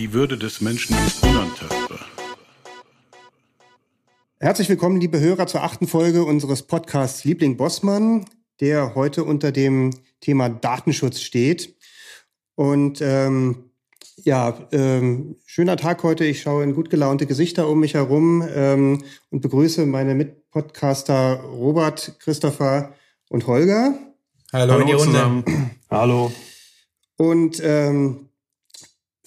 Die Würde des Menschen ist unantastbar. Herzlich willkommen, liebe Hörer, zur achten Folge unseres Podcasts Liebling Bossmann, der heute unter dem Thema Datenschutz steht. Und ähm, ja, ähm, schöner Tag heute. Ich schaue in gut gelaunte Gesichter um mich herum ähm, und begrüße meine Mitpodcaster Robert, Christopher und Holger. Hallo, Hallo in die Runde. Zusammen. Hallo. Und ähm,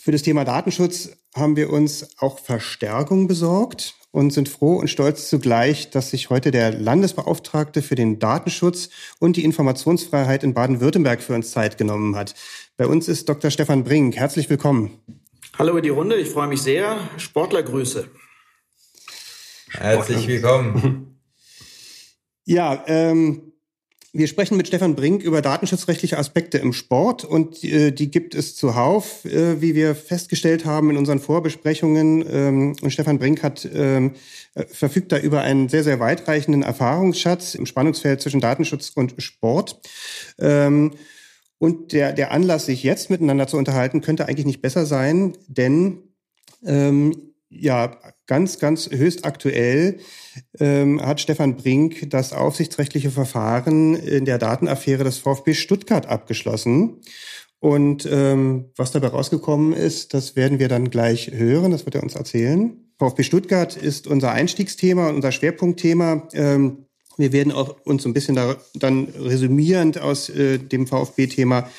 für das Thema Datenschutz haben wir uns auch Verstärkung besorgt und sind froh und stolz zugleich, dass sich heute der Landesbeauftragte für den Datenschutz und die Informationsfreiheit in Baden-Württemberg für uns Zeit genommen hat. Bei uns ist Dr. Stefan Brink. Herzlich willkommen. Hallo in die Runde, ich freue mich sehr. Sportlergrüße. Herzlich willkommen. Ja, ähm, wir sprechen mit Stefan Brink über datenschutzrechtliche Aspekte im Sport und äh, die gibt es zuhauf, äh, wie wir festgestellt haben in unseren Vorbesprechungen. Ähm, und Stefan Brink hat ähm, äh, verfügt da über einen sehr, sehr weitreichenden Erfahrungsschatz im Spannungsfeld zwischen Datenschutz und Sport. Ähm, und der, der Anlass, sich jetzt miteinander zu unterhalten, könnte eigentlich nicht besser sein, denn ähm, ja, ganz, ganz höchst aktuell ähm, hat Stefan Brink das aufsichtsrechtliche Verfahren in der Datenaffäre des VfB Stuttgart abgeschlossen. Und ähm, was dabei rausgekommen ist, das werden wir dann gleich hören, das wird er uns erzählen. VfB Stuttgart ist unser Einstiegsthema und unser Schwerpunktthema. Ähm, wir werden auch uns ein bisschen da, dann resümierend aus äh, dem VfB-Thema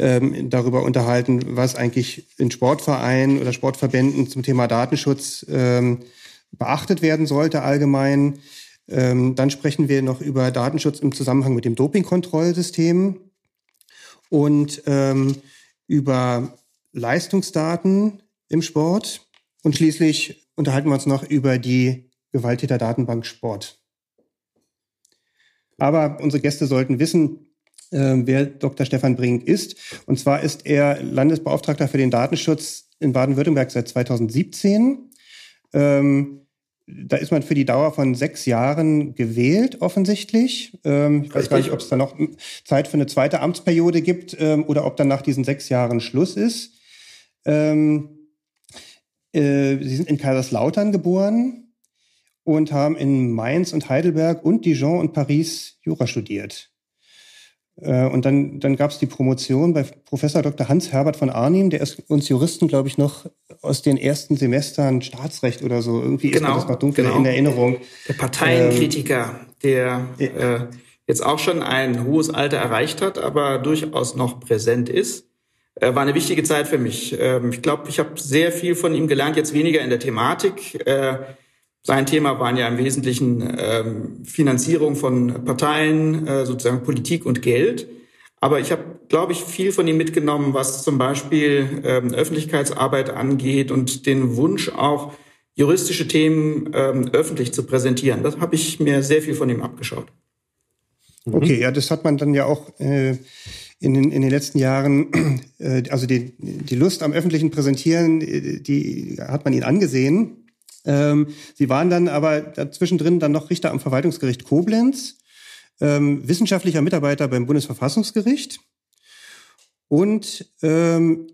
ähm, darüber unterhalten, was eigentlich in Sportvereinen oder Sportverbänden zum Thema Datenschutz ähm, beachtet werden sollte allgemein. Ähm, dann sprechen wir noch über Datenschutz im Zusammenhang mit dem Dopingkontrollsystem und ähm, über Leistungsdaten im Sport. Und schließlich unterhalten wir uns noch über die Gewalttäterdatenbank Sport. Aber unsere Gäste sollten wissen, äh, wer Dr. Stefan Brink ist. Und zwar ist er Landesbeauftragter für den Datenschutz in Baden-Württemberg seit 2017. Ähm, da ist man für die Dauer von sechs Jahren gewählt, offensichtlich. Ähm, ich weiß gar nicht, ob es da noch Zeit für eine zweite Amtsperiode gibt ähm, oder ob dann nach diesen sechs Jahren Schluss ist. Ähm, äh, Sie sind in Kaiserslautern geboren und haben in Mainz und Heidelberg und Dijon und Paris Jura studiert. Äh, und dann, dann gab es die Promotion bei Professor Dr. Hans-Herbert von Arnim, der ist uns Juristen, glaube ich, noch aus den ersten Semestern Staatsrecht oder so. Irgendwie genau, ist das noch dunkel genau. in Erinnerung. Der Parteienkritiker, ähm, der äh, jetzt auch schon ein hohes Alter erreicht hat, aber durchaus noch präsent ist. Äh, war eine wichtige Zeit für mich. Ähm, ich glaube, ich habe sehr viel von ihm gelernt, jetzt weniger in der Thematik. Äh, sein Thema waren ja im Wesentlichen ähm, Finanzierung von Parteien, äh, sozusagen Politik und Geld. Aber ich habe, glaube ich, viel von ihm mitgenommen, was zum Beispiel ähm, Öffentlichkeitsarbeit angeht und den Wunsch auch, juristische Themen ähm, öffentlich zu präsentieren. Das habe ich mir sehr viel von ihm abgeschaut. Mhm. Okay, ja, das hat man dann ja auch äh, in, den, in den letzten Jahren, äh, also die, die Lust am öffentlichen Präsentieren, äh, die hat man ihn angesehen. Ähm, sie waren dann aber dazwischendrin dann noch Richter am Verwaltungsgericht Koblenz, ähm, wissenschaftlicher Mitarbeiter beim Bundesverfassungsgericht und ähm,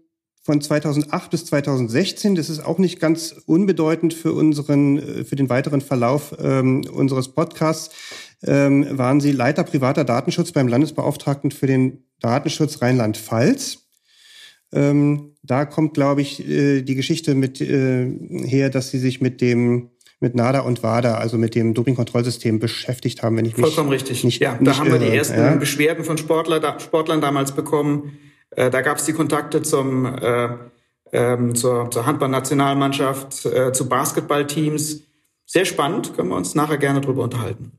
von 2008 bis 2016, das ist auch nicht ganz unbedeutend für unseren, äh, für den weiteren Verlauf ähm, unseres Podcasts, ähm, waren Sie Leiter privater Datenschutz beim Landesbeauftragten für den Datenschutz Rheinland-Pfalz. Ähm, da kommt, glaube ich, äh, die Geschichte mit äh, her, dass sie sich mit dem mit NADA und WADA, also mit dem Dopingkontrollsystem beschäftigt haben, wenn ich mich Vollkommen richtig. Nicht, ja, da haben irre. wir die ersten ja? Beschwerden von Sportler, da, Sportlern damals bekommen. Äh, da gab es die Kontakte zum äh, ähm, zur, zur Handballnationalmannschaft, äh, zu Basketballteams. Sehr spannend, können wir uns nachher gerne drüber unterhalten.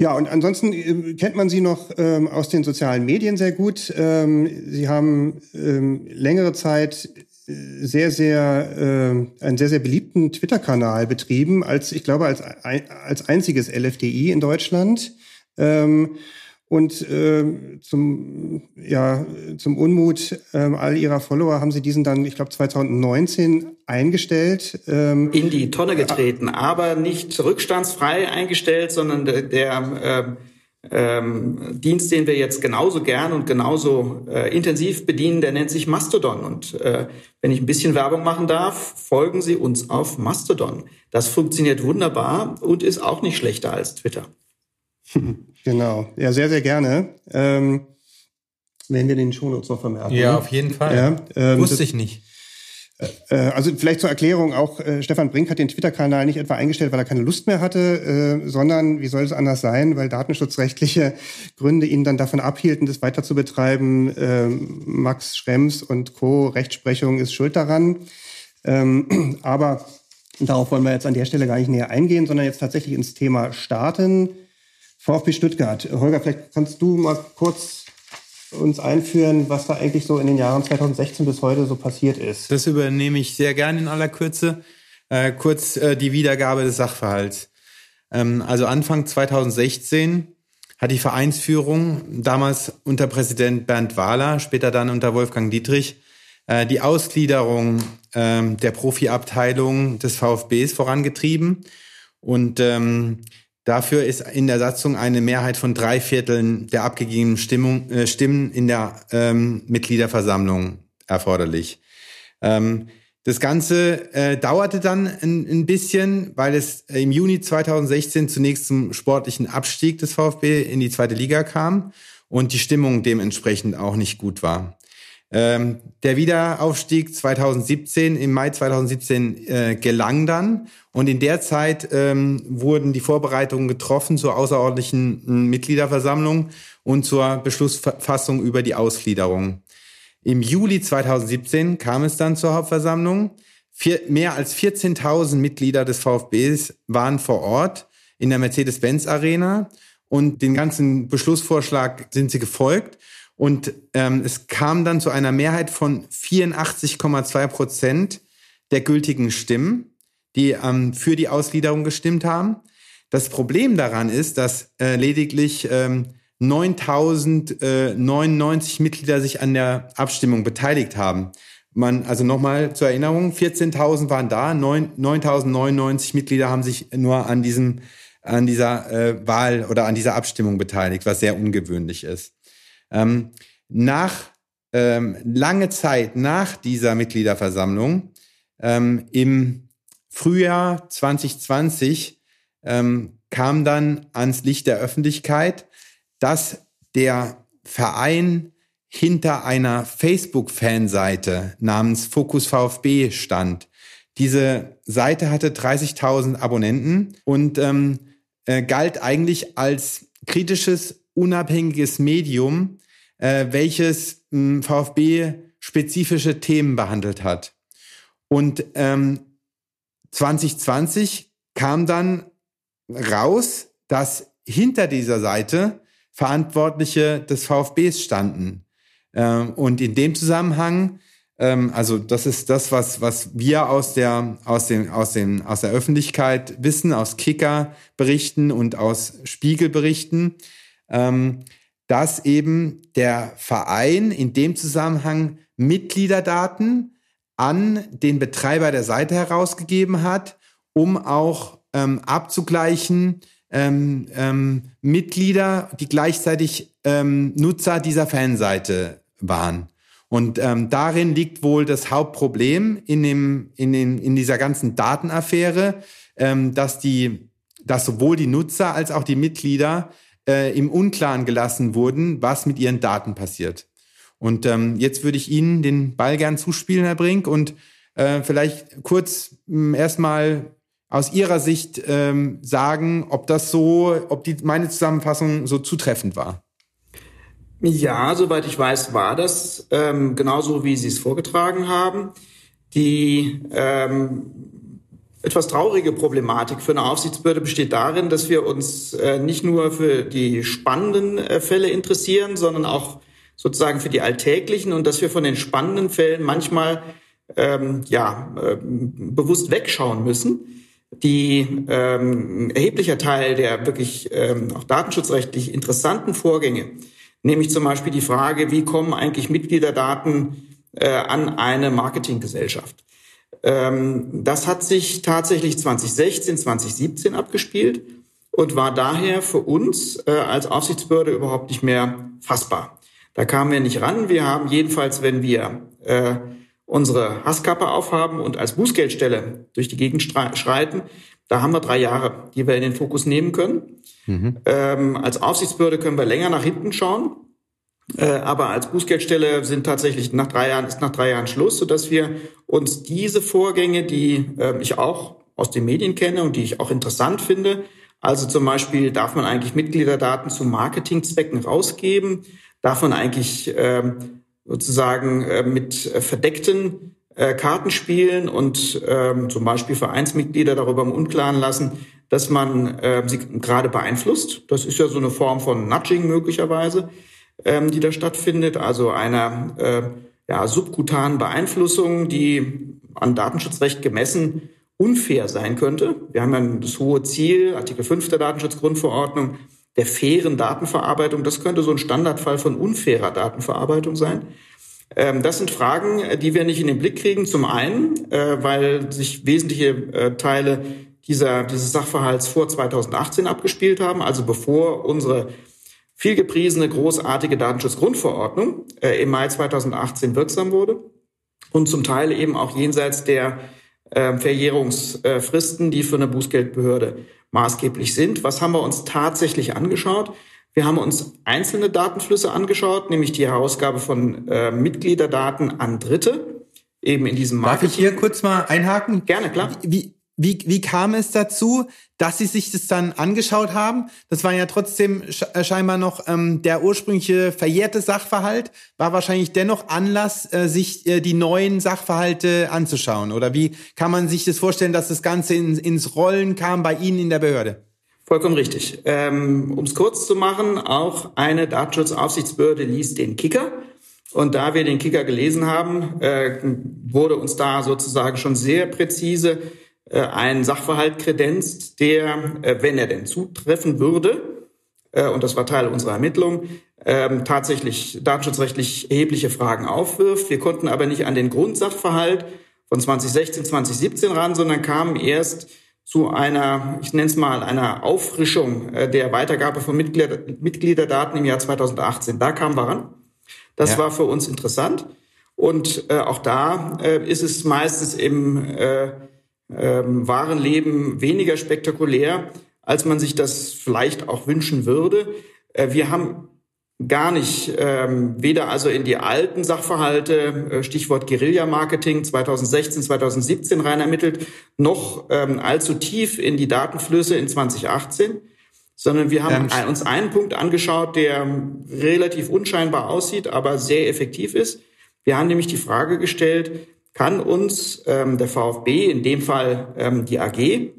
Ja, und ansonsten äh, kennt man Sie noch ähm, aus den sozialen Medien sehr gut. Ähm, Sie haben ähm, längere Zeit sehr, sehr, äh, einen sehr, sehr beliebten Twitter-Kanal betrieben, als, ich glaube, als, als einziges LFDI in Deutschland. Ähm, und äh, zum, ja, zum Unmut äh, all ihrer Follower haben sie diesen dann, ich glaube, 2019 eingestellt. Ähm, In die Tonne getreten, aber nicht rückstandsfrei eingestellt, sondern der, der äh, ähm, Dienst, den wir jetzt genauso gern und genauso äh, intensiv bedienen, der nennt sich Mastodon. Und äh, wenn ich ein bisschen Werbung machen darf, folgen Sie uns auf Mastodon. Das funktioniert wunderbar und ist auch nicht schlechter als Twitter. Genau, ja, sehr, sehr gerne. Ähm, werden wir den Shownotes noch vermerken. Ja, auf jeden Fall. Ja, ähm, Wusste ich nicht. Äh, äh, also vielleicht zur Erklärung, auch äh, Stefan Brink hat den Twitter-Kanal nicht etwa eingestellt, weil er keine Lust mehr hatte, äh, sondern, wie soll es anders sein, weil datenschutzrechtliche Gründe ihn dann davon abhielten, das weiter zu betreiben. Ähm, Max Schrems und Co. Rechtsprechung ist schuld daran. Ähm, aber darauf wollen wir jetzt an der Stelle gar nicht näher eingehen, sondern jetzt tatsächlich ins Thema starten. VfB Stuttgart. Holger, vielleicht kannst du mal kurz uns einführen, was da eigentlich so in den Jahren 2016 bis heute so passiert ist. Das übernehme ich sehr gerne in aller Kürze. Äh, kurz äh, die Wiedergabe des Sachverhalts. Ähm, also Anfang 2016 hat die Vereinsführung, damals unter Präsident Bernd Wahler, später dann unter Wolfgang Dietrich, äh, die Ausgliederung ähm, der Profiabteilung des VfBs vorangetrieben. Und ähm, Dafür ist in der Satzung eine Mehrheit von drei Vierteln der abgegebenen Stimmung, äh, Stimmen in der ähm, Mitgliederversammlung erforderlich. Ähm, das Ganze äh, dauerte dann ein, ein, bisschen, weil es im Juni 2016 zunächst zum sportlichen Abstieg des VfB in die zweite Liga kam und die Stimmung dementsprechend auch nicht gut war. Ähm, der Wiederaufstieg 2017, im Mai 2017 äh, gelang dann und in der Zeit ähm, wurden die Vorbereitungen getroffen zur außerordentlichen äh, Mitgliederversammlung und zur Beschlussfassung über die Ausgliederung. Im Juli 2017 kam es dann zur Hauptversammlung. Vier, mehr als 14.000 Mitglieder des VfBs waren vor Ort in der Mercedes-Benz Arena und den ganzen Beschlussvorschlag sind sie gefolgt. Und ähm, es kam dann zu einer Mehrheit von 84,2 Prozent der gültigen Stimmen, die ähm, für die Ausgliederung gestimmt haben. Das Problem daran ist, dass äh, lediglich ähm, 9099 Mitglieder sich an der Abstimmung beteiligt haben. Man, also nochmal zur Erinnerung, 14.000 waren da, 9.099 Mitglieder haben sich nur an diesem, an dieser äh, Wahl oder an dieser Abstimmung beteiligt, was sehr ungewöhnlich ist. Ähm, nach ähm, lange Zeit nach dieser Mitgliederversammlung ähm, im Frühjahr 2020 ähm, kam dann ans Licht der Öffentlichkeit, dass der Verein hinter einer Facebook-Fanseite namens Focus VfB stand. Diese Seite hatte 30.000 Abonnenten und ähm, äh, galt eigentlich als kritisches unabhängiges Medium, äh, welches hm, VfB spezifische Themen behandelt hat. Und ähm, 2020 kam dann raus, dass hinter dieser Seite Verantwortliche des VfBs standen. Ähm, und in dem Zusammenhang, ähm, also das ist das, was, was wir aus der, aus, den, aus, den, aus der Öffentlichkeit wissen, aus Kicker berichten und aus Spiegel berichten, ähm, dass eben der Verein in dem Zusammenhang Mitgliederdaten an den Betreiber der Seite herausgegeben hat, um auch ähm, abzugleichen, ähm, ähm, Mitglieder, die gleichzeitig ähm, Nutzer dieser Fanseite waren. Und ähm, darin liegt wohl das Hauptproblem in, dem, in, den, in dieser ganzen Datenaffäre, ähm, dass, die, dass sowohl die Nutzer als auch die Mitglieder äh, im Unklaren gelassen wurden, was mit ihren Daten passiert. Und ähm, jetzt würde ich Ihnen den Ball gern zuspielen, Herr Brink, und äh, vielleicht kurz äh, erstmal aus Ihrer Sicht ähm, sagen, ob das so, ob die meine Zusammenfassung so zutreffend war. Ja, soweit ich weiß, war das ähm, genauso, wie Sie es vorgetragen haben. Die ähm, etwas traurige Problematik für eine Aufsichtsbehörde besteht darin, dass wir uns äh, nicht nur für die spannenden äh, Fälle interessieren, sondern auch sozusagen für die alltäglichen und dass wir von den spannenden Fällen manchmal ähm, ja, äh, bewusst wegschauen müssen. Die ähm, erheblicher Teil der wirklich ähm, auch datenschutzrechtlich interessanten Vorgänge, nämlich zum Beispiel die Frage, wie kommen eigentlich Mitgliederdaten an eine Marketinggesellschaft. Ähm, das hat sich tatsächlich 2016, 2017 abgespielt und war daher für uns äh, als Aufsichtsbehörde überhaupt nicht mehr fassbar. Da kamen wir nicht ran. Wir haben jedenfalls, wenn wir äh, unsere Hasskappe aufhaben und als Bußgeldstelle durch die Gegend schreiten, da haben wir drei Jahre, die wir in den Fokus nehmen können. Mhm. Ähm, als Aufsichtsbehörde können wir länger nach hinten schauen. Äh, aber als Bußgeldstelle sind tatsächlich nach drei Jahren, ist nach drei Jahren Schluss, sodass wir uns diese Vorgänge, die äh, ich auch aus den Medien kenne und die ich auch interessant finde, also zum Beispiel darf man eigentlich Mitgliederdaten zu Marketingzwecken rausgeben, darf man eigentlich ähm, sozusagen äh, mit verdeckten äh, Karten spielen und ähm, zum Beispiel Vereinsmitglieder darüber im Unklaren lassen, dass man sie gerade beeinflusst. Das ist ja so eine Form von Nudging möglicherweise, ähm, die da stattfindet, also einer äh, ja, subkutanen Beeinflussung, die an Datenschutzrecht gemessen unfair sein könnte. Wir haben ja das hohe Ziel, Artikel 5 der Datenschutzgrundverordnung, der fairen Datenverarbeitung. Das könnte so ein Standardfall von unfairer Datenverarbeitung sein. Ähm, das sind Fragen, die wir nicht in den Blick kriegen. Zum einen, äh, weil sich wesentliche äh, Teile dieser, dieses Sachverhalts vor 2018 abgespielt haben, also bevor unsere vielgepriesene großartige Datenschutzgrundverordnung äh, im Mai 2018 wirksam wurde und zum Teil eben auch jenseits der äh, Verjährungsfristen, die für eine Bußgeldbehörde maßgeblich sind. Was haben wir uns tatsächlich angeschaut? Wir haben uns einzelne Datenflüsse angeschaut, nämlich die Herausgabe von äh, Mitgliederdaten an Dritte, eben in diesem Marketing. Darf ich hier kurz mal einhaken? Gerne, klar. Wie, wie, wie kam es dazu, dass Sie sich das dann angeschaut haben? Das war ja trotzdem äh, scheinbar noch ähm, der ursprüngliche verjährte Sachverhalt. War wahrscheinlich dennoch Anlass, äh, sich äh, die neuen Sachverhalte anzuschauen. Oder wie kann man sich das vorstellen, dass das Ganze in, ins Rollen kam bei Ihnen in der Behörde? Vollkommen richtig. Ähm, um es kurz zu machen, auch eine Datenschutzaufsichtsbehörde liest den Kicker. Und da wir den Kicker gelesen haben, äh, wurde uns da sozusagen schon sehr präzise äh, ein Sachverhalt kredenzt, der, äh, wenn er denn zutreffen würde, äh, und das war Teil unserer Ermittlung, ähm, tatsächlich datenschutzrechtlich erhebliche Fragen aufwirft. Wir konnten aber nicht an den Grundsachverhalt von 2016, 2017 ran, sondern kamen erst zu einer, ich nenne es mal, einer Auffrischung der Weitergabe von Mitglieder, Mitgliederdaten im Jahr 2018. Da kamen wir ran. Das ja. war für uns interessant. Und äh, auch da äh, ist es meistens im äh, ähm, wahren Leben weniger spektakulär, als man sich das vielleicht auch wünschen würde. Äh, wir haben gar nicht, ähm, weder also in die alten Sachverhalte, äh, Stichwort Guerilla-Marketing 2016, 2017 rein ermittelt, noch ähm, allzu tief in die Datenflüsse in 2018, sondern wir haben ein, uns einen Punkt angeschaut, der relativ unscheinbar aussieht, aber sehr effektiv ist. Wir haben nämlich die Frage gestellt, kann uns ähm, der VfB, in dem Fall ähm, die AG,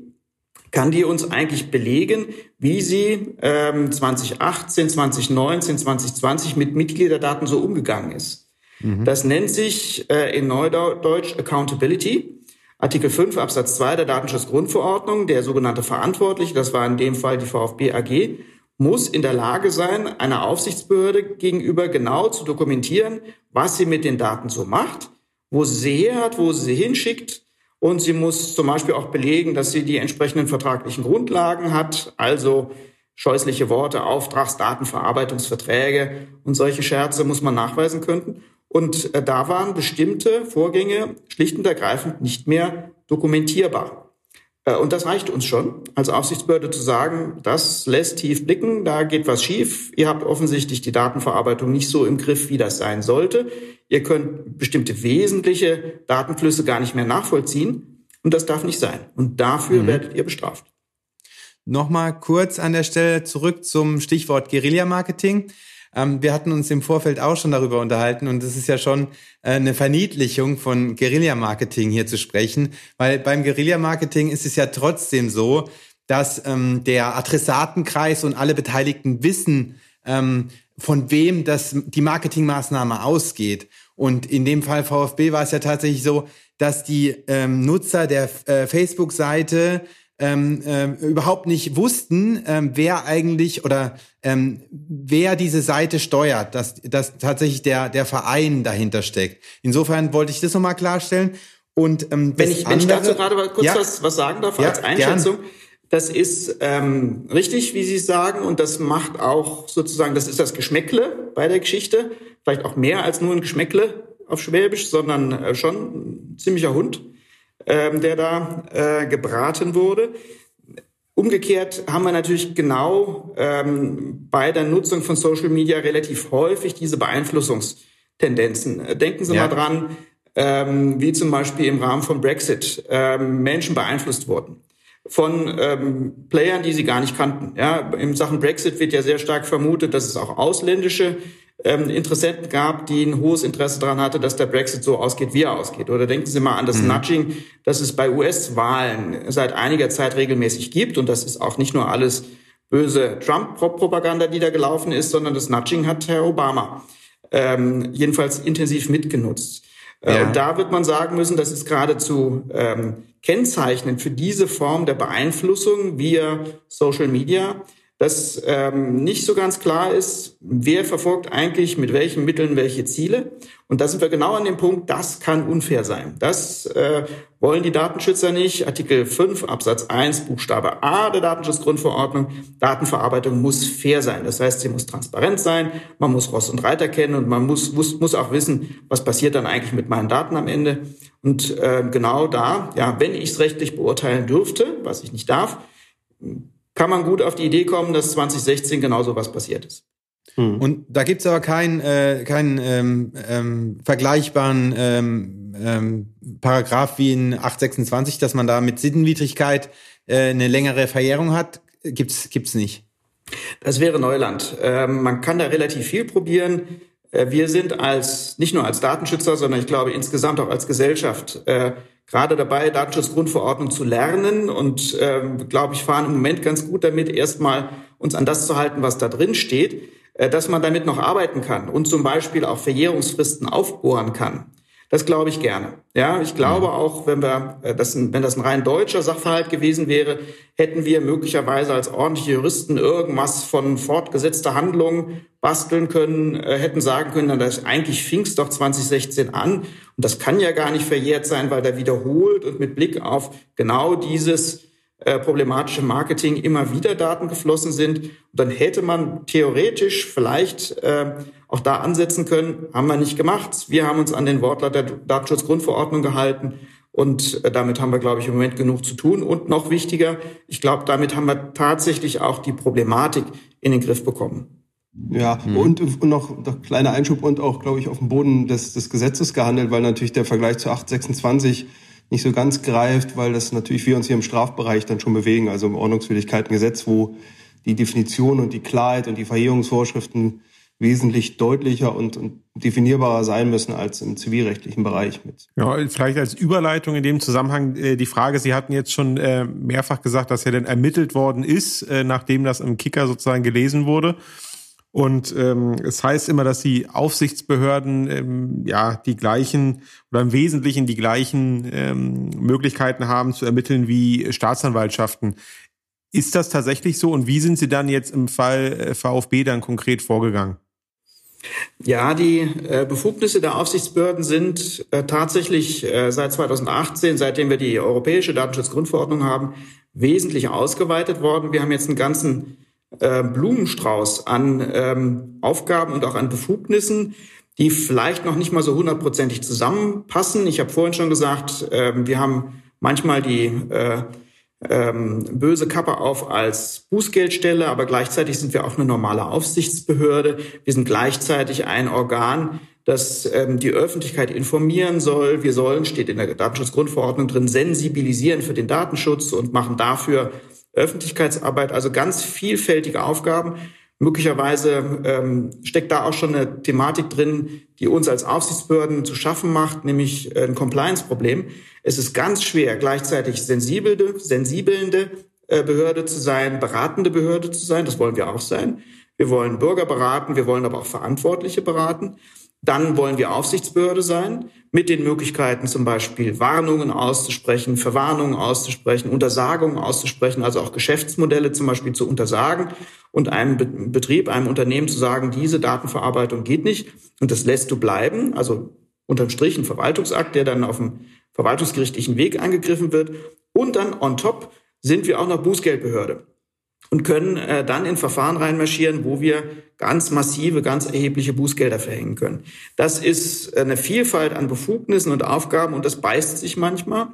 kann die uns eigentlich belegen, wie sie ähm, 2018, 2019, 2020 mit Mitgliederdaten so umgegangen ist. Mhm. Das nennt sich äh, in Neudeutsch Accountability. Artikel 5 Absatz 2 der Datenschutzgrundverordnung, der sogenannte Verantwortliche, das war in dem Fall die VfB AG, muss in der Lage sein, einer Aufsichtsbehörde gegenüber genau zu dokumentieren, was sie mit den Daten so macht wo sie her hat, wo sie sie hinschickt. Und sie muss zum Beispiel auch belegen, dass sie die entsprechenden vertraglichen Grundlagen hat, also scheußliche Worte, Auftragsdatenverarbeitungsverträge und solche Scherze muss man nachweisen können. Und äh, da waren bestimmte Vorgänge schlicht und ergreifend nicht mehr dokumentierbar. Äh, und das reicht uns schon, als Aufsichtsbehörde zu sagen, das lässt tief blicken, da geht was schief. Ihr habt offensichtlich die Datenverarbeitung nicht so im Griff, wie das sein sollte. Ihr könnt bestimmte wesentliche Datenflüsse gar nicht mehr nachvollziehen. Und das darf nicht sein. Und dafür mhm. werdet ihr bestraft. Nochmal kurz an der Stelle zurück zum Stichwort Guerilla-Marketing. Ähm, wir hatten uns im Vorfeld auch schon darüber unterhalten und es ist ja schon äh, eine Verniedlichung von Guerilla-Marketing hier zu sprechen, weil beim Guerilla-Marketing ist es ja trotzdem so, dass ähm, der Adressatenkreis und alle Beteiligten wissen, ähm, von wem das die Marketingmaßnahme ausgeht. Und in dem Fall VfB war es ja tatsächlich so, dass die ähm, Nutzer der äh, Facebook-Seite ähm, ähm, überhaupt nicht wussten, ähm, wer eigentlich oder ähm, wer diese Seite steuert, dass, dass tatsächlich der, der Verein dahinter steckt. Insofern wollte ich das nochmal klarstellen. Und ähm, wenn ich, wenn ich dazu gerade mal kurz ja, was, was sagen darf ja, als Einschätzung. Gern. Das ist ähm, richtig, wie Sie sagen, und das macht auch sozusagen, das ist das Geschmäckle bei der Geschichte. Vielleicht auch mehr als nur ein Geschmäckle auf Schwäbisch, sondern äh, schon ein ziemlicher Hund, ähm, der da äh, gebraten wurde. Umgekehrt haben wir natürlich genau ähm, bei der Nutzung von Social Media relativ häufig diese Beeinflussungstendenzen. Denken Sie ja. mal dran, ähm, wie zum Beispiel im Rahmen von Brexit ähm, Menschen beeinflusst wurden von ähm, Playern, die sie gar nicht kannten. Ja, in Sachen Brexit wird ja sehr stark vermutet, dass es auch ausländische ähm, Interessenten gab, die ein hohes Interesse daran hatte, dass der Brexit so ausgeht, wie er ausgeht. Oder denken Sie mal an das mhm. Nudging, das es bei US-Wahlen seit einiger Zeit regelmäßig gibt. Und das ist auch nicht nur alles böse Trump-Propaganda, die da gelaufen ist, sondern das Nudging hat Herr Obama ähm, jedenfalls intensiv mitgenutzt. Äh, ja. Und da wird man sagen müssen, das ist geradezu ähm, kennzeichnend für diese Form der Beeinflussung via Social Media, dass ähm, nicht so ganz klar ist, wer verfolgt eigentlich mit welchen Mitteln welche Ziele. Und da sind wir genau an dem Punkt, das kann unfair sein. Das äh, wollen die Datenschützer nicht. Artikel 5 Absatz 1 Buchstabe A der Datenschutzgrundverordnung. Datenverarbeitung muss fair sein. Das heißt, sie muss transparent sein, man muss Ross und Reiter kennen und man muss, muss, muss auch wissen, was passiert dann eigentlich mit meinen Daten am Ende. Und äh, genau da, ja, wenn ich es rechtlich beurteilen dürfte, was ich nicht darf, kann man gut auf die Idee kommen, dass 2016 genauso was passiert ist. Hm. Und da gibt's aber keinen äh, keinen ähm, ähm, vergleichbaren ähm, ähm, Paragraph wie in 826, dass man da mit Sittenwidrigkeit äh, eine längere Verjährung hat. Gibt's gibt's nicht. Das wäre Neuland. Ähm, man kann da relativ viel probieren. Äh, wir sind als nicht nur als Datenschützer, sondern ich glaube insgesamt auch als Gesellschaft äh, gerade dabei, Datenschutzgrundverordnung zu lernen und ähm, glaube ich fahren im Moment ganz gut damit, erstmal uns an das zu halten, was da drin steht, äh, dass man damit noch arbeiten kann und zum Beispiel auch Verjährungsfristen aufbohren kann. Das glaube ich gerne. Ja, ich glaube mhm. auch, wenn wir, äh, das, wenn das ein rein deutscher Sachverhalt gewesen wäre, hätten wir möglicherweise als ordentliche Juristen irgendwas von fortgesetzter Handlung basteln können, äh, hätten sagen können, dass eigentlich fing es doch 2016 an und das kann ja gar nicht verjährt sein, weil da wiederholt und mit Blick auf genau dieses äh, problematische Marketing immer wieder Daten geflossen sind. Und dann hätte man theoretisch vielleicht äh, auch da ansetzen können, haben wir nicht gemacht. Wir haben uns an den Wortlaut der Datenschutzgrundverordnung gehalten und äh, damit haben wir, glaube ich, im Moment genug zu tun. Und noch wichtiger, ich glaube, damit haben wir tatsächlich auch die Problematik in den Griff bekommen. Ja, hm. und, und noch, noch kleiner Einschub und auch, glaube ich, auf dem Boden des, des Gesetzes gehandelt, weil natürlich der Vergleich zu 826 nicht so ganz greift, weil das natürlich wir uns hier im Strafbereich dann schon bewegen, also im Ordnungswidrigkeitengesetz, wo die Definition und die Klarheit und die Verjährungsvorschriften wesentlich deutlicher und, und definierbarer sein müssen als im zivilrechtlichen Bereich mit. Ja, vielleicht als Überleitung in dem Zusammenhang äh, die Frage, Sie hatten jetzt schon äh, mehrfach gesagt, dass ja denn ermittelt worden ist, äh, nachdem das im Kicker sozusagen gelesen wurde. Und ähm, es heißt immer, dass die Aufsichtsbehörden ähm, ja die gleichen oder im Wesentlichen die gleichen ähm, Möglichkeiten haben zu ermitteln wie Staatsanwaltschaften. Ist das tatsächlich so und wie sind Sie dann jetzt im Fall äh, VfB dann konkret vorgegangen? Ja, die äh, Befugnisse der Aufsichtsbehörden sind äh, tatsächlich äh, seit 2018, seitdem wir die europäische Datenschutzgrundverordnung haben, wesentlich ausgeweitet worden. Wir haben jetzt einen ganzen äh, Blumenstrauß an ähm, Aufgaben und auch an Befugnissen, die vielleicht noch nicht mal so hundertprozentig zusammenpassen. Ich habe vorhin schon gesagt, äh, wir haben manchmal die äh, ähm, böse Kappe auf als Bußgeldstelle, aber gleichzeitig sind wir auch eine normale Aufsichtsbehörde. Wir sind gleichzeitig ein Organ, das ähm, die Öffentlichkeit informieren soll. Wir sollen, steht in der Datenschutzgrundverordnung drin, sensibilisieren für den Datenschutz und machen dafür Öffentlichkeitsarbeit, also ganz vielfältige Aufgaben. Möglicherweise ähm, steckt da auch schon eine Thematik drin, die uns als Aufsichtsbehörden zu schaffen macht, nämlich ein Compliance-Problem. Es ist ganz schwer, gleichzeitig sensibelnde, sensibelnde äh, Behörde zu sein, beratende Behörde zu sein. Das wollen wir auch sein. Wir wollen Bürger beraten, wir wollen aber auch Verantwortliche beraten. Dann wollen wir Aufsichtsbehörde sein, mit den Möglichkeiten zum Beispiel Warnungen auszusprechen, Verwarnungen auszusprechen, Untersagungen auszusprechen, also auch Geschäftsmodelle zum Beispiel zu untersagen und einem Betrieb, einem Unternehmen zu sagen, diese Datenverarbeitung geht nicht und das lässt du bleiben. Also unterm Strich ein Verwaltungsakt, der dann auf dem verwaltungsgerichtlichen Weg angegriffen wird. Und dann on top sind wir auch noch Bußgeldbehörde und können äh, dann in Verfahren reinmarschieren, wo wir ganz massive, ganz erhebliche Bußgelder verhängen können. Das ist eine Vielfalt an Befugnissen und Aufgaben und das beißt sich manchmal.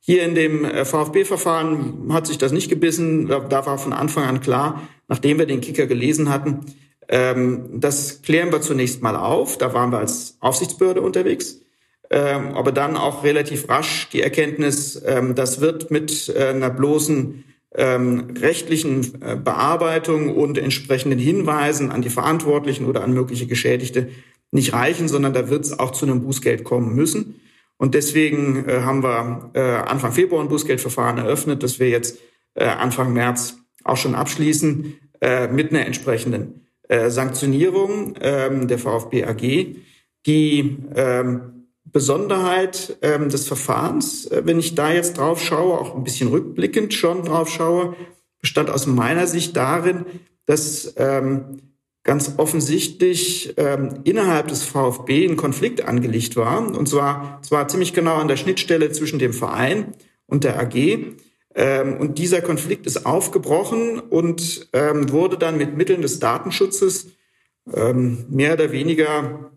Hier in dem äh, VfB-Verfahren hat sich das nicht gebissen. Da war von Anfang an klar, nachdem wir den Kicker gelesen hatten, ähm, das klären wir zunächst mal auf. Da waren wir als Aufsichtsbehörde unterwegs. Ähm, aber dann auch relativ rasch die Erkenntnis, ähm, das wird mit äh, einer bloßen ähm, rechtlichen äh, Bearbeitung und entsprechenden Hinweisen an die Verantwortlichen oder an mögliche Geschädigte nicht reichen, sondern da wird es auch zu einem Bußgeld kommen müssen. Und deswegen äh, haben wir äh, Anfang Februar ein Bußgeldverfahren eröffnet, das wir jetzt äh, Anfang März auch schon abschließen äh, mit einer entsprechenden äh, Sanktionierung ähm, der VfB AG, die ähm, Besonderheit ähm, des Verfahrens, äh, wenn ich da jetzt drauf schaue, auch ein bisschen rückblickend schon drauf schaue, bestand aus meiner Sicht darin, dass ähm, ganz offensichtlich ähm, innerhalb des VfB ein Konflikt angelegt war. Und zwar, zwar ziemlich genau an der Schnittstelle zwischen dem Verein und der AG. Ähm, und dieser Konflikt ist aufgebrochen und ähm, wurde dann mit Mitteln des Datenschutzes ähm, mehr oder weniger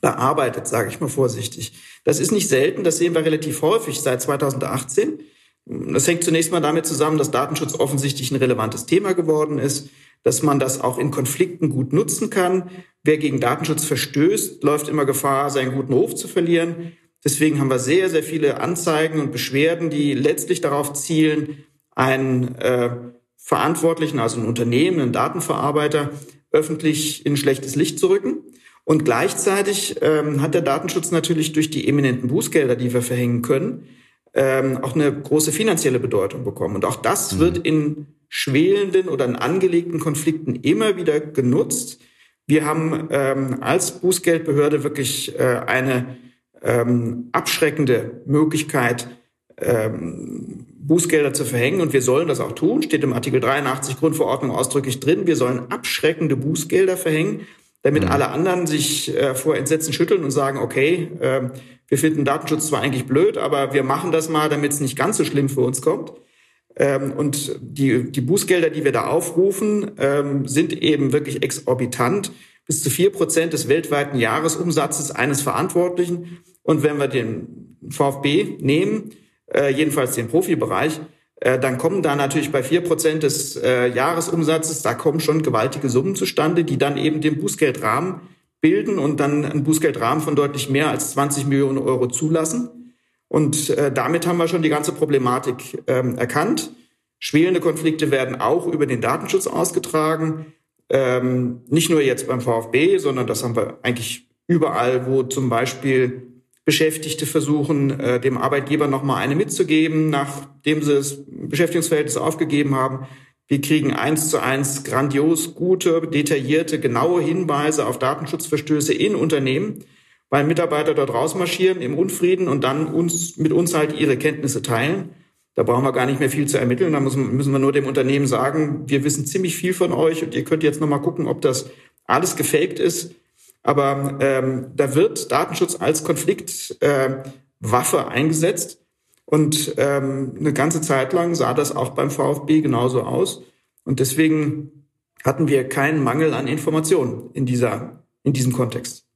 bearbeitet, sage ich mal vorsichtig. Das ist nicht selten, das sehen wir relativ häufig seit 2018. Das hängt zunächst mal damit zusammen, dass Datenschutz offensichtlich ein relevantes Thema geworden ist, dass man das auch in Konflikten gut nutzen kann. Wer gegen Datenschutz verstößt, läuft immer Gefahr, seinen guten Ruf zu verlieren. Deswegen haben wir sehr, sehr viele Anzeigen und Beschwerden, die letztlich darauf zielen, einen äh, Verantwortlichen, also einen Unternehmen, einen Datenverarbeiter, öffentlich in schlechtes Licht zu rücken. Und gleichzeitig ähm, hat der Datenschutz natürlich durch die eminenten Bußgelder, die wir verhängen können, ähm, auch eine große finanzielle Bedeutung bekommen. Und auch das mhm. wird in schwelenden oder in angelegten Konflikten immer wieder genutzt. Wir haben ähm, als Bußgeldbehörde wirklich äh, eine ähm, abschreckende Möglichkeit, ähm, Bußgelder zu verhängen und wir sollen das auch tun, steht im Artikel 83 Grundverordnung ausdrücklich drin. Wir sollen abschreckende Bußgelder verhängen damit mhm. alle anderen sich äh, vor Entsetzen schütteln und sagen, okay, äh, wir finden Datenschutz zwar eigentlich blöd, aber wir machen das mal, damit es nicht ganz so schlimm für uns kommt. Ähm, und die, die Bußgelder, die wir da aufrufen, ähm, sind eben wirklich exorbitant, bis zu vier Prozent des weltweiten Jahresumsatzes eines Verantwortlichen. Und wenn wir den VfB nehmen, äh, jedenfalls den Profibereich, dann kommen da natürlich bei vier Prozent des äh, Jahresumsatzes, da kommen schon gewaltige Summen zustande, die dann eben den Bußgeldrahmen bilden und dann einen Bußgeldrahmen von deutlich mehr als 20 Millionen Euro zulassen. Und äh, damit haben wir schon die ganze Problematik ähm, erkannt. Schwelende Konflikte werden auch über den Datenschutz ausgetragen. Ähm, nicht nur jetzt beim VfB, sondern das haben wir eigentlich überall, wo zum Beispiel Beschäftigte versuchen, äh, dem Arbeitgeber nochmal eine mitzugeben, nachdem sie das Beschäftigungsverhältnis aufgegeben haben. Wir kriegen eins zu eins grandios gute, detaillierte, genaue Hinweise auf Datenschutzverstöße in Unternehmen, weil Mitarbeiter dort rausmarschieren im Unfrieden und dann uns, mit uns halt ihre Kenntnisse teilen. Da brauchen wir gar nicht mehr viel zu ermitteln. Da müssen, müssen wir nur dem Unternehmen sagen, wir wissen ziemlich viel von euch und ihr könnt jetzt nochmal gucken, ob das alles gefaked ist. Aber ähm, da wird Datenschutz als Konfliktwaffe äh, eingesetzt. Und ähm, eine ganze Zeit lang sah das auch beim VfB genauso aus. Und deswegen hatten wir keinen Mangel an Informationen in, dieser, in diesem Kontext.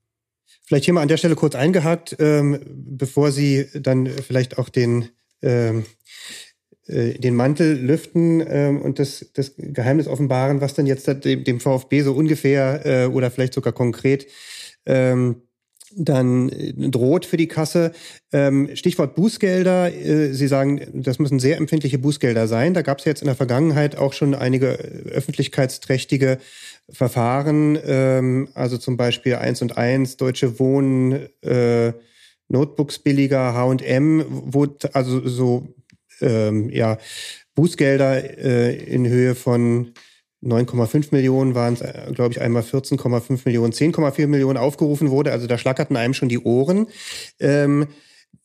Vielleicht hier mal an der Stelle kurz eingehakt, ähm, bevor Sie dann vielleicht auch den ähm, äh, den Mantel lüften ähm, und das, das Geheimnis offenbaren, was dann jetzt dem, dem VfB so ungefähr äh, oder vielleicht sogar konkret ähm, dann äh, droht für die Kasse. Ähm, Stichwort Bußgelder. Äh, Sie sagen, das müssen sehr empfindliche Bußgelder sein. Da gab es jetzt in der Vergangenheit auch schon einige öffentlichkeitsträchtige Verfahren, ähm, also zum Beispiel eins und eins, Deutsche Wohnen, äh, Notebooks billiger, H&M, wo also so ähm, ja, Bußgelder äh, in Höhe von 9,5 Millionen waren es, äh, glaube ich, einmal 14,5 Millionen, 10,4 Millionen aufgerufen wurde. Also da schlackerten einem schon die Ohren. Ähm,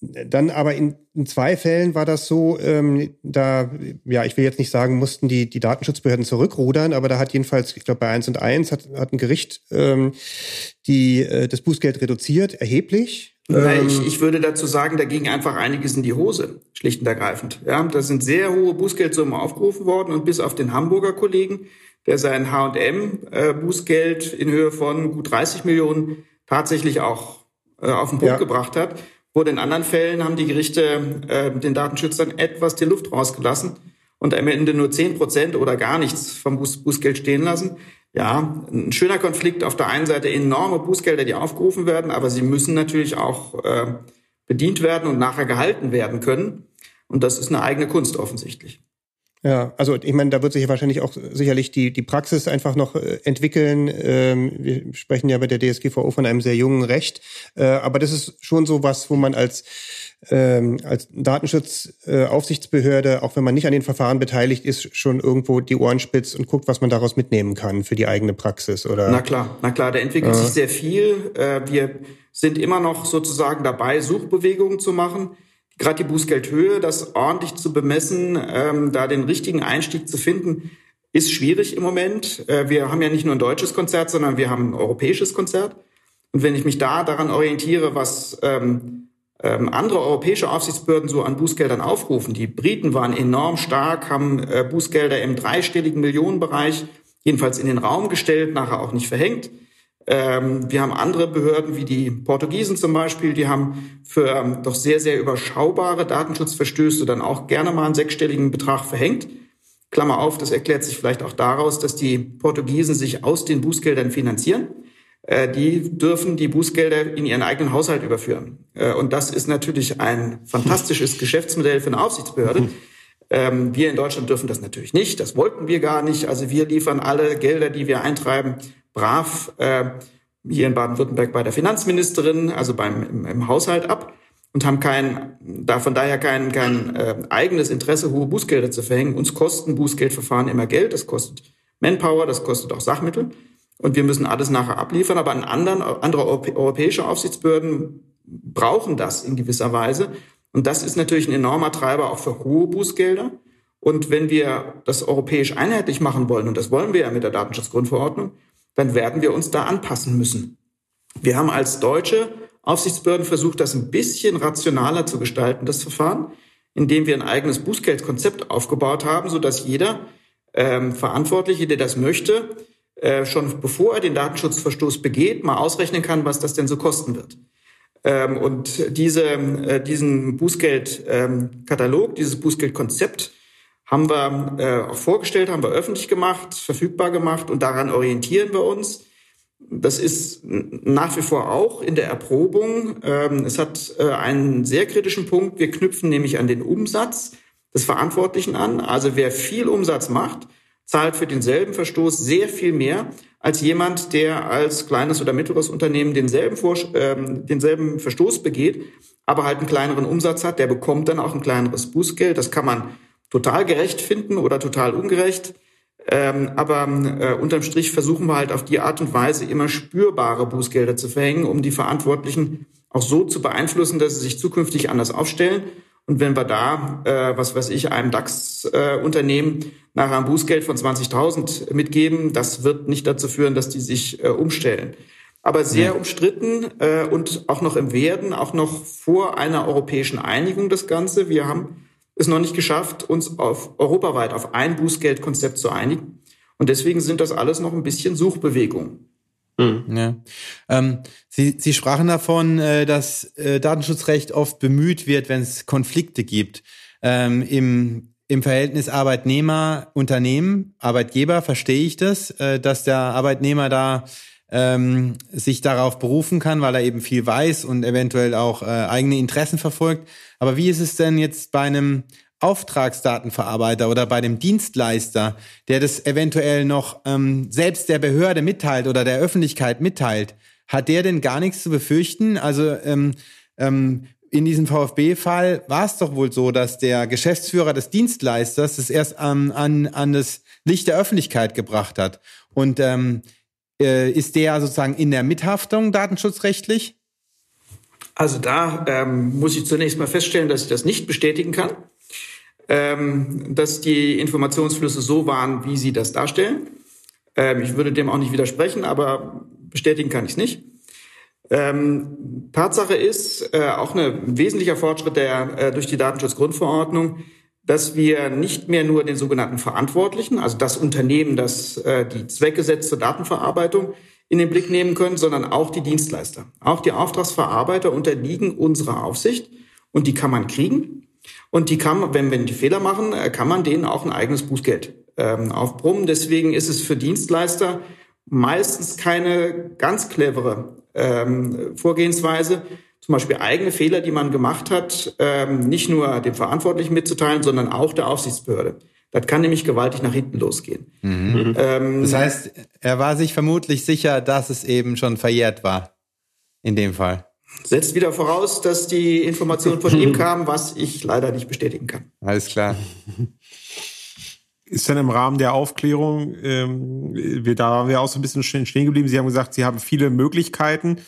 dann aber in, in zwei Fällen war das so, ähm, da, ja, ich will jetzt nicht sagen, mussten die, die Datenschutzbehörden zurückrudern, aber da hat jedenfalls, ich glaube bei eins und eins hat, hat ein Gericht ähm, die, äh, das Bußgeld reduziert, erheblich. Na, ich, ähm, ich würde dazu sagen, da ging einfach einiges in die Hose, schlicht und ergreifend. Ja, da sind sehr hohe Bußgeldsummen aufgerufen worden und bis auf den Hamburger Kollegen, der sein H&M-Bußgeld in Höhe von gut 30 Millionen tatsächlich auch äh, auf den Punkt ja. gebracht hat, wurde in anderen Fällen haben die Gerichte äh, den Datenschützern etwas die Luft rausgelassen und am Ende nur 10 Prozent oder gar nichts vom Buß Bußgeld stehen lassen. Ja, ein schöner Konflikt. Auf der einen Seite enorme Bußgelder, die aufgerufen werden, aber sie müssen natürlich auch äh, bedient werden und nachher gehalten werden können. Und das ist eine eigene Kunst offensichtlich. Ja, also ich meine, da wird sich wahrscheinlich auch sicherlich die, die Praxis einfach noch äh, entwickeln. Ähm, wir sprechen ja bei der DSGVO von einem sehr jungen Recht. Äh, aber das ist schon so was, wo man als ähm, als Datenschutzaufsichtsbehörde, äh, auch wenn man nicht an den Verfahren beteiligt ist, schon irgendwo die Ohren spitzt und guckt, was man daraus mitnehmen kann für die eigene Praxis, oder? Na klar, na klar, da entwickelt äh. sich sehr viel. Äh, wir sind immer noch sozusagen dabei, Suchbewegungen zu machen gerade die Bußgeldhöhe, das ordentlich zu bemessen, ähm, da den richtigen Einstieg zu finden, ist schwierig im Moment. Äh, wir haben ja nicht nur ein deutsches Konzert, sondern wir haben ein europäisches Konzert. Und wenn ich mich da daran orientiere, was ähm, ähm, andere europäische Aufsichtsbehörden so an Bußgeldern aufrufen, die Briten waren enorm stark, haben äh, Bußgelder im dreistelligen Millionenbereich jedenfalls in den Raum gestellt, nachher auch nicht verhängt. Ähm, wir haben andere Behörden wie die Portugiesen zum Beispiel, die haben für ähm, doch sehr, sehr überschaubare Datenschutzverstöße dann auch gerne mal einen sechsstelligen Betrag verhängt. Klammer auf, das erklärt sich vielleicht auch daraus, dass die Portugiesen sich aus den Bußgeldern finanzieren. Äh, die dürfen die Bußgelder in ihren eigenen Haushalt überführen. Äh, und das ist natürlich ein fantastisches Geschäftsmodell für eine Aufsichtsbehörde. Ähm, wir in Deutschland dürfen das natürlich nicht. Das wollten wir gar nicht. Also wir liefern alle Gelder, die wir eintreiben, brav äh, hier in Baden-Württemberg bei der Finanzministerin, also beim im, im, Haushalt ab und haben kein, da von daher kein, kein äh, eigenes Interesse, hohe Bußgelder zu verhängen. Uns kosten Bußgeldverfahren immer Geld, das kostet Manpower, das kostet auch Sachmittel. Und wir müssen alles nachher abliefern. Aber an anderen, andere europäische Aufsichtsbehörden brauchen das in gewisser Weise. Und das ist natürlich ein enormer Treiber auch für hohe Bußgelder. Und wenn wir das europäisch einheitlich machen wollen, und das wollen wir ja mit der Datenschutzgrundverordnung, dann werden wir uns da anpassen müssen. Wir haben als deutsche Aufsichtsbehörden versucht, das ein bisschen rationaler zu gestalten, das Verfahren, indem wir ein eigenes Bußgeldkonzept aufgebaut haben, sodass jeder ähm, Verantwortliche, der das möchte, äh, schon bevor er den Datenschutzverstoß begeht, mal ausrechnen kann, was das denn so kosten wird. Ähm, und diese, äh, diesen Bußgeldkatalog, ähm, dieses Bußgeldkonzept haben wir äh, auch vorgestellt, haben wir öffentlich gemacht, verfügbar gemacht und daran orientieren wir uns. Das ist nach wie vor auch in der Erprobung. Ähm, es hat äh, einen sehr kritischen Punkt. Wir knüpfen nämlich an den Umsatz des Verantwortlichen an. Also wer viel Umsatz macht, zahlt für denselben Verstoß sehr viel mehr als jemand, der als kleines oder mittleres Unternehmen denselben, Vor äh, denselben Verstoß begeht, aber halt einen kleineren Umsatz hat. Der bekommt dann auch ein kleineres Bußgeld. Das kann man total gerecht finden oder total ungerecht. Ähm, aber äh, unterm Strich versuchen wir halt auf die Art und Weise immer spürbare Bußgelder zu verhängen, um die Verantwortlichen auch so zu beeinflussen, dass sie sich zukünftig anders aufstellen. Und wenn wir da, äh, was weiß ich, einem DAX-Unternehmen äh, nachher ein Bußgeld von 20.000 mitgeben, das wird nicht dazu führen, dass die sich äh, umstellen. Aber sehr umstritten äh, und auch noch im Werden, auch noch vor einer europäischen Einigung das Ganze. Wir haben es noch nicht geschafft, uns auf europaweit auf ein Bußgeldkonzept zu einigen. Und deswegen sind das alles noch ein bisschen Suchbewegungen. Mhm. Ja. Ähm, Sie, Sie sprachen davon, äh, dass äh, Datenschutzrecht oft bemüht wird, wenn es Konflikte gibt. Ähm, Im im Verhältnis Arbeitnehmer-Unternehmen, Arbeitgeber verstehe ich das, äh, dass der Arbeitnehmer da ähm, sich darauf berufen kann, weil er eben viel weiß und eventuell auch äh, eigene Interessen verfolgt. Aber wie ist es denn jetzt bei einem Auftragsdatenverarbeiter oder bei dem Dienstleister, der das eventuell noch ähm, selbst der Behörde mitteilt oder der Öffentlichkeit mitteilt? Hat der denn gar nichts zu befürchten? Also ähm, ähm, in diesem VfB-Fall war es doch wohl so, dass der Geschäftsführer des Dienstleisters das erst an, an, an das Licht der Öffentlichkeit gebracht hat. Und ähm, äh, ist der sozusagen in der Mithaftung datenschutzrechtlich? Also da ähm, muss ich zunächst mal feststellen, dass ich das nicht bestätigen kann, ähm, dass die Informationsflüsse so waren, wie Sie das darstellen. Ähm, ich würde dem auch nicht widersprechen, aber bestätigen kann ich es nicht. Ähm, Tatsache ist äh, auch ein wesentlicher Fortschritt der, äh, durch die Datenschutzgrundverordnung, dass wir nicht mehr nur den sogenannten Verantwortlichen, also das Unternehmen, das äh, die Zwecke setzt zur Datenverarbeitung, in den Blick nehmen können, sondern auch die Dienstleister. Auch die Auftragsverarbeiter unterliegen unserer Aufsicht und die kann man kriegen. Und die kann wenn, wenn die Fehler machen, äh, kann man denen auch ein eigenes Bußgeld ähm, aufbrummen. Deswegen ist es für Dienstleister meistens keine ganz clevere ähm, Vorgehensweise, zum Beispiel eigene Fehler, die man gemacht hat, ähm, nicht nur dem Verantwortlichen mitzuteilen, sondern auch der Aufsichtsbehörde. Das kann nämlich gewaltig nach hinten losgehen. Mhm. Ähm, das heißt, er war sich vermutlich sicher, dass es eben schon verjährt war. In dem Fall. Setzt wieder voraus, dass die Informationen von ihm kamen, was ich leider nicht bestätigen kann. Alles klar. Ist dann im Rahmen der Aufklärung, ähm, wir, da waren wir auch so ein bisschen stehen geblieben. Sie haben gesagt, Sie haben viele Möglichkeiten.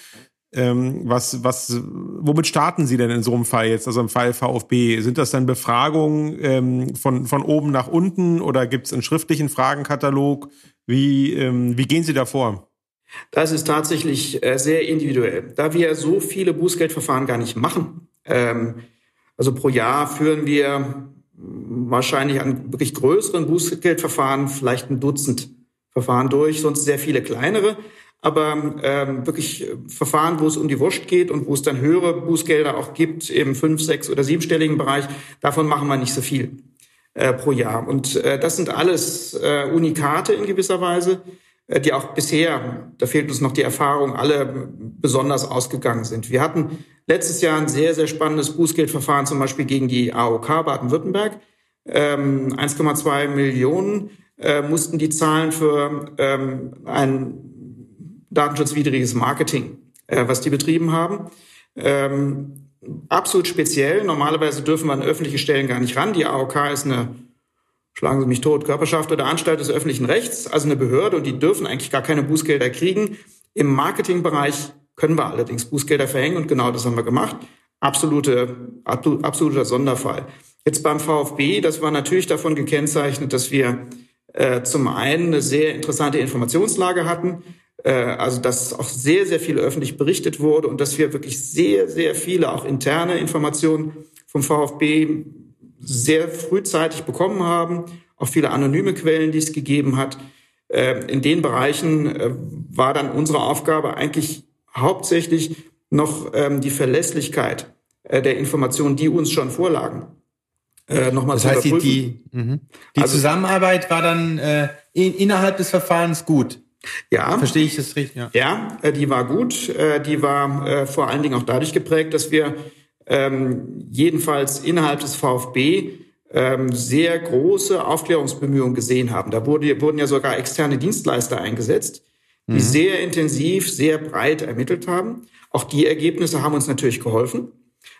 Ähm, was, was, womit starten Sie denn in so einem Fall jetzt, also im Fall VfB? Sind das dann Befragungen ähm, von, von oben nach unten oder gibt es einen schriftlichen Fragenkatalog? Wie, ähm, wie gehen Sie da vor? Das ist tatsächlich äh, sehr individuell. Da wir so viele Bußgeldverfahren gar nicht machen, ähm, also pro Jahr führen wir wahrscheinlich an wirklich größeren Bußgeldverfahren vielleicht ein Dutzend Verfahren durch, sonst sehr viele kleinere aber ähm, wirklich äh, Verfahren, wo es um die Wurst geht und wo es dann höhere Bußgelder auch gibt im fünf, sechs oder siebenstelligen Bereich, davon machen wir nicht so viel äh, pro Jahr. Und äh, das sind alles äh, Unikate in gewisser Weise, äh, die auch bisher, da fehlt uns noch die Erfahrung, alle besonders ausgegangen sind. Wir hatten letztes Jahr ein sehr, sehr spannendes Bußgeldverfahren, zum Beispiel gegen die AOK Baden-Württemberg. Ähm, 1,2 Millionen äh, mussten die zahlen für ähm, ein datenschutzwidriges Marketing, äh, was die betrieben haben. Ähm, absolut speziell. Normalerweise dürfen wir an öffentliche Stellen gar nicht ran. Die AOK ist eine, schlagen Sie mich tot, Körperschaft oder Anstalt des öffentlichen Rechts, also eine Behörde und die dürfen eigentlich gar keine Bußgelder kriegen. Im Marketingbereich können wir allerdings Bußgelder verhängen und genau das haben wir gemacht. Absolute, absoluter Sonderfall. Jetzt beim VfB, das war natürlich davon gekennzeichnet, dass wir äh, zum einen eine sehr interessante Informationslage hatten, also dass auch sehr, sehr viel öffentlich berichtet wurde und dass wir wirklich sehr, sehr viele auch interne Informationen vom VfB sehr frühzeitig bekommen haben, auch viele anonyme Quellen, die es gegeben hat. Äh, in den Bereichen äh, war dann unsere Aufgabe eigentlich hauptsächlich noch ähm, die Verlässlichkeit der Informationen, die uns schon vorlagen, nochmal das heißt. Die, die, mhm. die also, Zusammenarbeit war dann äh, in, innerhalb des Verfahrens gut. Ja. Verstehe ich das richtig? Ja, ja äh, die war gut. Äh, die war äh, vor allen Dingen auch dadurch geprägt, dass wir ähm, jedenfalls innerhalb des VfB ähm, sehr große Aufklärungsbemühungen gesehen haben. Da wurde, wurden ja sogar externe Dienstleister eingesetzt, die mhm. sehr intensiv, sehr breit ermittelt haben. Auch die Ergebnisse haben uns natürlich geholfen.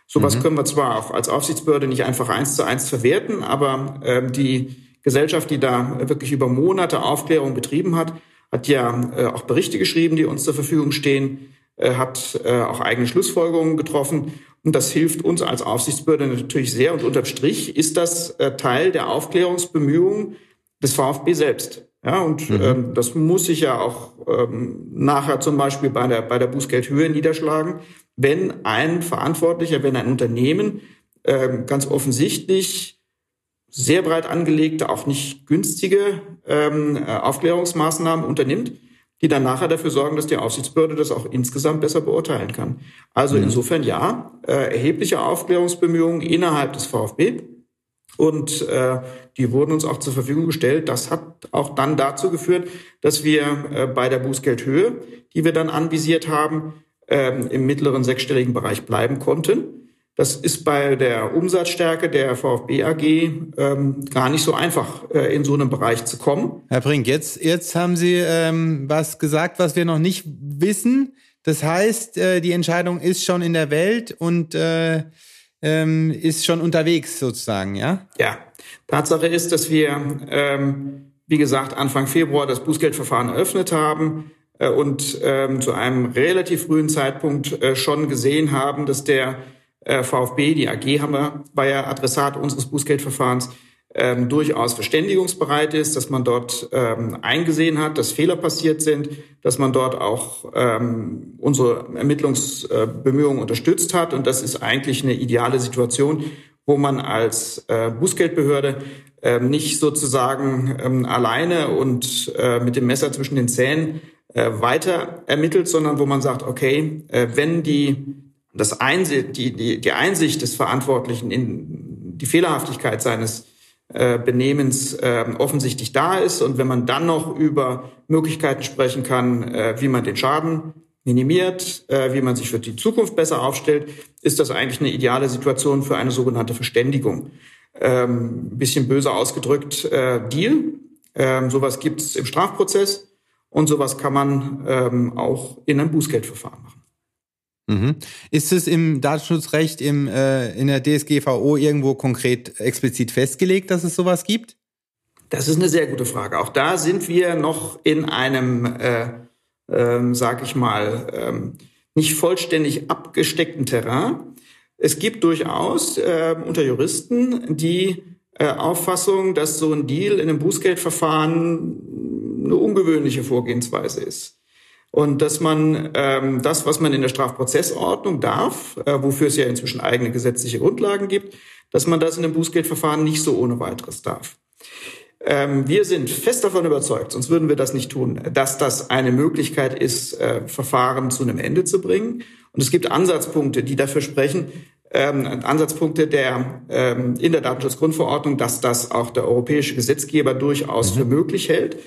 Sowas mhm. können wir zwar auch als Aufsichtsbehörde nicht einfach eins zu eins verwerten, aber ähm, die Gesellschaft, die da wirklich über Monate Aufklärung betrieben hat, hat ja äh, auch Berichte geschrieben, die uns zur Verfügung stehen, äh, hat äh, auch eigene Schlussfolgerungen getroffen. Und das hilft uns als Aufsichtsbehörde natürlich sehr. Und unterm Strich ist das äh, Teil der Aufklärungsbemühungen des VfB selbst. Ja, und mhm. ähm, das muss sich ja auch ähm, nachher zum Beispiel bei der, bei der Bußgeldhöhe niederschlagen. Wenn ein Verantwortlicher, wenn ein Unternehmen ähm, ganz offensichtlich sehr breit angelegte, auch nicht günstige ähm, äh, Aufklärungsmaßnahmen unternimmt, die dann nachher dafür sorgen, dass die Aufsichtsbehörde das auch insgesamt besser beurteilen kann. Also mhm. insofern ja, äh, erhebliche Aufklärungsbemühungen innerhalb des VfB. Und äh, die wurden uns auch zur Verfügung gestellt. Das hat auch dann dazu geführt, dass wir äh, bei der Bußgeldhöhe, die wir dann anvisiert haben, äh, im mittleren sechsstelligen Bereich bleiben konnten. Das ist bei der Umsatzstärke der VfB AG ähm, gar nicht so einfach, äh, in so einem Bereich zu kommen. Herr Brink, jetzt, jetzt haben Sie ähm, was gesagt, was wir noch nicht wissen. Das heißt, äh, die Entscheidung ist schon in der Welt und äh, ähm, ist schon unterwegs sozusagen, ja? Ja. Tatsache ist, dass wir ähm, wie gesagt, Anfang Februar das Bußgeldverfahren eröffnet haben äh, und ähm, zu einem relativ frühen Zeitpunkt äh, schon gesehen haben, dass der äh, VfB, die AG haben wir, war ja Adressat unseres Bußgeldverfahrens, ähm, durchaus verständigungsbereit ist, dass man dort ähm, eingesehen hat, dass Fehler passiert sind, dass man dort auch ähm, unsere Ermittlungsbemühungen äh, unterstützt hat. Und das ist eigentlich eine ideale Situation, wo man als äh, Bußgeldbehörde äh, nicht sozusagen ähm, alleine und äh, mit dem Messer zwischen den Zähnen äh, weiter ermittelt, sondern wo man sagt, okay, äh, wenn die, das Einsicht, die, die, die Einsicht des Verantwortlichen in die Fehlerhaftigkeit seines äh, Benehmens äh, offensichtlich da ist und wenn man dann noch über Möglichkeiten sprechen kann, äh, wie man den Schaden minimiert, äh, wie man sich für die Zukunft besser aufstellt, ist das eigentlich eine ideale Situation für eine sogenannte Verständigung. Ähm, bisschen böse ausgedrückt, äh, Deal. Ähm, sowas gibt es im Strafprozess und sowas kann man ähm, auch in einem Bußgeldverfahren machen. Mhm. Ist es im Datenschutzrecht im, äh, in der DSGVO irgendwo konkret explizit festgelegt, dass es sowas gibt? Das ist eine sehr gute Frage. Auch da sind wir noch in einem äh, ähm, sag ich mal, ähm, nicht vollständig abgesteckten Terrain. Es gibt durchaus äh, unter Juristen die äh, Auffassung, dass so ein Deal in einem Bußgeldverfahren eine ungewöhnliche Vorgehensweise ist. Und dass man ähm, das, was man in der Strafprozessordnung darf, äh, wofür es ja inzwischen eigene gesetzliche Grundlagen gibt, dass man das in einem Bußgeldverfahren nicht so ohne weiteres darf. Ähm, wir sind fest davon überzeugt, sonst würden wir das nicht tun, dass das eine Möglichkeit ist, äh, Verfahren zu einem Ende zu bringen. Und es gibt Ansatzpunkte, die dafür sprechen, ähm, Ansatzpunkte der, ähm, in der Datenschutzgrundverordnung, dass das auch der europäische Gesetzgeber durchaus mhm. für möglich hält.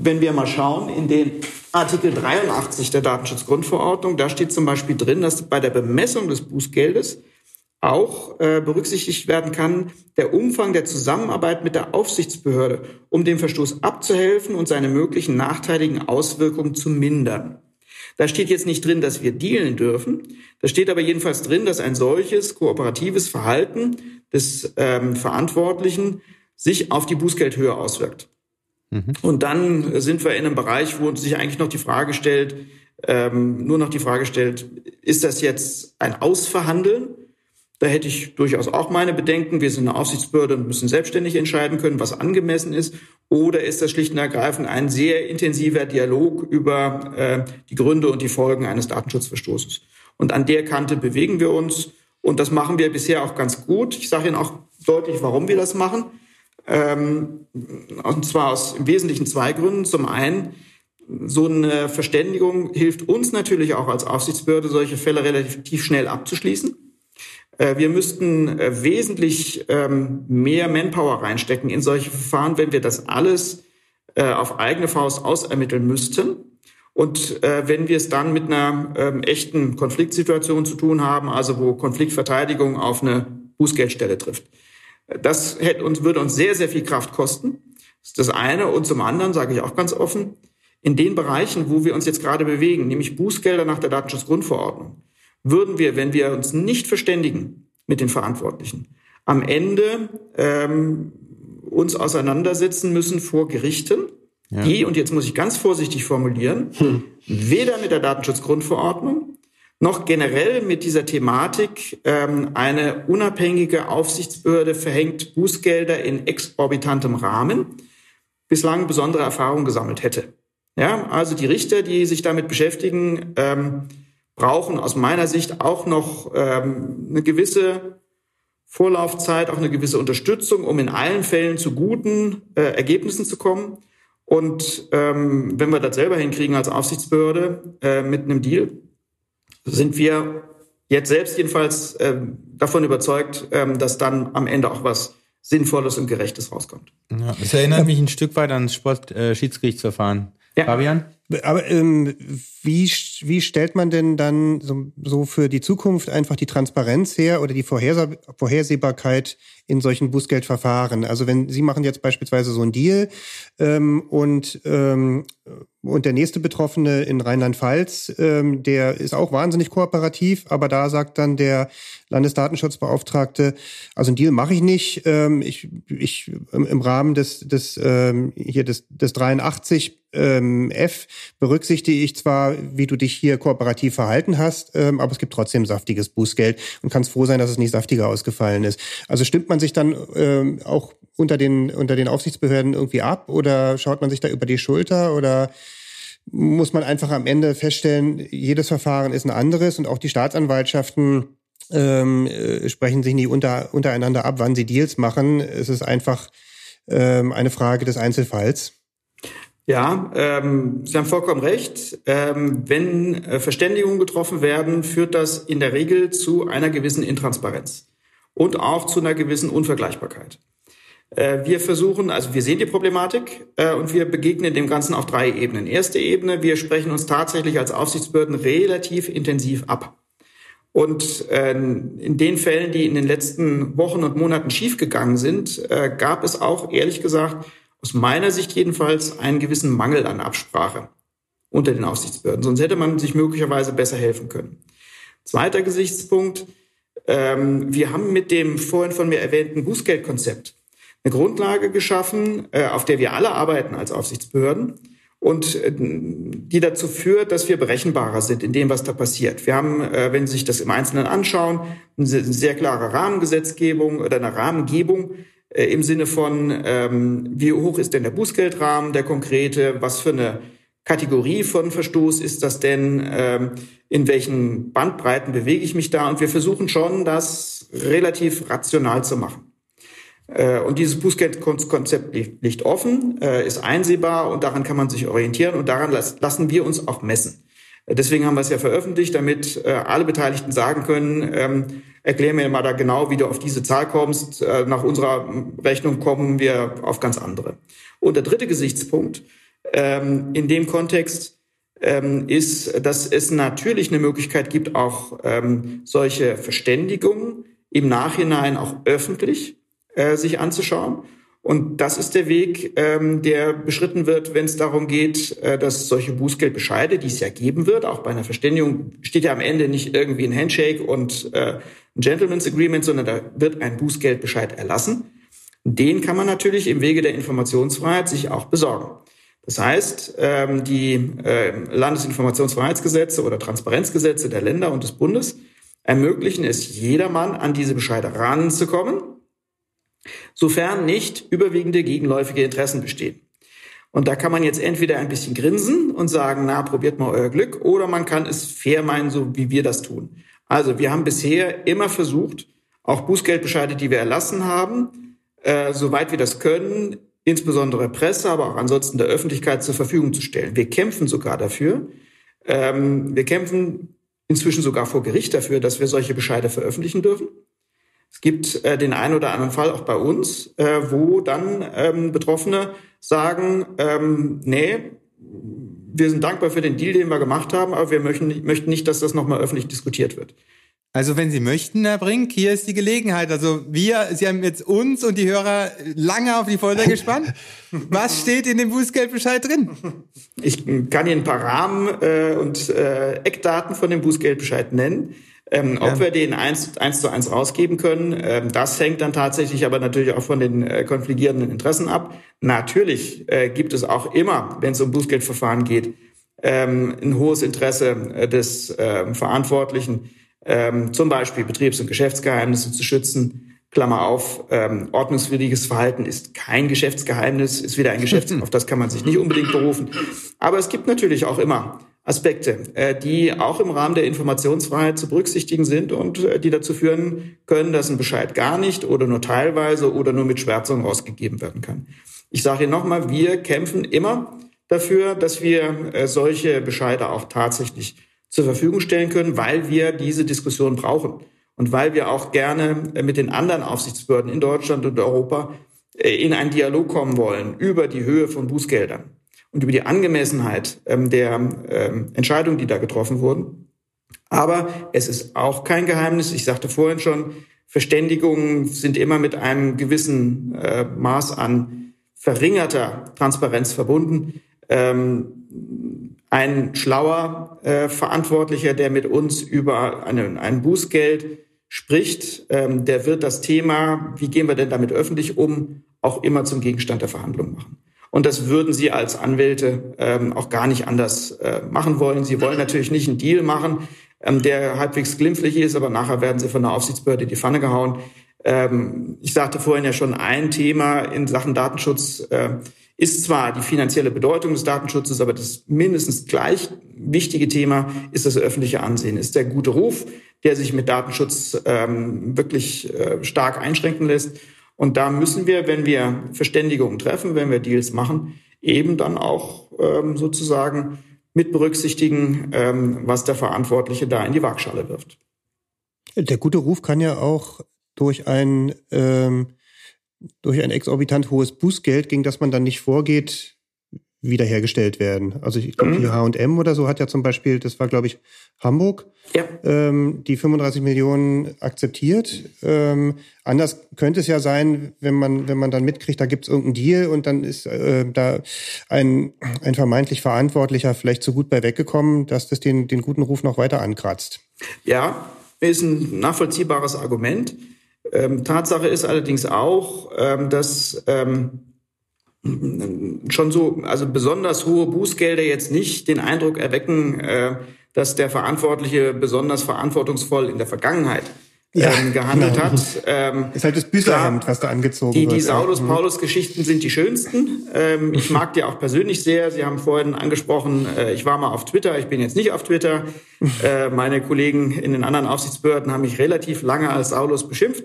Wenn wir mal schauen in den Artikel 83 der Datenschutzgrundverordnung, da steht zum Beispiel drin, dass bei der Bemessung des Bußgeldes auch äh, berücksichtigt werden kann der Umfang der Zusammenarbeit mit der Aufsichtsbehörde, um dem Verstoß abzuhelfen und seine möglichen nachteiligen Auswirkungen zu mindern. Da steht jetzt nicht drin, dass wir dealen dürfen. Da steht aber jedenfalls drin, dass ein solches kooperatives Verhalten des ähm, Verantwortlichen sich auf die Bußgeldhöhe auswirkt. Mhm. Und dann sind wir in einem Bereich, wo sich eigentlich noch die Frage stellt, ähm, nur noch die Frage stellt, ist das jetzt ein Ausverhandeln? Da hätte ich durchaus auch meine Bedenken. Wir sind eine Aufsichtsbehörde und müssen selbstständig entscheiden können, was angemessen ist. Oder ist das schlicht und ergreifend ein sehr intensiver Dialog über äh, die Gründe und die Folgen eines Datenschutzverstoßes? Und an der Kante bewegen wir uns. Und das machen wir bisher auch ganz gut. Ich sage Ihnen auch deutlich, warum wir das machen. Ähm, und zwar aus im Wesentlichen zwei Gründen. Zum einen, so eine Verständigung hilft uns natürlich auch als Aufsichtsbehörde, solche Fälle relativ schnell abzuschließen. Äh, wir müssten äh, wesentlich ähm, mehr Manpower reinstecken in solche Verfahren, wenn wir das alles äh, auf eigene Faust ausermitteln müssten. Und wenn wir es dann mit einer ähm, echten Konfliktsituation zu tun haben, also wo Konfliktverteidigung auf eine Bußgeldstelle trifft. Das hätte uns, würde uns sehr, sehr viel Kraft kosten. Das ist das eine. Und zum anderen sage ich auch ganz offen, in den Bereichen, wo wir uns jetzt gerade bewegen, nämlich Bußgelder nach der Datenschutzgrundverordnung, würden wir, wenn wir uns nicht verständigen mit den Verantwortlichen, am Ende ähm, uns auseinandersetzen müssen vor Gerichten, ja. die, und jetzt muss ich ganz vorsichtig formulieren, hm. weder mit der Datenschutzgrundverordnung noch generell mit dieser Thematik ähm, eine unabhängige Aufsichtsbehörde verhängt Bußgelder in exorbitantem Rahmen bislang besondere Erfahrungen gesammelt hätte. Ja, also die Richter, die sich damit beschäftigen, ähm, brauchen aus meiner Sicht auch noch ähm, eine gewisse Vorlaufzeit, auch eine gewisse Unterstützung, um in allen Fällen zu guten äh, Ergebnissen zu kommen. Und ähm, wenn wir das selber hinkriegen als Aufsichtsbehörde äh, mit einem Deal, sind wir jetzt selbst jedenfalls äh, davon überzeugt, ähm, dass dann am Ende auch was Sinnvolles und Gerechtes rauskommt. Ja, das erinnert mich ein Stück weit an das Sport-Schiedsgerichtsverfahren. Äh, ja. Fabian? Aber ähm, wie, wie stellt man denn dann so, so für die Zukunft einfach die Transparenz her oder die Vorherse Vorhersehbarkeit in solchen Bußgeldverfahren? Also wenn Sie machen jetzt beispielsweise so einen Deal ähm, und ähm, und der nächste Betroffene in Rheinland-Pfalz, ähm, der ist auch wahnsinnig kooperativ, aber da sagt dann der Landesdatenschutzbeauftragte, also ein Deal mache ich nicht. Ähm, ich, ich im Rahmen des, des ähm, hier des, des 83 ähm, F berücksichtige ich zwar, wie du dich hier kooperativ verhalten hast, ähm, aber es gibt trotzdem saftiges Bußgeld und kannst froh sein, dass es nicht saftiger ausgefallen ist. Also stimmt man sich dann ähm, auch unter den unter den Aufsichtsbehörden irgendwie ab oder schaut man sich da über die Schulter oder muss man einfach am Ende feststellen, jedes Verfahren ist ein anderes und auch die Staatsanwaltschaften ähm, äh, sprechen sich nicht unter, untereinander ab, wann sie Deals machen. Es ist einfach ähm, eine Frage des Einzelfalls. Ja, ähm, Sie haben vollkommen recht. Ähm, wenn äh, Verständigungen getroffen werden, führt das in der Regel zu einer gewissen Intransparenz und auch zu einer gewissen Unvergleichbarkeit. Äh, wir versuchen, also wir sehen die Problematik äh, und wir begegnen dem Ganzen auf drei Ebenen. Erste Ebene, wir sprechen uns tatsächlich als Aufsichtsbehörden relativ intensiv ab. Und äh, in den Fällen, die in den letzten Wochen und Monaten schiefgegangen sind, gab es auch, ehrlich gesagt, aus meiner Sicht jedenfalls einen gewissen Mangel an Absprache unter den Aufsichtsbehörden. Sonst hätte man sich möglicherweise besser helfen können. Zweiter Gesichtspunkt. Ähm, wir haben mit dem vorhin von mir erwähnten Bußgeldkonzept eine Grundlage geschaffen, äh, auf der wir alle arbeiten als Aufsichtsbehörden und äh, die dazu führt, dass wir berechenbarer sind in dem, was da passiert. Wir haben, äh, wenn Sie sich das im Einzelnen anschauen, eine sehr klare Rahmengesetzgebung oder eine Rahmengebung, äh, im Sinne von, ähm, wie hoch ist denn der Bußgeldrahmen, der konkrete, was für eine Kategorie von Verstoß ist das denn, ähm, in welchen Bandbreiten bewege ich mich da und wir versuchen schon, das relativ rational zu machen. Äh, und dieses Bußgeldkonzept liegt offen, äh, ist einsehbar und daran kann man sich orientieren und daran lassen wir uns auch messen. Deswegen haben wir es ja veröffentlicht, damit äh, alle Beteiligten sagen können, ähm, erklär mir mal da genau, wie du auf diese Zahl kommst. Nach unserer Rechnung kommen wir auf ganz andere. Und der dritte Gesichtspunkt ähm, in dem Kontext ähm, ist, dass es natürlich eine Möglichkeit gibt, auch ähm, solche Verständigungen im Nachhinein auch öffentlich äh, sich anzuschauen. Und das ist der Weg, ähm, der beschritten wird, wenn es darum geht, äh, dass solche Bußgeldbescheide, die es ja geben wird, auch bei einer Verständigung steht ja am Ende nicht irgendwie ein Handshake und äh, ein Gentleman's Agreement, sondern da wird ein Bußgeldbescheid erlassen. Den kann man natürlich im Wege der Informationsfreiheit sich auch besorgen. Das heißt, ähm, die äh, Landesinformationsfreiheitsgesetze oder Transparenzgesetze der Länder und des Bundes ermöglichen es jedermann, an diese Bescheide ranzukommen sofern nicht überwiegende gegenläufige Interessen bestehen. Und da kann man jetzt entweder ein bisschen grinsen und sagen, na, probiert mal euer Glück, oder man kann es fair meinen, so wie wir das tun. Also wir haben bisher immer versucht, auch Bußgeldbescheide, die wir erlassen haben, äh, soweit wir das können, insbesondere Presse, aber auch ansonsten der Öffentlichkeit zur Verfügung zu stellen. Wir kämpfen sogar dafür. Ähm, wir kämpfen inzwischen sogar vor Gericht dafür, dass wir solche Bescheide veröffentlichen dürfen. Es gibt äh, den einen oder anderen Fall auch bei uns, äh, wo dann ähm, Betroffene sagen, ähm, nee, wir sind dankbar für den Deal, den wir gemacht haben, aber wir möchten, möchten nicht, dass das nochmal öffentlich diskutiert wird. Also wenn Sie möchten, Herr Brink, hier ist die Gelegenheit. Also wir, Sie haben jetzt uns und die Hörer lange auf die Folter gespannt. Was steht in dem Bußgeldbescheid drin? Ich kann Ihnen ein paar Rahmen äh, und äh, Eckdaten von dem Bußgeldbescheid nennen. Ähm, ja. Ob wir den eins, eins zu eins rausgeben können, ähm, das hängt dann tatsächlich aber natürlich auch von den äh, konfligierenden Interessen ab. Natürlich äh, gibt es auch immer, wenn es um Bußgeldverfahren geht, ähm, ein hohes Interesse äh, des äh, Verantwortlichen, ähm, zum Beispiel Betriebs- und Geschäftsgeheimnisse zu schützen. Klammer auf, ähm, ordnungswidriges Verhalten ist kein Geschäftsgeheimnis, ist wieder ein Geschäfts, auf das kann man sich nicht unbedingt berufen. Aber es gibt natürlich auch immer Aspekte, äh, die auch im Rahmen der Informationsfreiheit zu berücksichtigen sind und äh, die dazu führen können, dass ein Bescheid gar nicht oder nur teilweise oder nur mit Schwärzung rausgegeben werden kann. Ich sage Ihnen nochmal, wir kämpfen immer dafür, dass wir äh, solche Bescheide auch tatsächlich zur Verfügung stellen können, weil wir diese Diskussion brauchen und weil wir auch gerne mit den anderen Aufsichtsbehörden in Deutschland und Europa in einen Dialog kommen wollen über die Höhe von Bußgeldern und über die Angemessenheit ähm, der ähm, Entscheidungen, die da getroffen wurden. Aber es ist auch kein Geheimnis, ich sagte vorhin schon, Verständigungen sind immer mit einem gewissen äh, Maß an verringerter Transparenz verbunden. Ähm, ein schlauer äh, Verantwortlicher, der mit uns über eine, ein Bußgeld spricht, ähm, der wird das Thema, wie gehen wir denn damit öffentlich um, auch immer zum Gegenstand der Verhandlung machen. Und das würden Sie als Anwälte ähm, auch gar nicht anders äh, machen wollen. Sie wollen natürlich nicht einen Deal machen, ähm, der halbwegs glimpflich ist, aber nachher werden Sie von der Aufsichtsbehörde die Pfanne gehauen. Ähm, ich sagte vorhin ja schon, ein Thema in Sachen Datenschutz äh, ist zwar die finanzielle Bedeutung des Datenschutzes, aber das mindestens gleich wichtige Thema ist das öffentliche Ansehen, ist der gute Ruf, der sich mit Datenschutz ähm, wirklich äh, stark einschränken lässt. Und da müssen wir, wenn wir Verständigungen treffen, wenn wir Deals machen, eben dann auch ähm, sozusagen mit berücksichtigen, ähm, was der Verantwortliche da in die Waagschale wirft. Der gute Ruf kann ja auch durch ein ähm, durch ein exorbitant hohes Bußgeld, gegen das man dann nicht vorgeht, wiederhergestellt werden. Also ich glaube, mhm. die H&M oder so hat ja zum Beispiel, das war glaube ich Hamburg, ja. ähm, die 35 Millionen akzeptiert. Ähm, anders könnte es ja sein, wenn man wenn man dann mitkriegt, da gibt es irgendeinen Deal und dann ist äh, da ein ein vermeintlich Verantwortlicher vielleicht zu gut bei weggekommen, dass das den den guten Ruf noch weiter ankratzt. Ja, ist ein nachvollziehbares Argument. Ähm, Tatsache ist allerdings auch, ähm, dass ähm, schon so, also besonders hohe Bußgelder jetzt nicht den Eindruck erwecken, äh, dass der Verantwortliche besonders verantwortungsvoll in der Vergangenheit ja, ähm, gehandelt genau. hat. Ähm, ist halt das Büßerhemd, was da angezogen die, wird. Die Saulus-Paulus-Geschichten sind die schönsten. Ähm, ich mag die auch persönlich sehr. Sie haben vorhin angesprochen, äh, ich war mal auf Twitter, ich bin jetzt nicht auf Twitter. Äh, meine Kollegen in den anderen Aufsichtsbehörden haben mich relativ lange als Saulus beschimpft.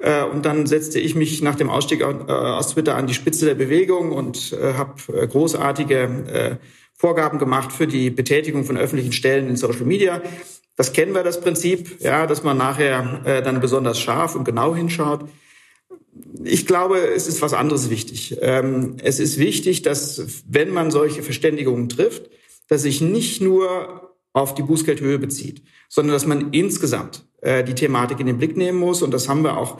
Äh, und dann setzte ich mich nach dem Ausstieg äh, aus Twitter an die Spitze der Bewegung und äh, habe großartige Vorgaben gemacht für die Betätigung von öffentlichen Stellen in Social Media. Das kennen wir, das Prinzip, ja, dass man nachher dann besonders scharf und genau hinschaut. Ich glaube, es ist was anderes wichtig. Ähm, es ist wichtig, dass, wenn man solche Verständigungen trifft, dass sich nicht nur auf die Bußgeldhöhe bezieht, sondern dass man insgesamt äh, die Thematik in den Blick nehmen muss. Und das haben wir auch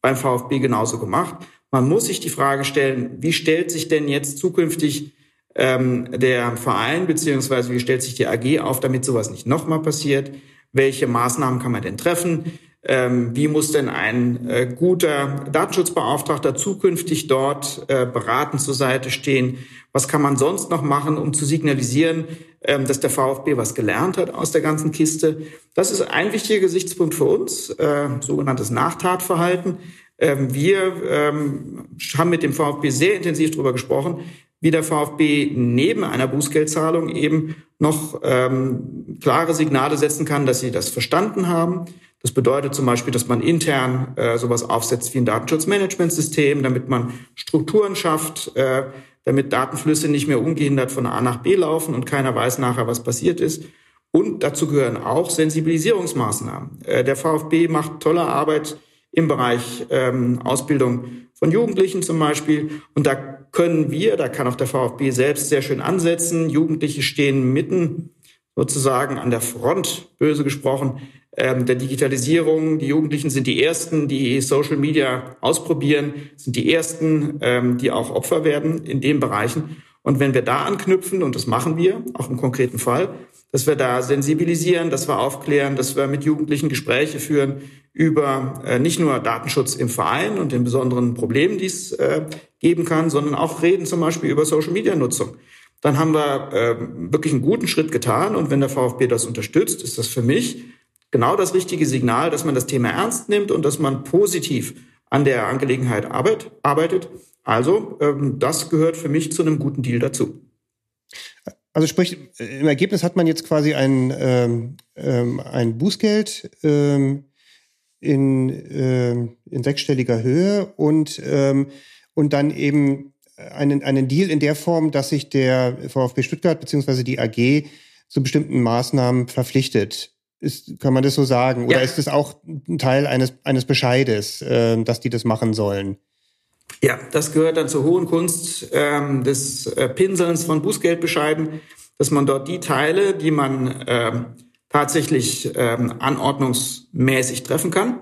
beim VfB genauso gemacht. Man muss sich die Frage stellen, wie stellt sich denn jetzt zukünftig ähm, der Verein beziehungsweise wie stellt sich die AG auf, damit sowas nicht nochmal passiert? Welche Maßnahmen kann man denn treffen? Ähm, wie muss denn ein äh, guter Datenschutzbeauftragter zukünftig dort äh, beratend zur Seite stehen? Was kann man sonst noch machen, um zu signalisieren, ähm, dass der VfB was gelernt hat aus der ganzen Kiste? Das ist ein wichtiger Gesichtspunkt für uns, äh, sogenanntes Nachtatverhalten. Ähm, wir ähm, haben mit dem VfB sehr intensiv darüber gesprochen, wie der VfB neben einer Bußgeldzahlung eben noch ähm, klare Signale setzen kann, dass sie das verstanden haben, das bedeutet zum Beispiel, dass man intern äh, sowas aufsetzt wie ein Datenschutzmanagementsystem, damit man Strukturen schafft, äh, damit Datenflüsse nicht mehr ungehindert von A nach B laufen und keiner weiß nachher, was passiert ist. Und dazu gehören auch Sensibilisierungsmaßnahmen. Äh, der VfB macht tolle Arbeit im Bereich ähm, Ausbildung von Jugendlichen zum Beispiel. Und da können wir, da kann auch der VfB selbst sehr schön ansetzen. Jugendliche stehen mitten sozusagen an der Front, böse gesprochen, ähm, der Digitalisierung. Die Jugendlichen sind die Ersten, die Social Media ausprobieren, sind die Ersten, ähm, die auch Opfer werden in den Bereichen. Und wenn wir da anknüpfen, und das machen wir, auch im konkreten Fall, dass wir da sensibilisieren, dass wir aufklären, dass wir mit Jugendlichen Gespräche führen über äh, nicht nur Datenschutz im Verein und den besonderen Problemen, die es äh, geben kann, sondern auch reden zum Beispiel über Social-Media-Nutzung. Dann haben wir äh, wirklich einen guten Schritt getan. Und wenn der VfB das unterstützt, ist das für mich genau das richtige Signal, dass man das Thema ernst nimmt und dass man positiv an der Angelegenheit arbeit, arbeitet. Also ähm, das gehört für mich zu einem guten Deal dazu. Also sprich, im Ergebnis hat man jetzt quasi ein, ähm, ähm, ein Bußgeld ähm, in, ähm, in sechsstelliger Höhe und, ähm, und dann eben einen, einen Deal in der Form, dass sich der VfB Stuttgart beziehungsweise die AG zu bestimmten Maßnahmen verpflichtet. Ist, kann man das so sagen? Oder ja. ist das auch ein Teil eines, eines Bescheides, äh, dass die das machen sollen? Ja, das gehört dann zur hohen Kunst ähm, des äh, Pinselns von Bußgeldbescheiden, dass man dort die Teile, die man ähm, tatsächlich ähm, anordnungsmäßig treffen kann,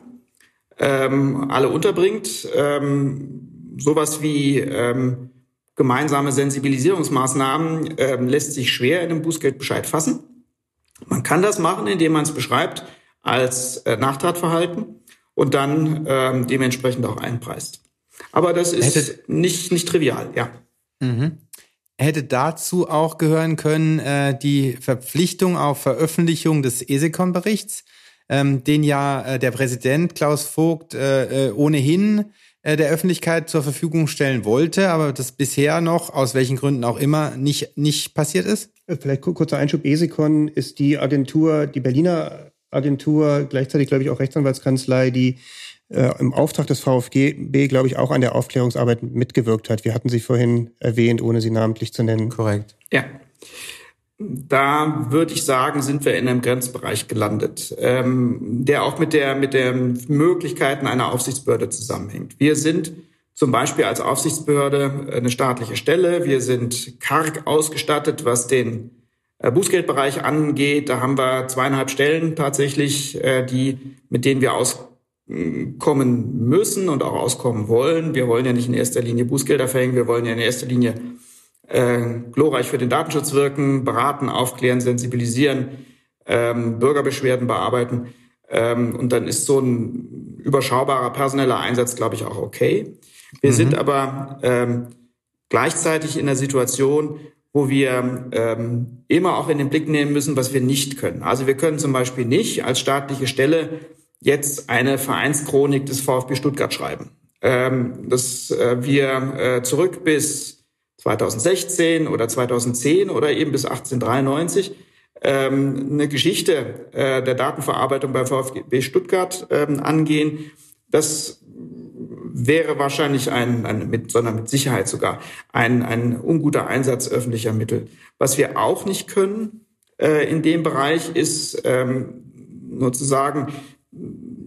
ähm, alle unterbringt. Ähm, sowas wie ähm, gemeinsame Sensibilisierungsmaßnahmen äh, lässt sich schwer in einem Bußgeldbescheid fassen. Man kann das machen, indem man es beschreibt als äh, Nachtatverhalten und dann ähm, dementsprechend auch einpreist. Aber das ist Hätte nicht, nicht trivial, ja. Mhm. Hätte dazu auch gehören können äh, die Verpflichtung auf Veröffentlichung des ESECON-Berichts, ähm, den ja äh, der Präsident Klaus Vogt äh, äh ohnehin äh, der Öffentlichkeit zur Verfügung stellen wollte, aber das bisher noch, aus welchen Gründen auch immer, nicht, nicht passiert ist? Äh, vielleicht kurzer Einschub. ESECON ist die Agentur, die Berliner Agentur, gleichzeitig glaube ich auch Rechtsanwaltskanzlei, die äh, im Auftrag des VfGB, glaube ich, auch an der Aufklärungsarbeit mitgewirkt hat. Wir hatten sie vorhin erwähnt, ohne sie namentlich zu nennen. Korrekt. Ja. Da würde ich sagen, sind wir in einem Grenzbereich gelandet, ähm, der auch mit der mit den Möglichkeiten einer Aufsichtsbehörde zusammenhängt. Wir sind zum Beispiel als Aufsichtsbehörde eine staatliche Stelle. Wir sind karg ausgestattet, was den äh, Bußgeldbereich angeht. Da haben wir zweieinhalb Stellen tatsächlich, äh, die mit denen wir auskommen müssen und auch auskommen wollen. Wir wollen ja nicht in erster Linie Bußgelder verhängen. Wir wollen ja in erster Linie äh, glorreich für den Datenschutz wirken, beraten, aufklären, sensibilisieren, ähm, Bürgerbeschwerden bearbeiten. Ähm, und dann ist so ein überschaubarer personeller Einsatz, glaube ich, auch okay. Wir mhm. sind aber ähm, gleichzeitig in der Situation, wo wir ähm, immer auch in den Blick nehmen müssen, was wir nicht können. Also wir können zum Beispiel nicht als staatliche Stelle jetzt eine Vereinschronik des VfB Stuttgart schreiben. Ähm, dass äh, wir äh, zurück bis 2016 oder 2010 oder eben bis 1893 ähm, eine Geschichte äh, der Datenverarbeitung bei VfB Stuttgart ähm, angehen. Das wäre wahrscheinlich ein, ein mit, sondern mit Sicherheit sogar ein, ein unguter Einsatz öffentlicher Mittel. Was wir auch nicht können äh, in dem Bereich ist ähm, nur zu sagen,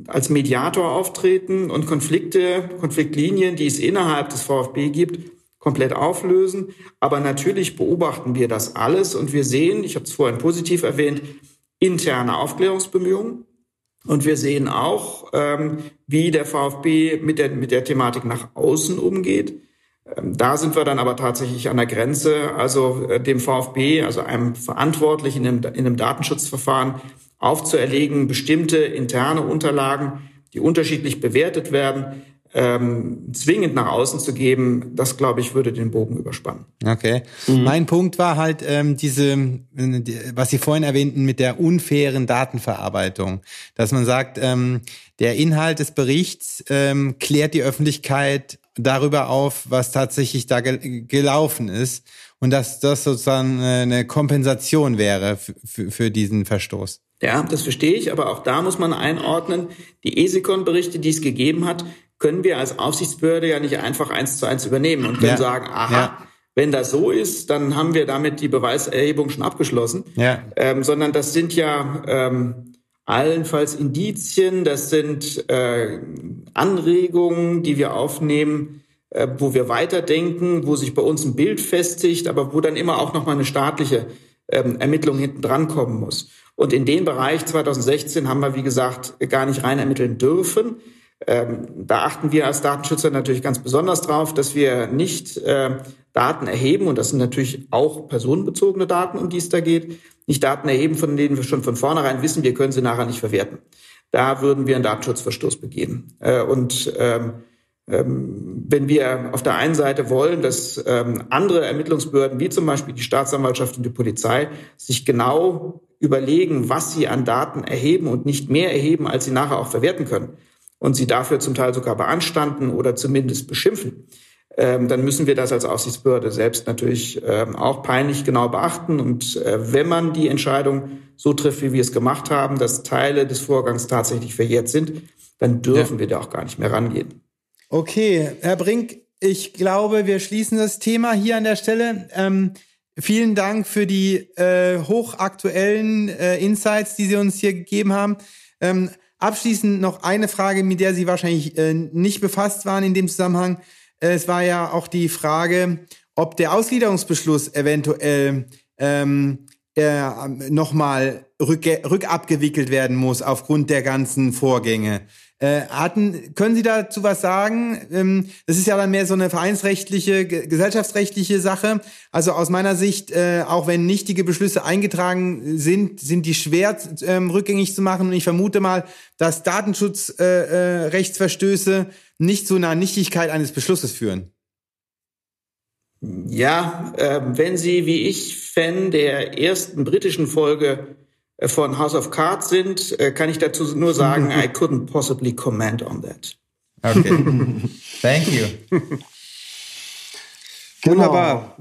als Mediator auftreten und Konflikte, Konfliktlinien, die es innerhalb des VfB gibt, komplett auflösen. Aber natürlich beobachten wir das alles und wir sehen, ich habe es vorhin positiv erwähnt, interne Aufklärungsbemühungen. Und wir sehen auch, ähm, wie der VfB mit der, mit der Thematik nach außen umgeht. Ähm, da sind wir dann aber tatsächlich an der Grenze, also äh, dem VfB, also einem Verantwortlichen in einem, in einem Datenschutzverfahren aufzuerlegen, bestimmte interne Unterlagen, die unterschiedlich bewertet werden, ähm, zwingend nach außen zu geben, das glaube ich würde den Bogen überspannen. Okay. Mhm. Mein Punkt war halt ähm, diese, was Sie vorhin erwähnten mit der unfairen Datenverarbeitung, dass man sagt, ähm, der Inhalt des Berichts ähm, klärt die Öffentlichkeit darüber auf, was tatsächlich da gel gelaufen ist und dass das sozusagen eine Kompensation wäre für, für diesen Verstoß. Ja, das verstehe ich, aber auch da muss man einordnen, die ESICON-Berichte, die es gegeben hat, können wir als Aufsichtsbehörde ja nicht einfach eins zu eins übernehmen und können ja. sagen, aha, ja. wenn das so ist, dann haben wir damit die Beweiserhebung schon abgeschlossen. Ja. Ähm, sondern das sind ja ähm, allenfalls Indizien, das sind äh, Anregungen, die wir aufnehmen, äh, wo wir weiterdenken, wo sich bei uns ein Bild festigt, aber wo dann immer auch nochmal eine staatliche ähm, Ermittlung hinten dran kommen muss. Und in den Bereich 2016 haben wir, wie gesagt, gar nicht rein ermitteln dürfen. Ähm, da achten wir als Datenschützer natürlich ganz besonders drauf, dass wir nicht äh, Daten erheben, und das sind natürlich auch personenbezogene Daten, um die es da geht, nicht Daten erheben, von denen wir schon von vornherein wissen, wir können sie nachher nicht verwerten. Da würden wir einen Datenschutzverstoß begehen. Äh, und ähm, ähm, wenn wir auf der einen Seite wollen, dass ähm, andere Ermittlungsbehörden, wie zum Beispiel die Staatsanwaltschaft und die Polizei, sich genau überlegen, was sie an Daten erheben und nicht mehr erheben, als sie nachher auch verwerten können, und sie dafür zum Teil sogar beanstanden oder zumindest beschimpfen, ähm, dann müssen wir das als Aufsichtsbehörde selbst natürlich ähm, auch peinlich genau beachten. Und äh, wenn man die Entscheidung so trifft, wie wir es gemacht haben, dass Teile des Vorgangs tatsächlich verjährt sind, dann dürfen ja. wir da auch gar nicht mehr rangehen. Okay, Herr Brink, ich glaube, wir schließen das Thema hier an der Stelle. Ähm, vielen Dank für die äh, hochaktuellen äh, Insights, die Sie uns hier gegeben haben. Ähm, Abschließend noch eine Frage, mit der Sie wahrscheinlich äh, nicht befasst waren in dem Zusammenhang. Äh, es war ja auch die Frage, ob der Ausgliederungsbeschluss eventuell ähm, äh, nochmal rück, rückabgewickelt werden muss aufgrund der ganzen Vorgänge. Äh, hatten, können Sie dazu was sagen? Ähm, das ist ja dann mehr so eine vereinsrechtliche, gesellschaftsrechtliche Sache. Also aus meiner Sicht, äh, auch wenn nichtige Beschlüsse eingetragen sind, sind die schwer ähm, rückgängig zu machen. Und ich vermute mal, dass Datenschutzrechtsverstöße äh, äh, nicht zu einer Nichtigkeit eines Beschlusses führen. Ja, äh, wenn Sie wie ich Fan der ersten britischen Folge von House of Cards sind, äh, kann ich dazu nur sagen, I couldn't possibly comment on that. Okay. Thank you. Wunderbar.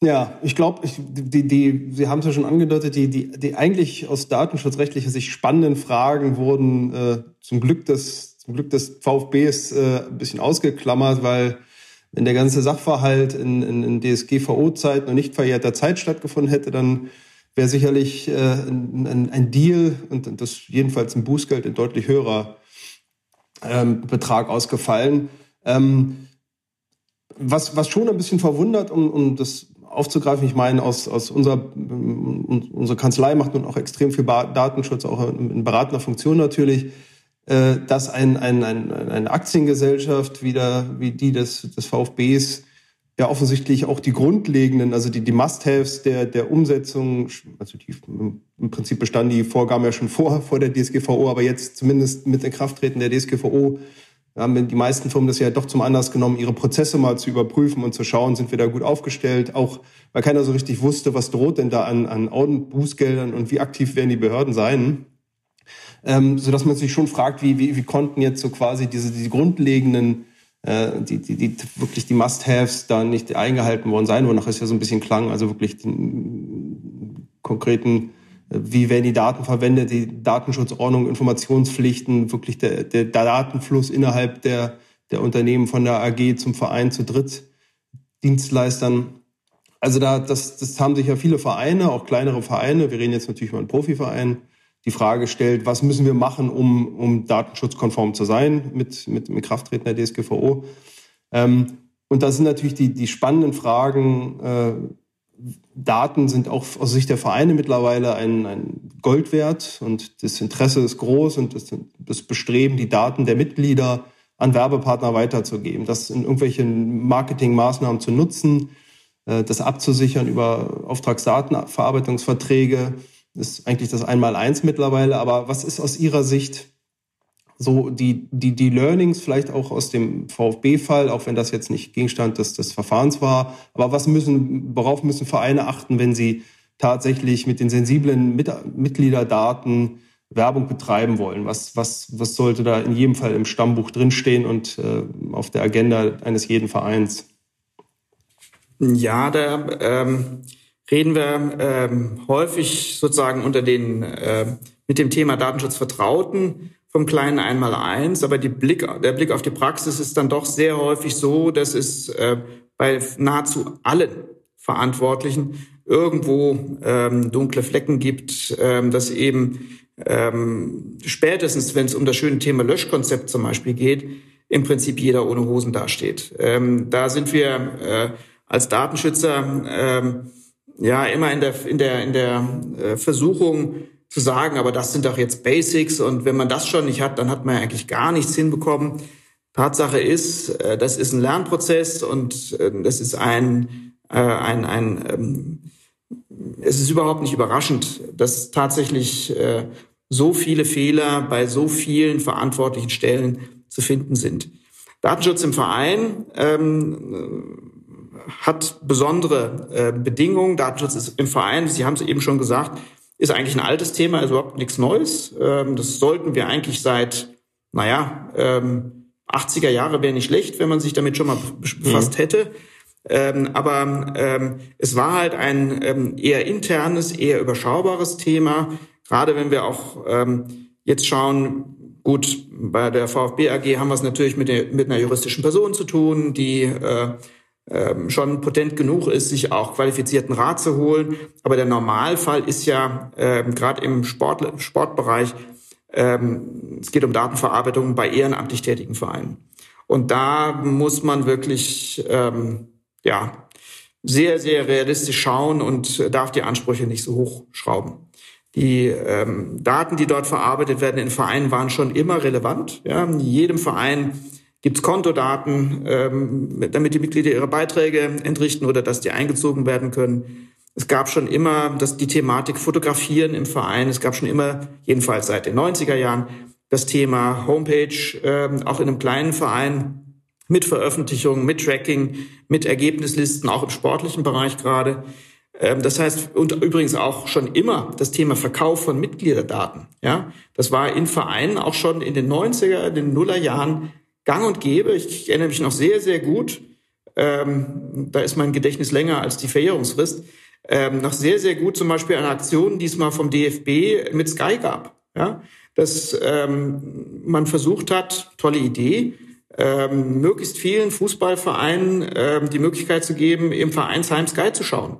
Ja, ich glaube, die, die, Sie haben es ja schon angedeutet, die, die, die eigentlich aus datenschutzrechtlicher Sicht spannenden Fragen wurden äh, zum Glück des, zum Glück des VfBs äh, ein bisschen ausgeklammert, weil wenn der ganze Sachverhalt in, in, in DSGVO-Zeiten und nicht verjährter Zeit stattgefunden hätte, dann wäre sicherlich äh, ein, ein, Deal und das jedenfalls ein Bußgeld in deutlich höherer ähm, Betrag ausgefallen. Ähm, was, was schon ein bisschen verwundert, um, um das aufzugreifen, ich meine, aus, aus unserer, unsere Kanzlei macht nun auch extrem viel Datenschutz, auch in beratender Funktion natürlich, äh, dass ein, ein, ein, eine Aktiengesellschaft wieder, wie die des, des VfBs ja offensichtlich auch die grundlegenden, also die, die Must-Haves der, der Umsetzung, also die, im Prinzip bestanden die Vorgaben ja schon vor, vor der DSGVO, aber jetzt zumindest mit Inkrafttreten der DSGVO haben die meisten Firmen das ja doch zum Anlass genommen, ihre Prozesse mal zu überprüfen und zu schauen, sind wir da gut aufgestellt, auch weil keiner so richtig wusste, was droht denn da an, an Bußgeldern und wie aktiv werden die Behörden sein. Ähm, sodass man sich schon fragt, wie, wie, wie konnten jetzt so quasi diese, diese grundlegenden die, die, die wirklich die Must-Haves da nicht eingehalten worden sein, wonach es ja so ein bisschen klang, also wirklich den konkreten, äh, wie werden die Daten verwendet, die Datenschutzordnung, Informationspflichten, wirklich der, der Datenfluss innerhalb der, der Unternehmen von der AG zum Verein zu Drittdienstleistern. Also da, das, das haben sich ja viele Vereine, auch kleinere Vereine, wir reden jetzt natürlich über einen Profiverein, die Frage stellt, was müssen wir machen, um, um datenschutzkonform zu sein mit, mit, mit Krafttreten der DSGVO. Ähm, und da sind natürlich die, die spannenden Fragen, äh, Daten sind auch aus Sicht der Vereine mittlerweile ein, ein Gold wert und das Interesse ist groß und das, das Bestreben, die Daten der Mitglieder an Werbepartner weiterzugeben, das in irgendwelchen Marketingmaßnahmen zu nutzen, äh, das abzusichern über Auftragsdatenverarbeitungsverträge ist eigentlich das Einmaleins mittlerweile. Aber was ist aus Ihrer Sicht so die, die, die Learnings vielleicht auch aus dem VfB-Fall, auch wenn das jetzt nicht Gegenstand des, des Verfahrens war. Aber was müssen, worauf müssen Vereine achten, wenn sie tatsächlich mit den sensiblen mit Mitgliederdaten Werbung betreiben wollen? Was, was, was sollte da in jedem Fall im Stammbuch drinstehen und äh, auf der Agenda eines jeden Vereins? Ja, da ähm, reden wir ähm, häufig sozusagen unter den äh, mit dem Thema Datenschutz Vertrauten vom kleinen Einmaleins, aber die Blick, der Blick auf die Praxis ist dann doch sehr häufig so, dass es äh, bei nahezu allen Verantwortlichen irgendwo ähm, dunkle Flecken gibt, ähm, dass eben ähm, spätestens, wenn es um das schöne Thema Löschkonzept zum Beispiel geht, im Prinzip jeder ohne Hosen dasteht. Ähm, da sind wir äh, als Datenschützer ähm, ja immer in der in der in der äh, Versuchung zu sagen, aber das sind doch jetzt Basics und wenn man das schon nicht hat, dann hat man ja eigentlich gar nichts hinbekommen. Tatsache ist, äh, das ist ein Lernprozess und äh, das ist ein ein ein ähm, es ist überhaupt nicht überraschend, dass tatsächlich so viele Fehler bei so vielen verantwortlichen Stellen zu finden sind. Datenschutz im Verein ähm, hat besondere äh, Bedingungen. Datenschutz ist im Verein, Sie haben es eben schon gesagt, ist eigentlich ein altes Thema, ist überhaupt nichts Neues. Ähm, das sollten wir eigentlich seit, naja, ähm, 80er Jahre wäre nicht schlecht, wenn man sich damit schon mal befasst mhm. hätte. Ähm, aber ähm, es war halt ein ähm, eher internes, eher überschaubares Thema. Gerade wenn wir auch ähm, jetzt schauen, gut, bei der VfB AG haben wir es natürlich mit, der, mit einer juristischen Person zu tun, die äh, ähm, schon potent genug ist, sich auch qualifizierten Rat zu holen. Aber der Normalfall ist ja ähm, gerade im Sport, Sportbereich, ähm, es geht um Datenverarbeitung bei ehrenamtlich tätigen Vereinen. Und da muss man wirklich ähm, ja sehr, sehr realistisch schauen und darf die Ansprüche nicht so hoch schrauben. Die ähm, Daten, die dort verarbeitet werden in Vereinen, waren schon immer relevant. Ja, in jedem Verein gibt's Kontodaten, ähm, damit die Mitglieder ihre Beiträge entrichten oder dass die eingezogen werden können. Es gab schon immer das, die Thematik Fotografieren im Verein. Es gab schon immer, jedenfalls seit den 90er Jahren, das Thema Homepage, ähm, auch in einem kleinen Verein mit Veröffentlichungen, mit Tracking, mit Ergebnislisten, auch im sportlichen Bereich gerade. Ähm, das heißt, und übrigens auch schon immer das Thema Verkauf von Mitgliederdaten. Ja, das war in Vereinen auch schon in den 90er, in den Nullerjahren gang und gäbe. Ich erinnere mich noch sehr, sehr gut. Ähm, da ist mein Gedächtnis länger als die Verjährungsfrist. Ähm, noch sehr, sehr gut zum Beispiel eine Aktion, die es mal vom DFB mit Sky gab. Ja, dass ähm, man versucht hat, tolle Idee, ähm, möglichst vielen Fußballvereinen ähm, die Möglichkeit zu geben, im Vereinsheim Sky zu schauen.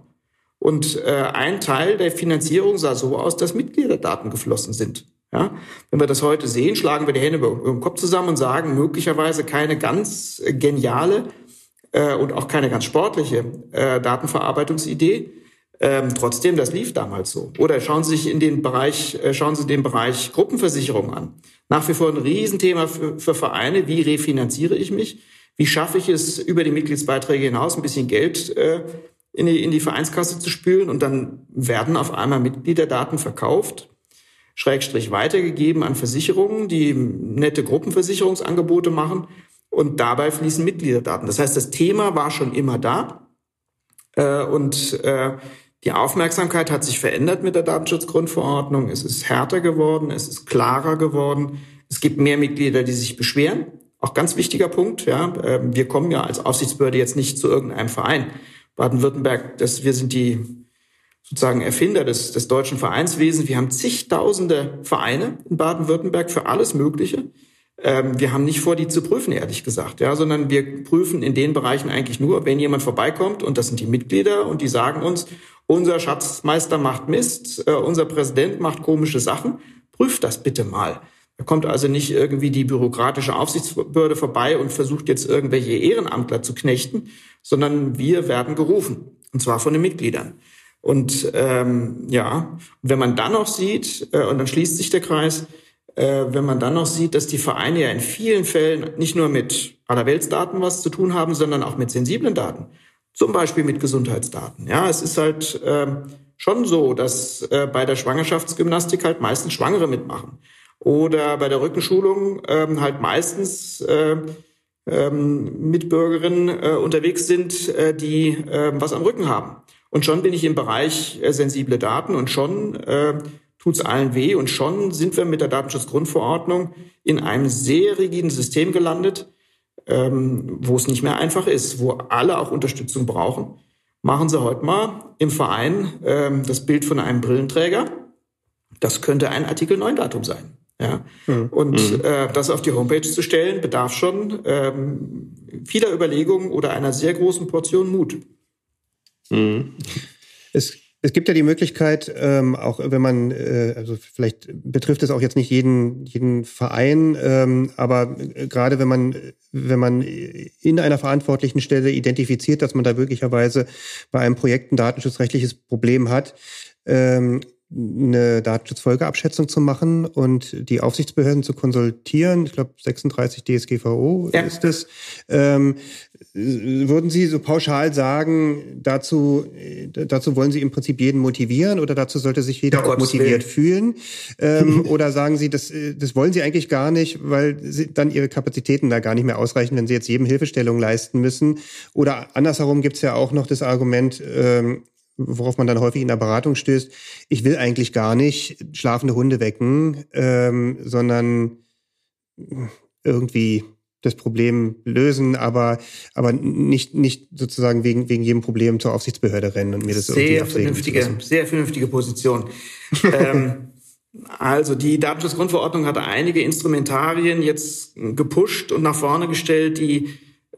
Und äh, ein Teil der Finanzierung sah so aus, dass Mitgliederdaten geflossen sind. Ja, wenn wir das heute sehen, schlagen wir die Hände über, den Kopf zusammen und sagen, möglicherweise keine ganz geniale äh, und auch keine ganz sportliche äh, Datenverarbeitungsidee. Ähm, trotzdem, das lief damals so. Oder schauen Sie sich in den Bereich, äh, schauen Sie den Bereich Gruppenversicherung an. Nach wie vor ein Riesenthema für, für Vereine. Wie refinanziere ich mich? Wie schaffe ich es, über die Mitgliedsbeiträge hinaus ein bisschen Geld äh, in, die, in die Vereinskasse zu spülen? Und dann werden auf einmal Mitgliederdaten verkauft Schrägstrich weitergegeben an Versicherungen, die nette Gruppenversicherungsangebote machen und dabei fließen Mitgliederdaten. Das heißt, das Thema war schon immer da äh, und äh, die Aufmerksamkeit hat sich verändert mit der Datenschutzgrundverordnung. Es ist härter geworden, es ist klarer geworden. Es gibt mehr Mitglieder, die sich beschweren. Auch ganz wichtiger Punkt. Ja, ähm, wir kommen ja als Aufsichtsbehörde jetzt nicht zu irgendeinem Verein. Baden-Württemberg, das wir sind die sozusagen Erfinder des, des deutschen Vereinswesens. Wir haben zigtausende Vereine in Baden-Württemberg für alles Mögliche. Ähm, wir haben nicht vor, die zu prüfen, ehrlich gesagt, ja, sondern wir prüfen in den Bereichen eigentlich nur, wenn jemand vorbeikommt und das sind die Mitglieder und die sagen uns, unser Schatzmeister macht Mist, äh, unser Präsident macht komische Sachen, prüft das bitte mal. Da kommt also nicht irgendwie die bürokratische Aufsichtsbehörde vorbei und versucht jetzt irgendwelche Ehrenamtler zu knechten, sondern wir werden gerufen. Und zwar von den Mitgliedern. Und ähm, ja, wenn man dann noch sieht, äh, und dann schließt sich der Kreis, äh, wenn man dann noch sieht, dass die Vereine ja in vielen Fällen nicht nur mit Allerweltsdaten was zu tun haben, sondern auch mit sensiblen Daten, zum Beispiel mit Gesundheitsdaten. Ja, es ist halt äh, schon so, dass äh, bei der Schwangerschaftsgymnastik halt meistens Schwangere mitmachen oder bei der Rückenschulung ähm, halt meistens äh, ähm, Mitbürgerinnen äh, unterwegs sind, äh, die äh, was am Rücken haben. Und schon bin ich im Bereich äh, sensible Daten und schon äh, tut es allen weh und schon sind wir mit der Datenschutzgrundverordnung in einem sehr rigiden System gelandet, ähm, wo es nicht mehr einfach ist, wo alle auch Unterstützung brauchen. Machen Sie heute mal im Verein ähm, das Bild von einem Brillenträger. Das könnte ein Artikel 9 Datum sein. Ja? Mhm. Und mhm. äh, das auf die Homepage zu stellen, bedarf schon ähm, vieler Überlegungen oder einer sehr großen Portion Mut. Mhm. Es, es gibt ja die Möglichkeit, ähm, auch wenn man, äh, also vielleicht betrifft es auch jetzt nicht jeden, jeden Verein, ähm, aber gerade wenn man, wenn man in einer verantwortlichen Stelle identifiziert, dass man da möglicherweise bei einem Projekt ein datenschutzrechtliches Problem hat, ähm, eine Datenschutzfolgeabschätzung zu machen und die Aufsichtsbehörden zu konsultieren. Ich glaube, 36 DSGVO ja. ist es. Ähm, würden Sie so pauschal sagen, dazu, dazu wollen Sie im Prinzip jeden motivieren oder dazu sollte sich jeder auch motiviert fühlen? Ähm, oder sagen Sie, das, das wollen Sie eigentlich gar nicht, weil Sie dann Ihre Kapazitäten da gar nicht mehr ausreichen, wenn Sie jetzt jedem Hilfestellung leisten müssen? Oder andersherum gibt es ja auch noch das Argument, ähm, worauf man dann häufig in der Beratung stößt, ich will eigentlich gar nicht schlafende Hunde wecken, ähm, sondern irgendwie das Problem lösen, aber, aber nicht, nicht sozusagen wegen, wegen jedem Problem zur Aufsichtsbehörde rennen und mir das sehr irgendwie vernünftige, Sehr vernünftige Position. ähm, also die Datenschutzgrundverordnung hat einige Instrumentarien jetzt gepusht und nach vorne gestellt, die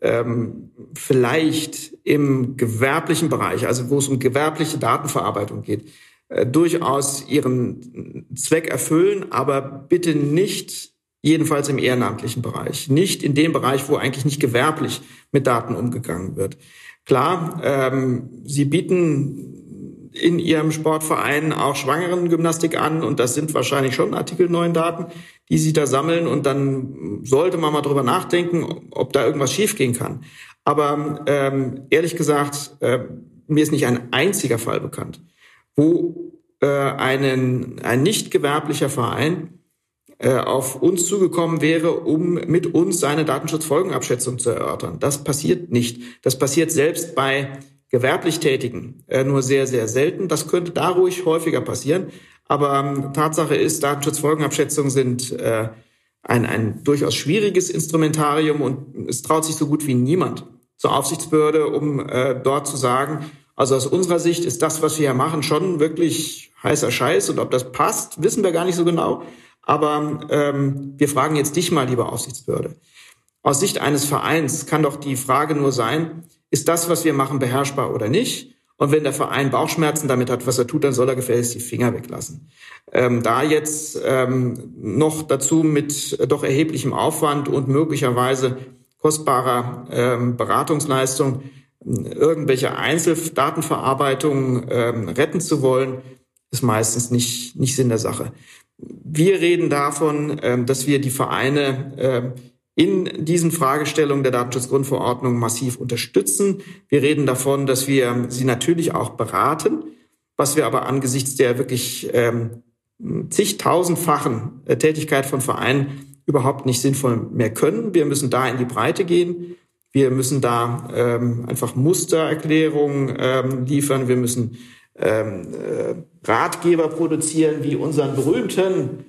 ähm, vielleicht im gewerblichen Bereich, also wo es um gewerbliche Datenverarbeitung geht, äh, durchaus ihren Zweck erfüllen, aber bitte nicht jedenfalls im ehrenamtlichen Bereich, nicht in dem Bereich, wo eigentlich nicht gewerblich mit Daten umgegangen wird. Klar, ähm, sie bieten in ihrem Sportverein auch Schwangerengymnastik an und das sind wahrscheinlich schon Artikel 9 Daten, die sie da sammeln und dann sollte man mal drüber nachdenken, ob da irgendwas schiefgehen kann. Aber ähm, ehrlich gesagt, äh, mir ist nicht ein einziger Fall bekannt, wo äh, einen, ein nicht gewerblicher Verein auf uns zugekommen wäre, um mit uns seine Datenschutzfolgenabschätzung zu erörtern. Das passiert nicht. Das passiert selbst bei gewerblich Tätigen äh, nur sehr, sehr selten. Das könnte da ruhig häufiger passieren. Aber ähm, Tatsache ist, Datenschutzfolgenabschätzungen sind äh, ein, ein durchaus schwieriges Instrumentarium und es traut sich so gut wie niemand zur Aufsichtsbehörde, um äh, dort zu sagen, also aus unserer Sicht ist das, was wir hier machen, schon wirklich heißer Scheiß und ob das passt, wissen wir gar nicht so genau. Aber ähm, wir fragen jetzt dich mal, liebe Aufsichtsbehörde. Aus Sicht eines Vereins kann doch die Frage nur sein, ist das, was wir machen, beherrschbar oder nicht? Und wenn der Verein Bauchschmerzen damit hat, was er tut, dann soll er gefälligst die Finger weglassen. Ähm, da jetzt ähm, noch dazu mit doch erheblichem Aufwand und möglicherweise kostbarer ähm, Beratungsleistung irgendwelche Einzeldatenverarbeitungen ähm, retten zu wollen, ist meistens nicht, nicht Sinn der Sache. Wir reden davon, ähm, dass wir die Vereine ähm, in diesen Fragestellungen der Datenschutzgrundverordnung massiv unterstützen. Wir reden davon, dass wir sie natürlich auch beraten, was wir aber angesichts der wirklich ähm, zigtausendfachen äh, Tätigkeit von Vereinen überhaupt nicht sinnvoll mehr können. Wir müssen da in die Breite gehen. Wir müssen da ähm, einfach Mustererklärungen ähm, liefern. Wir müssen ähm, äh, Ratgeber produzieren, wie unseren berühmten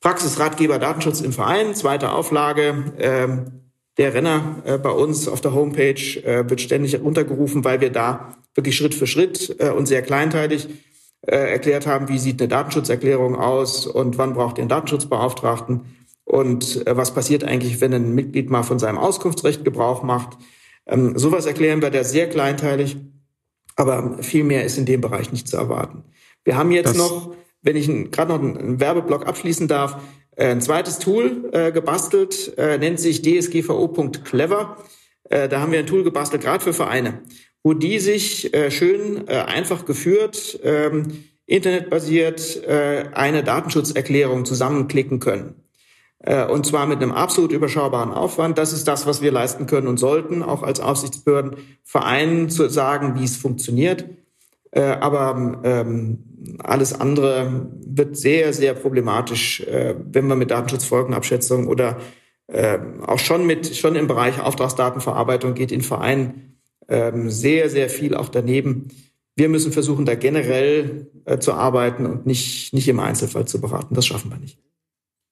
Praxisratgeber Datenschutz im Verein, zweite Auflage. Ähm, der Renner äh, bei uns auf der Homepage äh, wird ständig runtergerufen, weil wir da wirklich Schritt für Schritt äh, und sehr kleinteilig äh, erklärt haben, wie sieht eine Datenschutzerklärung aus und wann braucht ihr einen Datenschutzbeauftragten und äh, was passiert eigentlich, wenn ein Mitglied mal von seinem Auskunftsrecht Gebrauch macht. Ähm, sowas erklären wir da sehr kleinteilig, aber viel mehr ist in dem Bereich nicht zu erwarten. Wir haben jetzt das noch wenn ich gerade noch einen Werbeblock abschließen darf, äh, ein zweites Tool äh, gebastelt, äh, nennt sich dsgvo.clever. Äh, da haben wir ein Tool gebastelt, gerade für Vereine, wo die sich äh, schön äh, einfach geführt, ähm, internetbasiert äh, eine Datenschutzerklärung zusammenklicken können. Äh, und zwar mit einem absolut überschaubaren Aufwand. Das ist das, was wir leisten können und sollten, auch als Aufsichtsbehörden, Vereinen zu sagen, wie es funktioniert. Äh, aber ähm, alles andere wird sehr, sehr problematisch, äh, wenn man mit Datenschutzfolgenabschätzung oder äh, auch schon mit schon im Bereich Auftragsdatenverarbeitung geht in Vereinen ähm, sehr, sehr viel auch daneben. Wir müssen versuchen, da generell äh, zu arbeiten und nicht, nicht im Einzelfall zu beraten. Das schaffen wir nicht.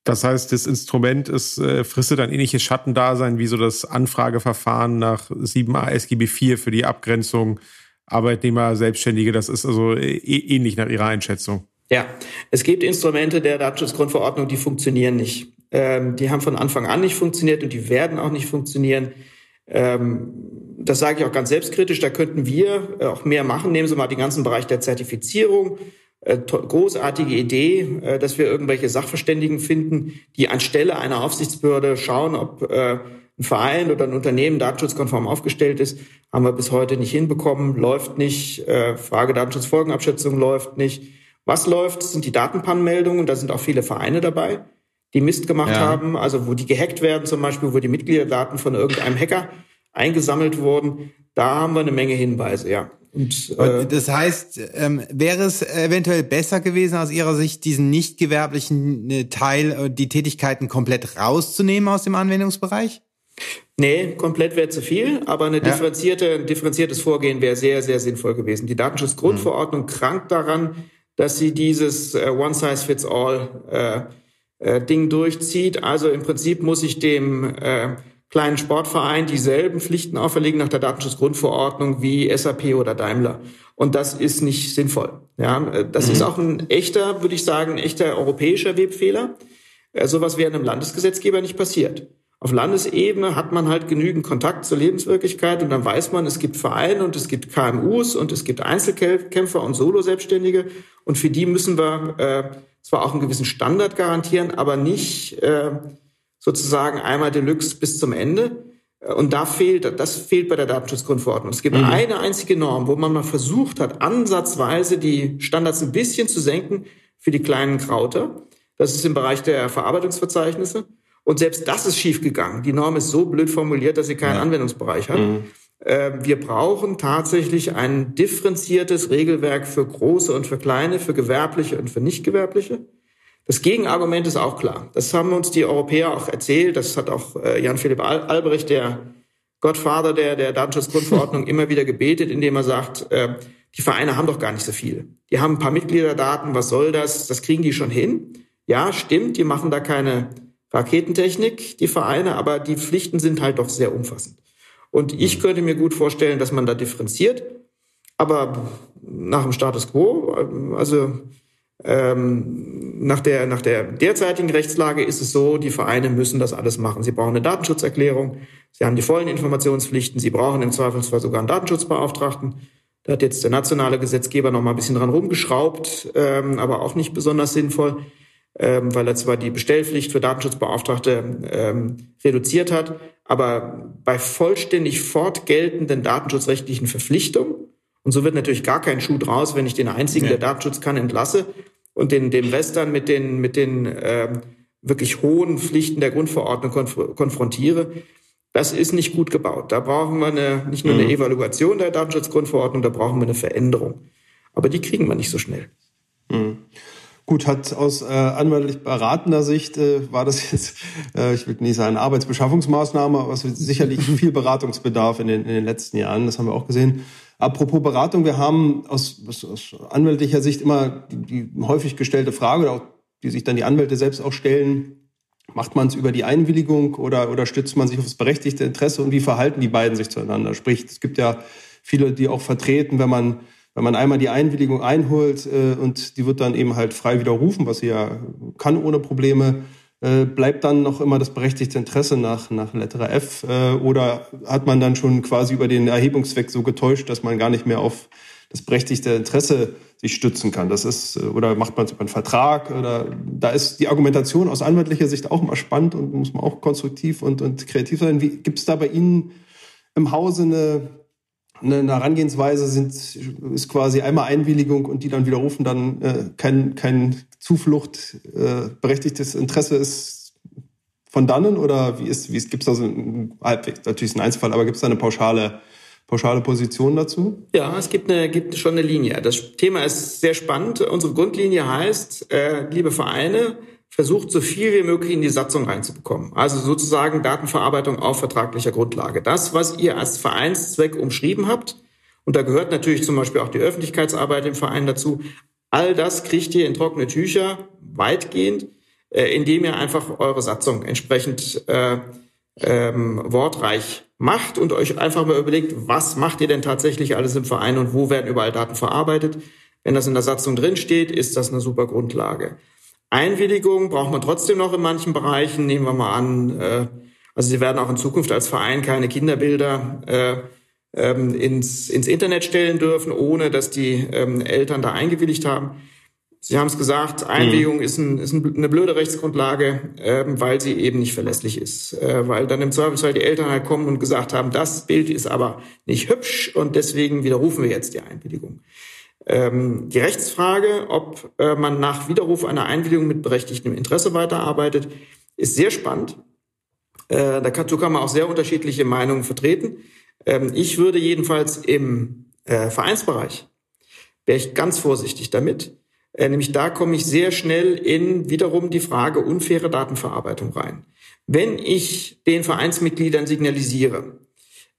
Das heißt, das Instrument ist, äh, fristet ein ähnliches Schattendasein wie so das Anfrageverfahren nach 7a SGB 4 für die Abgrenzung Arbeitnehmer, Selbstständige, das ist also äh, ähnlich nach Ihrer Einschätzung. Ja, es gibt Instrumente der Datenschutzgrundverordnung, die funktionieren nicht. Ähm, die haben von Anfang an nicht funktioniert und die werden auch nicht funktionieren. Ähm, das sage ich auch ganz selbstkritisch. Da könnten wir äh, auch mehr machen. Nehmen Sie mal den ganzen Bereich der Zertifizierung. Äh, großartige Idee, äh, dass wir irgendwelche Sachverständigen finden, die anstelle einer Aufsichtsbehörde schauen, ob äh, ein Verein oder ein Unternehmen datenschutzkonform aufgestellt ist, haben wir bis heute nicht hinbekommen, läuft nicht. Äh, Frage Datenschutzfolgenabschätzung läuft nicht. Was läuft, sind die Datenpannmeldungen. Da sind auch viele Vereine dabei, die Mist gemacht ja. haben, also wo die gehackt werden zum Beispiel, wo die Mitgliederdaten von irgendeinem Hacker eingesammelt wurden. Da haben wir eine Menge Hinweise, ja. Und, äh, das heißt, ähm, wäre es eventuell besser gewesen aus Ihrer Sicht, diesen nicht gewerblichen äh, Teil, äh, die Tätigkeiten komplett rauszunehmen aus dem Anwendungsbereich? Nee, komplett wäre zu viel, aber eine differenzierte, ein differenziertes Vorgehen wäre sehr, sehr sinnvoll gewesen. Die Datenschutzgrundverordnung mhm. krankt daran, dass sie dieses äh, One-Size-Fits-All äh, äh, Ding durchzieht. Also im Prinzip muss ich dem äh, kleinen Sportverein dieselben Pflichten auferlegen nach der Datenschutzgrundverordnung wie SAP oder Daimler. Und das ist nicht sinnvoll. Ja, äh, das mhm. ist auch ein echter, würde ich sagen, ein echter europäischer Webfehler. Äh, sowas wäre einem Landesgesetzgeber nicht passiert. Auf Landesebene hat man halt genügend Kontakt zur Lebenswirklichkeit und dann weiß man, es gibt Vereine und es gibt KMUs und es gibt Einzelkämpfer und Solo-Selbstständige und für die müssen wir äh, zwar auch einen gewissen Standard garantieren, aber nicht äh, sozusagen einmal Deluxe bis zum Ende. Und da fehlt, das fehlt bei der Datenschutzgrundverordnung. Es gibt mhm. eine einzige Norm, wo man mal versucht hat, ansatzweise die Standards ein bisschen zu senken für die kleinen Krauter. Das ist im Bereich der Verarbeitungsverzeichnisse. Und selbst das ist schiefgegangen. Die Norm ist so blöd formuliert, dass sie keinen ja. Anwendungsbereich hat. Mhm. Ähm, wir brauchen tatsächlich ein differenziertes Regelwerk für große und für kleine, für gewerbliche und für nicht gewerbliche. Das Gegenargument ist auch klar. Das haben uns die Europäer auch erzählt. Das hat auch äh, Jan-Philipp Albrecht, der Gottvater der, der Datenschutzgrundverordnung, immer wieder gebetet, indem er sagt, äh, die Vereine haben doch gar nicht so viel. Die haben ein paar Mitgliederdaten, was soll das? Das kriegen die schon hin. Ja, stimmt, die machen da keine Raketentechnik, die Vereine, aber die Pflichten sind halt doch sehr umfassend. Und ich mhm. könnte mir gut vorstellen, dass man da differenziert, aber nach dem Status quo, also ähm, nach, der, nach der derzeitigen Rechtslage ist es so, die Vereine müssen das alles machen. Sie brauchen eine Datenschutzerklärung, sie haben die vollen Informationspflichten, sie brauchen im Zweifelsfall sogar einen Datenschutzbeauftragten. Da hat jetzt der nationale Gesetzgeber noch mal ein bisschen dran rumgeschraubt, ähm, aber auch nicht besonders sinnvoll ähm, weil er zwar die Bestellpflicht für Datenschutzbeauftragte ähm, reduziert hat, aber bei vollständig fortgeltenden datenschutzrechtlichen Verpflichtungen, und so wird natürlich gar kein Schuh draus, wenn ich den einzigen, ja. der Datenschutz kann, entlasse und den, den Rest dann mit den, mit den ähm, wirklich hohen Pflichten der Grundverordnung konf konfrontiere. Das ist nicht gut gebaut. Da brauchen wir eine, nicht nur eine mhm. Evaluation der Datenschutzgrundverordnung, da brauchen wir eine Veränderung. Aber die kriegen wir nicht so schnell. Mhm. Gut, hat aus äh, anwaltlich beratender Sicht äh, war das jetzt, äh, ich würde nicht sagen Arbeitsbeschaffungsmaßnahme, aber es wird sicherlich viel Beratungsbedarf in den, in den letzten Jahren. Das haben wir auch gesehen. Apropos Beratung, wir haben aus, aus, aus anwaltlicher Sicht immer die, die häufig gestellte Frage, oder auch, die sich dann die Anwälte selbst auch stellen, macht man es über die Einwilligung oder, oder stützt man sich auf das berechtigte Interesse und wie verhalten die beiden sich zueinander? Sprich, es gibt ja viele, die auch vertreten, wenn man wenn man einmal die Einwilligung einholt äh, und die wird dann eben halt frei widerrufen, was sie ja kann ohne Probleme, äh, bleibt dann noch immer das berechtigte Interesse nach, nach Letter F äh, oder hat man dann schon quasi über den Erhebungszweck so getäuscht, dass man gar nicht mehr auf das berechtigte Interesse sich stützen kann. Das ist, äh, oder macht man es über einen Vertrag oder da ist die Argumentation aus anwaltlicher Sicht auch mal spannend und muss man auch konstruktiv und, und kreativ sein. Gibt es da bei Ihnen im Hause eine eine Herangehensweise sind, ist quasi einmal Einwilligung und die dann widerrufen, dann äh, kein, kein Zuflucht, äh, berechtigtes Interesse ist von dannen oder wie ist, wie gibt es da so ein, halbwegs, natürlich ist ein Einzelfall, aber gibt es da eine pauschale, pauschale Position dazu? Ja, es gibt, eine, gibt schon eine Linie. Das Thema ist sehr spannend. Unsere Grundlinie heißt, äh, liebe Vereine, versucht, so viel wie möglich in die Satzung reinzubekommen. Also sozusagen Datenverarbeitung auf vertraglicher Grundlage. Das, was ihr als Vereinszweck umschrieben habt, und da gehört natürlich zum Beispiel auch die Öffentlichkeitsarbeit im Verein dazu, all das kriegt ihr in trockene Tücher, weitgehend, äh, indem ihr einfach eure Satzung entsprechend äh, ähm, wortreich macht und euch einfach mal überlegt, was macht ihr denn tatsächlich alles im Verein und wo werden überall Daten verarbeitet. Wenn das in der Satzung drin steht, ist das eine super Grundlage. Einwilligung braucht man trotzdem noch in manchen Bereichen. Nehmen wir mal an, äh, also Sie werden auch in Zukunft als Verein keine Kinderbilder äh, ähm, ins, ins Internet stellen dürfen, ohne dass die ähm, Eltern da eingewilligt haben. Sie haben es gesagt, Einwilligung mhm. ist, ein, ist eine blöde Rechtsgrundlage, ähm, weil sie eben nicht verlässlich ist. Äh, weil dann im Zweifelsfall die Eltern halt kommen und gesagt haben, das Bild ist aber nicht hübsch und deswegen widerrufen wir jetzt die Einwilligung. Ähm, die Rechtsfrage, ob äh, man nach Widerruf einer Einwilligung mit berechtigtem Interesse weiterarbeitet, ist sehr spannend. Äh, dazu kann man auch sehr unterschiedliche Meinungen vertreten. Ähm, ich würde jedenfalls im äh, Vereinsbereich, wäre ich ganz vorsichtig damit. Nämlich da komme ich sehr schnell in wiederum die Frage unfaire Datenverarbeitung rein. Wenn ich den Vereinsmitgliedern signalisiere,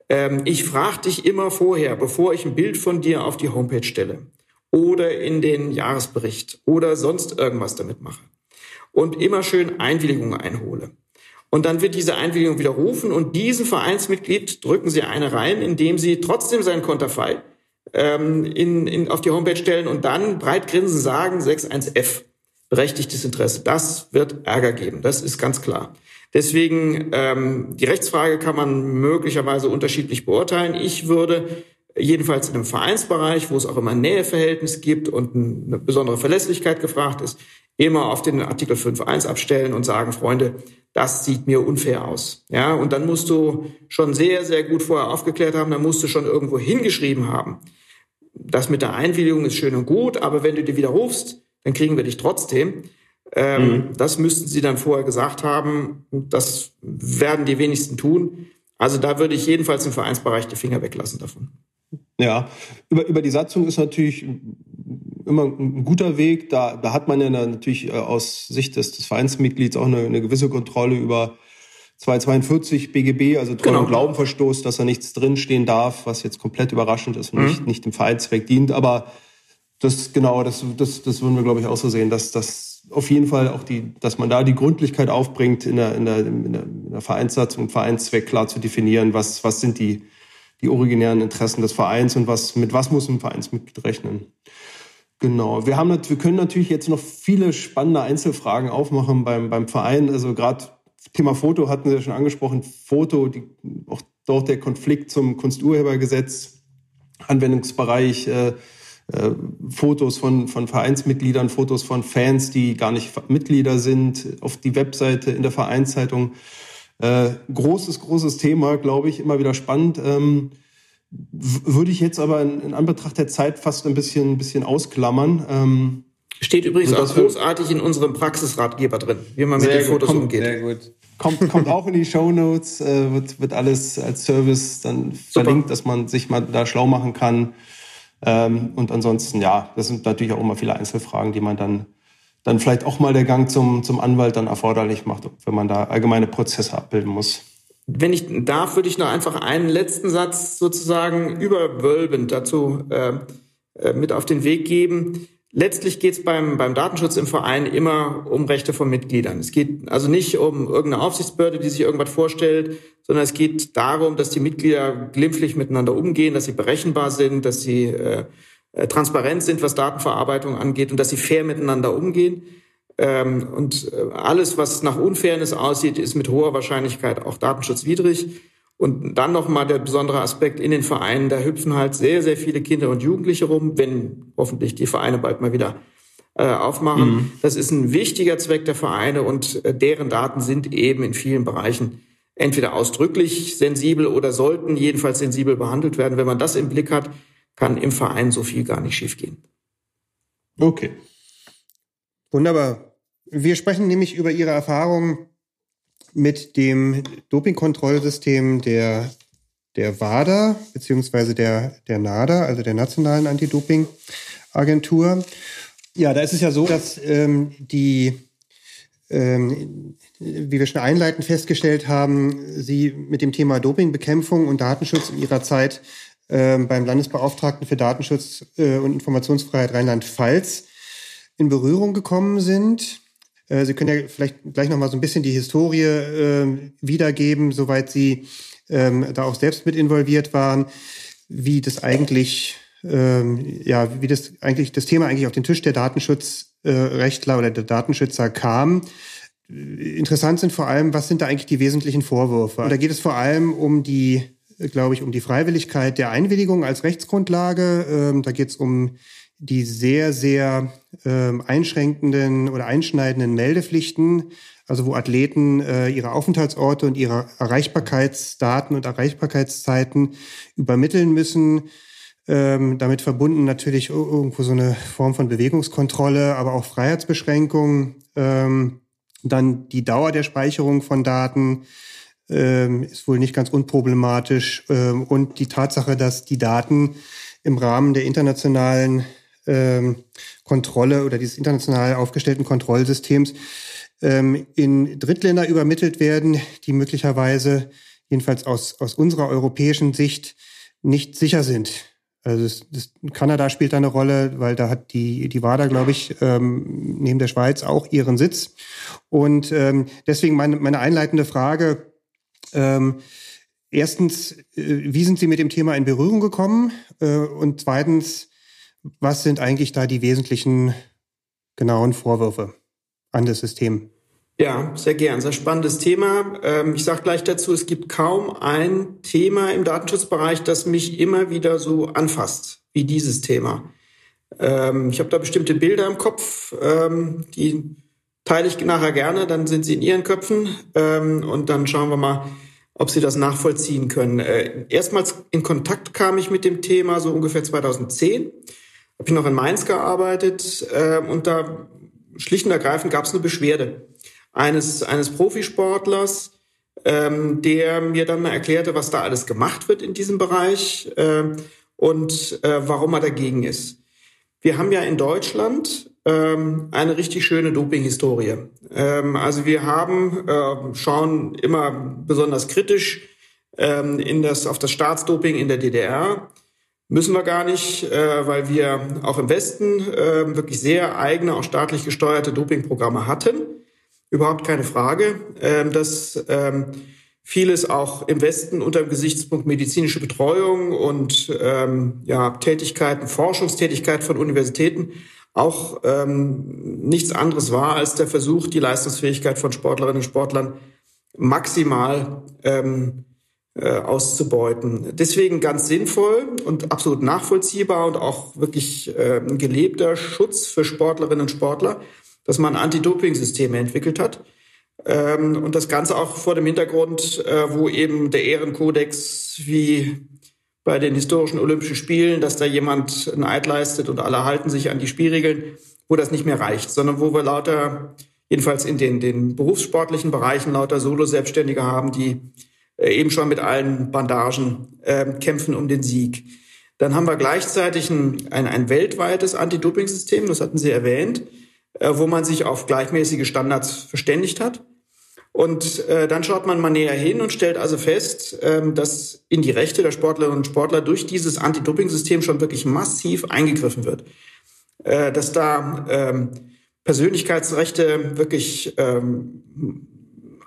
ähm, ich frage dich immer vorher, bevor ich ein Bild von dir auf die Homepage stelle, oder in den Jahresbericht oder sonst irgendwas damit mache. Und immer schön Einwilligungen einhole. Und dann wird diese Einwilligung widerrufen und diesen Vereinsmitglied drücken Sie eine rein, indem Sie trotzdem sein Konterfei ähm, in, in, auf die Homepage stellen und dann breit grinsen sagen 61F, berechtigtes Interesse. Das wird Ärger geben, das ist ganz klar. Deswegen, ähm, die Rechtsfrage kann man möglicherweise unterschiedlich beurteilen. Ich würde jedenfalls in einem Vereinsbereich, wo es auch immer ein Näheverhältnis gibt und eine besondere Verlässlichkeit gefragt ist, immer auf den Artikel 5.1 abstellen und sagen, Freunde, das sieht mir unfair aus. Ja, und dann musst du schon sehr, sehr gut vorher aufgeklärt haben, dann musst du schon irgendwo hingeschrieben haben. Das mit der Einwilligung ist schön und gut, aber wenn du dir widerrufst, dann kriegen wir dich trotzdem. Ähm, mhm. Das müssten sie dann vorher gesagt haben. Das werden die wenigsten tun. Also da würde ich jedenfalls im Vereinsbereich die Finger weglassen davon. Ja, über, über die Satzung ist natürlich immer ein guter Weg. Da, da hat man ja natürlich äh, aus Sicht des, des Vereinsmitglieds auch eine, eine gewisse Kontrolle über 242 BGB, also Treu- genau. und Glaubenverstoß, dass da nichts drinstehen darf, was jetzt komplett überraschend ist und mhm. nicht, nicht dem Vereinszweck dient. Aber das genau, das, das, das würden wir, glaube ich, auch so sehen, dass das auf jeden Fall auch die, dass man da die Gründlichkeit aufbringt, in der, in der, in der, in der Vereinssatzung Vereinszweck klar zu definieren, was, was sind die, die originären Interessen des Vereins und was, mit was muss ein Vereinsmitglied rechnen. Genau. Wir haben, wir können natürlich jetzt noch viele spannende Einzelfragen aufmachen beim, beim Verein. Also gerade Thema Foto hatten Sie ja schon angesprochen. Foto, die, auch dort der Konflikt zum Kunsturhebergesetz, Anwendungsbereich, äh, äh, Fotos von, von Vereinsmitgliedern, Fotos von Fans, die gar nicht Mitglieder sind, auf die Webseite in der Vereinszeitung. Äh, großes, großes Thema, glaube ich, immer wieder spannend. Ähm, würde ich jetzt aber in, in, Anbetracht der Zeit fast ein bisschen, ein bisschen ausklammern. Ähm, Steht übrigens auch großartig in unserem Praxisratgeber drin, wie man mit den Fotos kommt, umgeht. Sehr gut. Kommt, kommt auch in die Show Notes, äh, wird, wird alles als Service dann Super. verlinkt, dass man sich mal da schlau machen kann. Ähm, und ansonsten, ja, das sind natürlich auch immer viele Einzelfragen, die man dann, dann vielleicht auch mal der Gang zum, zum Anwalt dann erforderlich macht, wenn man da allgemeine Prozesse abbilden muss. Wenn ich darf, würde ich noch einfach einen letzten Satz sozusagen überwölbend dazu äh, äh, mit auf den Weg geben. Letztlich geht es beim, beim Datenschutz im Verein immer um Rechte von Mitgliedern. Es geht also nicht um irgendeine Aufsichtsbehörde, die sich irgendwas vorstellt, sondern es geht darum, dass die Mitglieder glimpflich miteinander umgehen, dass sie berechenbar sind, dass sie äh, transparent sind, was Datenverarbeitung angeht und dass sie fair miteinander umgehen. Ähm, und äh, alles, was nach Unfairness aussieht, ist mit hoher Wahrscheinlichkeit auch datenschutzwidrig. Und dann nochmal der besondere Aspekt in den Vereinen, da hüpfen halt sehr, sehr viele Kinder und Jugendliche rum, wenn hoffentlich die Vereine bald mal wieder äh, aufmachen. Mhm. Das ist ein wichtiger Zweck der Vereine und äh, deren Daten sind eben in vielen Bereichen entweder ausdrücklich sensibel oder sollten jedenfalls sensibel behandelt werden. Wenn man das im Blick hat, kann im Verein so viel gar nicht schiefgehen. Okay. Wunderbar. Wir sprechen nämlich über Ihre Erfahrungen mit dem Dopingkontrollsystem der, der WADA beziehungsweise der, der NADA, also der Nationalen Anti-Doping-Agentur. Ja, da ist es ja so, dass ähm, die, ähm, wie wir schon einleitend festgestellt haben, Sie mit dem Thema Dopingbekämpfung und Datenschutz in Ihrer Zeit beim Landesbeauftragten für Datenschutz äh, und Informationsfreiheit Rheinland-Pfalz in Berührung gekommen sind. Äh, Sie können ja vielleicht gleich noch mal so ein bisschen die Historie äh, wiedergeben, soweit Sie ähm, da auch selbst mit involviert waren, wie das eigentlich, ähm, ja, wie das eigentlich das Thema eigentlich auf den Tisch der Datenschutzrechtler oder der Datenschützer kam. Interessant sind vor allem, was sind da eigentlich die wesentlichen Vorwürfe? Da geht es vor allem um die, glaube ich, um die Freiwilligkeit der Einwilligung als Rechtsgrundlage. Ähm, da geht es um die sehr, sehr ähm, einschränkenden oder einschneidenden Meldepflichten, also wo Athleten äh, ihre Aufenthaltsorte und ihre Erreichbarkeitsdaten und Erreichbarkeitszeiten übermitteln müssen. Ähm, damit verbunden natürlich irgendwo so eine Form von Bewegungskontrolle, aber auch Freiheitsbeschränkung. Ähm, dann die Dauer der Speicherung von Daten ähm, ist wohl nicht ganz unproblematisch. Ähm, und die Tatsache, dass die Daten im Rahmen der internationalen ähm, Kontrolle oder dieses international aufgestellten Kontrollsystems ähm, in Drittländer übermittelt werden, die möglicherweise jedenfalls aus, aus unserer europäischen Sicht nicht sicher sind. Also das, das, Kanada spielt da eine Rolle, weil da hat die, die WADA, glaube ich, ähm, neben der Schweiz auch ihren Sitz. Und ähm, deswegen meine, meine einleitende Frage. Ähm, erstens, äh, wie sind Sie mit dem Thema in Berührung gekommen? Äh, und zweitens, was sind eigentlich da die wesentlichen genauen Vorwürfe an das System? Ja, sehr gern. Sehr spannendes Thema. Ähm, ich sage gleich dazu, es gibt kaum ein Thema im Datenschutzbereich, das mich immer wieder so anfasst wie dieses Thema. Ähm, ich habe da bestimmte Bilder im Kopf, ähm, die teile ich nachher gerne, dann sind sie in Ihren Köpfen ähm, und dann schauen wir mal, ob Sie das nachvollziehen können. Äh, erstmals in Kontakt kam ich mit dem Thema so ungefähr 2010. Habe ich noch in Mainz gearbeitet äh, und da schlicht und ergreifend gab es eine Beschwerde eines, eines Profisportlers, ähm, der mir dann mal erklärte, was da alles gemacht wird in diesem Bereich äh, und äh, warum er dagegen ist. Wir haben ja in Deutschland ähm, eine richtig schöne Doping-Historie. Ähm, also wir haben, äh, schauen immer besonders kritisch ähm, in das, auf das Staatsdoping in der DDR. Müssen wir gar nicht, äh, weil wir auch im Westen äh, wirklich sehr eigene, auch staatlich gesteuerte Dopingprogramme hatten. Überhaupt keine Frage, äh, dass ähm, vieles auch im Westen unter dem Gesichtspunkt medizinische Betreuung und ähm, ja, Tätigkeiten, Forschungstätigkeit von Universitäten auch ähm, nichts anderes war als der Versuch, die Leistungsfähigkeit von Sportlerinnen und Sportlern maximal ähm, äh, auszubeuten. Deswegen ganz sinnvoll und absolut nachvollziehbar und auch wirklich äh, gelebter Schutz für Sportlerinnen und Sportler, dass man Anti-Doping-Systeme entwickelt hat ähm, und das Ganze auch vor dem Hintergrund, äh, wo eben der Ehrenkodex wie bei den historischen Olympischen Spielen, dass da jemand einen Eid leistet und alle halten sich an die Spielregeln, wo das nicht mehr reicht, sondern wo wir lauter, jedenfalls in den, den berufssportlichen Bereichen, lauter Solo-Selbstständige haben, die äh, eben schon mit allen Bandagen äh, kämpfen um den Sieg. Dann haben wir gleichzeitig ein, ein, ein weltweites Anti-Doping-System, das hatten Sie erwähnt, äh, wo man sich auf gleichmäßige Standards verständigt hat. Und äh, dann schaut man mal näher hin und stellt also fest, ähm, dass in die Rechte der Sportlerinnen und Sportler durch dieses Anti-Doping-System schon wirklich massiv eingegriffen wird. Äh, dass da ähm, Persönlichkeitsrechte wirklich ähm,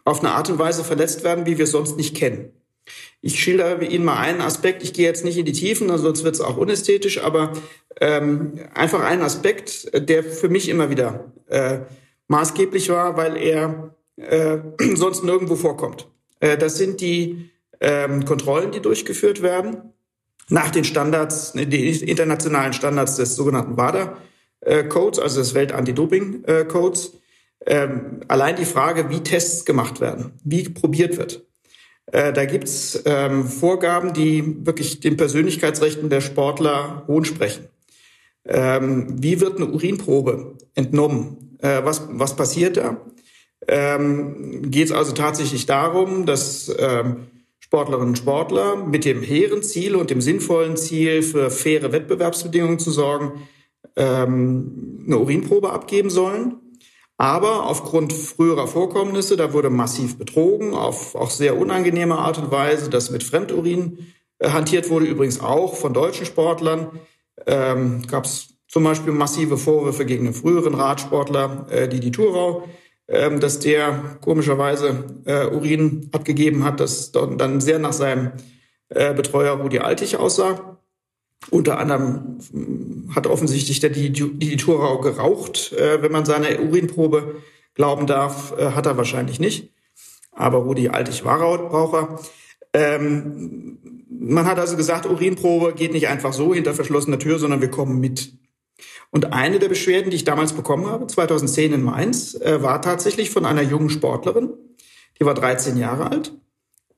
auf eine Art und Weise verletzt werden, wie wir es sonst nicht kennen. Ich schildere Ihnen mal einen Aspekt. Ich gehe jetzt nicht in die Tiefen, sonst wird es auch unästhetisch, aber ähm, einfach einen Aspekt, der für mich immer wieder äh, maßgeblich war, weil er äh, sonst nirgendwo vorkommt. Äh, das sind die ähm, Kontrollen, die durchgeführt werden nach den Standards, ne, die internationalen Standards des sogenannten WADA-Codes, also des Welt-Anti-Doping-Codes. Ähm, allein die Frage, wie Tests gemacht werden, wie probiert wird. Äh, da gibt's ähm, Vorgaben, die wirklich den Persönlichkeitsrechten der Sportler hohn sprechen. Ähm, wie wird eine Urinprobe entnommen? Äh, was, was passiert da? Ähm, geht es also tatsächlich darum, dass ähm, Sportlerinnen und Sportler mit dem hehren Ziel und dem sinnvollen Ziel für faire Wettbewerbsbedingungen zu sorgen, ähm, eine Urinprobe abgeben sollen. Aber aufgrund früherer Vorkommnisse, da wurde massiv betrogen, auf auch sehr unangenehme Art und Weise, dass mit Fremdurin äh, hantiert wurde, übrigens auch von deutschen Sportlern. Ähm, Gab es zum Beispiel massive Vorwürfe gegen einen früheren Radsportler, äh, die Thurau, ähm, dass der komischerweise äh, Urin abgegeben hat, das dann sehr nach seinem äh, Betreuer Rudi Altig aussah. Unter anderem hm, hat offensichtlich der Thurau geraucht. Äh, wenn man seine Urinprobe glauben darf, äh, hat er wahrscheinlich nicht. Aber Rudi Altig war Raucher. Ähm, man hat also gesagt, Urinprobe geht nicht einfach so hinter verschlossener Tür, sondern wir kommen mit. Und eine der Beschwerden, die ich damals bekommen habe, 2010 in Mainz, äh, war tatsächlich von einer jungen Sportlerin. Die war 13 Jahre alt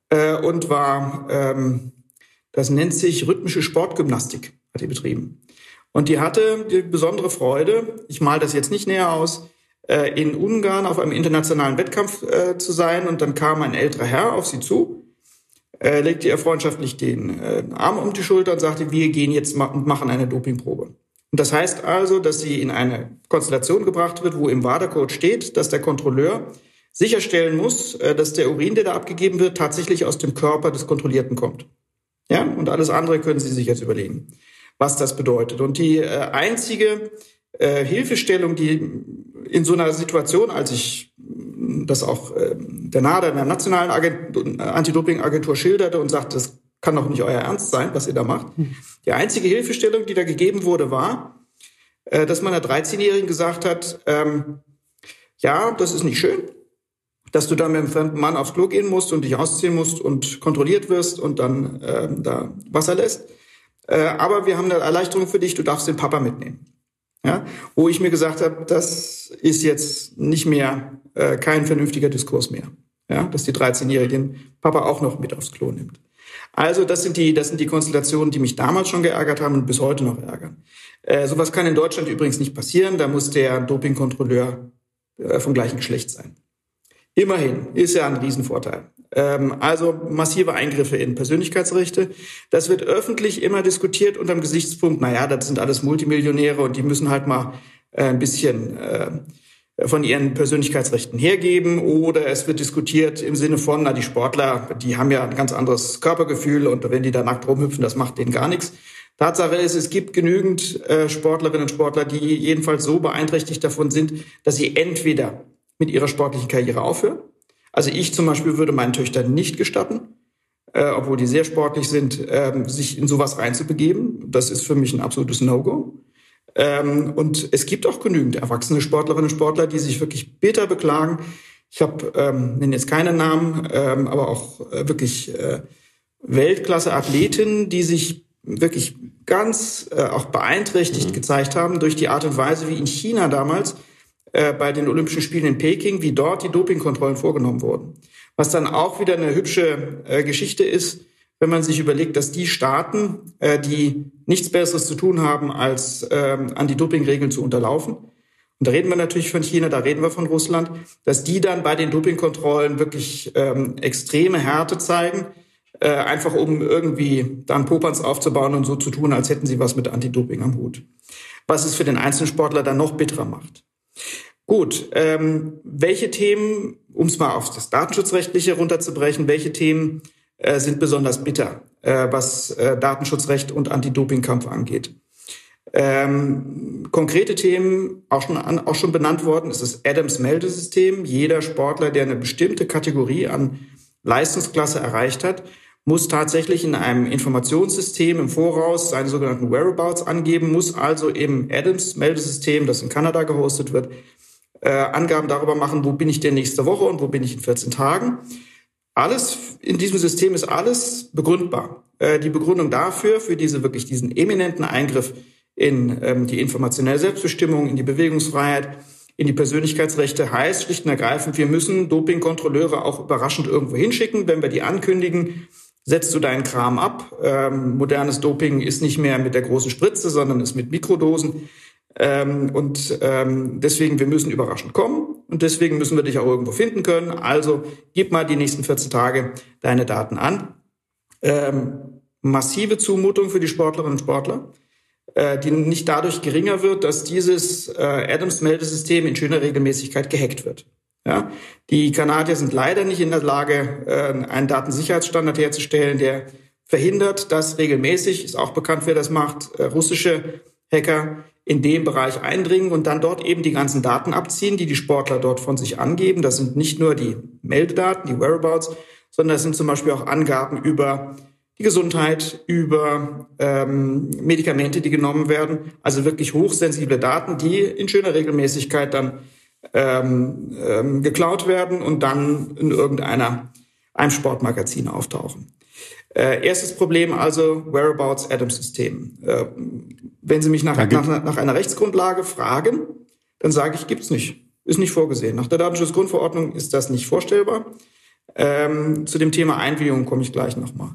äh, und war, ähm, das nennt sich rhythmische Sportgymnastik, hat die betrieben. Und die hatte die besondere Freude, ich mal das jetzt nicht näher aus, äh, in Ungarn auf einem internationalen Wettkampf äh, zu sein. Und dann kam ein älterer Herr auf sie zu, äh, legte ihr freundschaftlich den äh, Arm um die Schulter und sagte, wir gehen jetzt ma und machen eine Dopingprobe. Und das heißt also, dass sie in eine Konstellation gebracht wird, wo im WADA-Code steht, dass der Kontrolleur sicherstellen muss, äh, dass der Urin, der da abgegeben wird, tatsächlich aus dem Körper des Kontrollierten kommt. Ja, und alles andere können Sie sich jetzt überlegen, was das bedeutet. Und die äh, einzige äh, Hilfestellung, die in so einer Situation, als ich das auch äh, der NADA, der nationalen Anti-Doping-Agentur schilderte und sagte, das kann doch nicht euer Ernst sein, was ihr da macht. Die einzige Hilfestellung, die da gegeben wurde, war, äh, dass man der 13-Jährigen gesagt hat, ähm, ja, das ist nicht schön, dass du da mit einem fremden Mann aufs Klo gehen musst und dich ausziehen musst und kontrolliert wirst und dann äh, da Wasser lässt. Äh, aber wir haben eine Erleichterung für dich, du darfst den Papa mitnehmen. Ja, wo ich mir gesagt habe, das ist jetzt nicht mehr äh, kein vernünftiger Diskurs mehr. Ja, dass die 13-jährigen Papa auch noch mit aufs Klo nimmt. Also das sind die, das sind die Konstellationen, die mich damals schon geärgert haben und bis heute noch ärgern. Äh, sowas kann in Deutschland übrigens nicht passieren. Da muss der Dopingkontrolleur äh, vom gleichen Geschlecht sein. Immerhin ist ja ein Riesenvorteil. Ähm, also massive Eingriffe in Persönlichkeitsrechte. Das wird öffentlich immer diskutiert unter dem Gesichtspunkt, naja, das sind alles Multimillionäre und die müssen halt mal äh, ein bisschen äh, von ihren Persönlichkeitsrechten hergeben oder es wird diskutiert im Sinne von, na, die Sportler, die haben ja ein ganz anderes Körpergefühl und wenn die da nackt rumhüpfen, das macht denen gar nichts. Tatsache ist, es gibt genügend äh, Sportlerinnen und Sportler, die jedenfalls so beeinträchtigt davon sind, dass sie entweder mit ihrer sportlichen Karriere aufhören. Also ich zum Beispiel würde meinen Töchtern nicht gestatten, äh, obwohl die sehr sportlich sind, äh, sich in sowas reinzubegeben. Das ist für mich ein absolutes No-Go. Ähm, und es gibt auch genügend erwachsene Sportlerinnen und Sportler, die sich wirklich bitter beklagen. Ich habe, ähm, nenne jetzt keine Namen, ähm, aber auch äh, wirklich äh, Weltklasse-Athletinnen, die sich wirklich ganz äh, auch beeinträchtigt mhm. gezeigt haben durch die Art und Weise, wie in China damals äh, bei den Olympischen Spielen in Peking, wie dort die Dopingkontrollen vorgenommen wurden. Was dann auch wieder eine hübsche äh, Geschichte ist, wenn man sich überlegt, dass die Staaten, äh, die nichts Besseres zu tun haben, als ähm, an die Dopingregeln zu unterlaufen, und da reden wir natürlich von China, da reden wir von Russland, dass die dann bei den Dopingkontrollen wirklich ähm, extreme Härte zeigen, äh, einfach um irgendwie dann Popanz aufzubauen und so zu tun, als hätten sie was mit Anti-Doping am Hut. Was es für den einzelnen Sportler dann noch bitterer macht. Gut, ähm, welche Themen, um es mal auf das Datenschutzrechtliche runterzubrechen, welche Themen äh, sind besonders bitter, äh, was äh, Datenschutzrecht und Anti-Doping-Kampf angeht. Ähm, konkrete Themen, auch schon, an, auch schon benannt worden, ist das Adams-Meldesystem. Jeder Sportler, der eine bestimmte Kategorie an Leistungsklasse erreicht hat, muss tatsächlich in einem Informationssystem im Voraus seine sogenannten Whereabouts angeben, muss also im Adams-Meldesystem, das in Kanada gehostet wird, äh, Angaben darüber machen, wo bin ich denn nächste Woche und wo bin ich in 14 Tagen. Alles in diesem System ist alles begründbar. Äh, die Begründung dafür, für diese wirklich diesen eminenten Eingriff in ähm, die informationelle Selbstbestimmung, in die Bewegungsfreiheit, in die Persönlichkeitsrechte heißt schlicht und ergreifend, wir müssen Dopingkontrolleure auch überraschend irgendwo hinschicken. Wenn wir die ankündigen, setzt du deinen Kram ab. Ähm, modernes Doping ist nicht mehr mit der großen Spritze, sondern ist mit Mikrodosen. Ähm, und ähm, deswegen, wir müssen überraschend kommen und deswegen müssen wir dich auch irgendwo finden können. Also gib mal die nächsten 14 Tage deine Daten an. Ähm, massive Zumutung für die Sportlerinnen und Sportler, äh, die nicht dadurch geringer wird, dass dieses äh, Adams-Meldesystem in schöner Regelmäßigkeit gehackt wird. Ja? Die Kanadier sind leider nicht in der Lage, äh, einen Datensicherheitsstandard herzustellen, der verhindert, dass regelmäßig, ist auch bekannt, wer das macht, äh, russische Hacker in dem Bereich eindringen und dann dort eben die ganzen Daten abziehen, die die Sportler dort von sich angeben. Das sind nicht nur die Meldedaten, die Whereabouts, sondern das sind zum Beispiel auch Angaben über die Gesundheit, über ähm, Medikamente, die genommen werden. Also wirklich hochsensible Daten, die in schöner Regelmäßigkeit dann ähm, ähm, geklaut werden und dann in irgendeiner einem Sportmagazin auftauchen. Äh, erstes Problem also Whereabouts Adams System. Äh, wenn Sie mich nach, nach, nach einer Rechtsgrundlage fragen, dann sage ich, gibt's nicht. Ist nicht vorgesehen. Nach der Datenschutzgrundverordnung ist das nicht vorstellbar. Ähm, zu dem Thema Einwilligung komme ich gleich nochmal.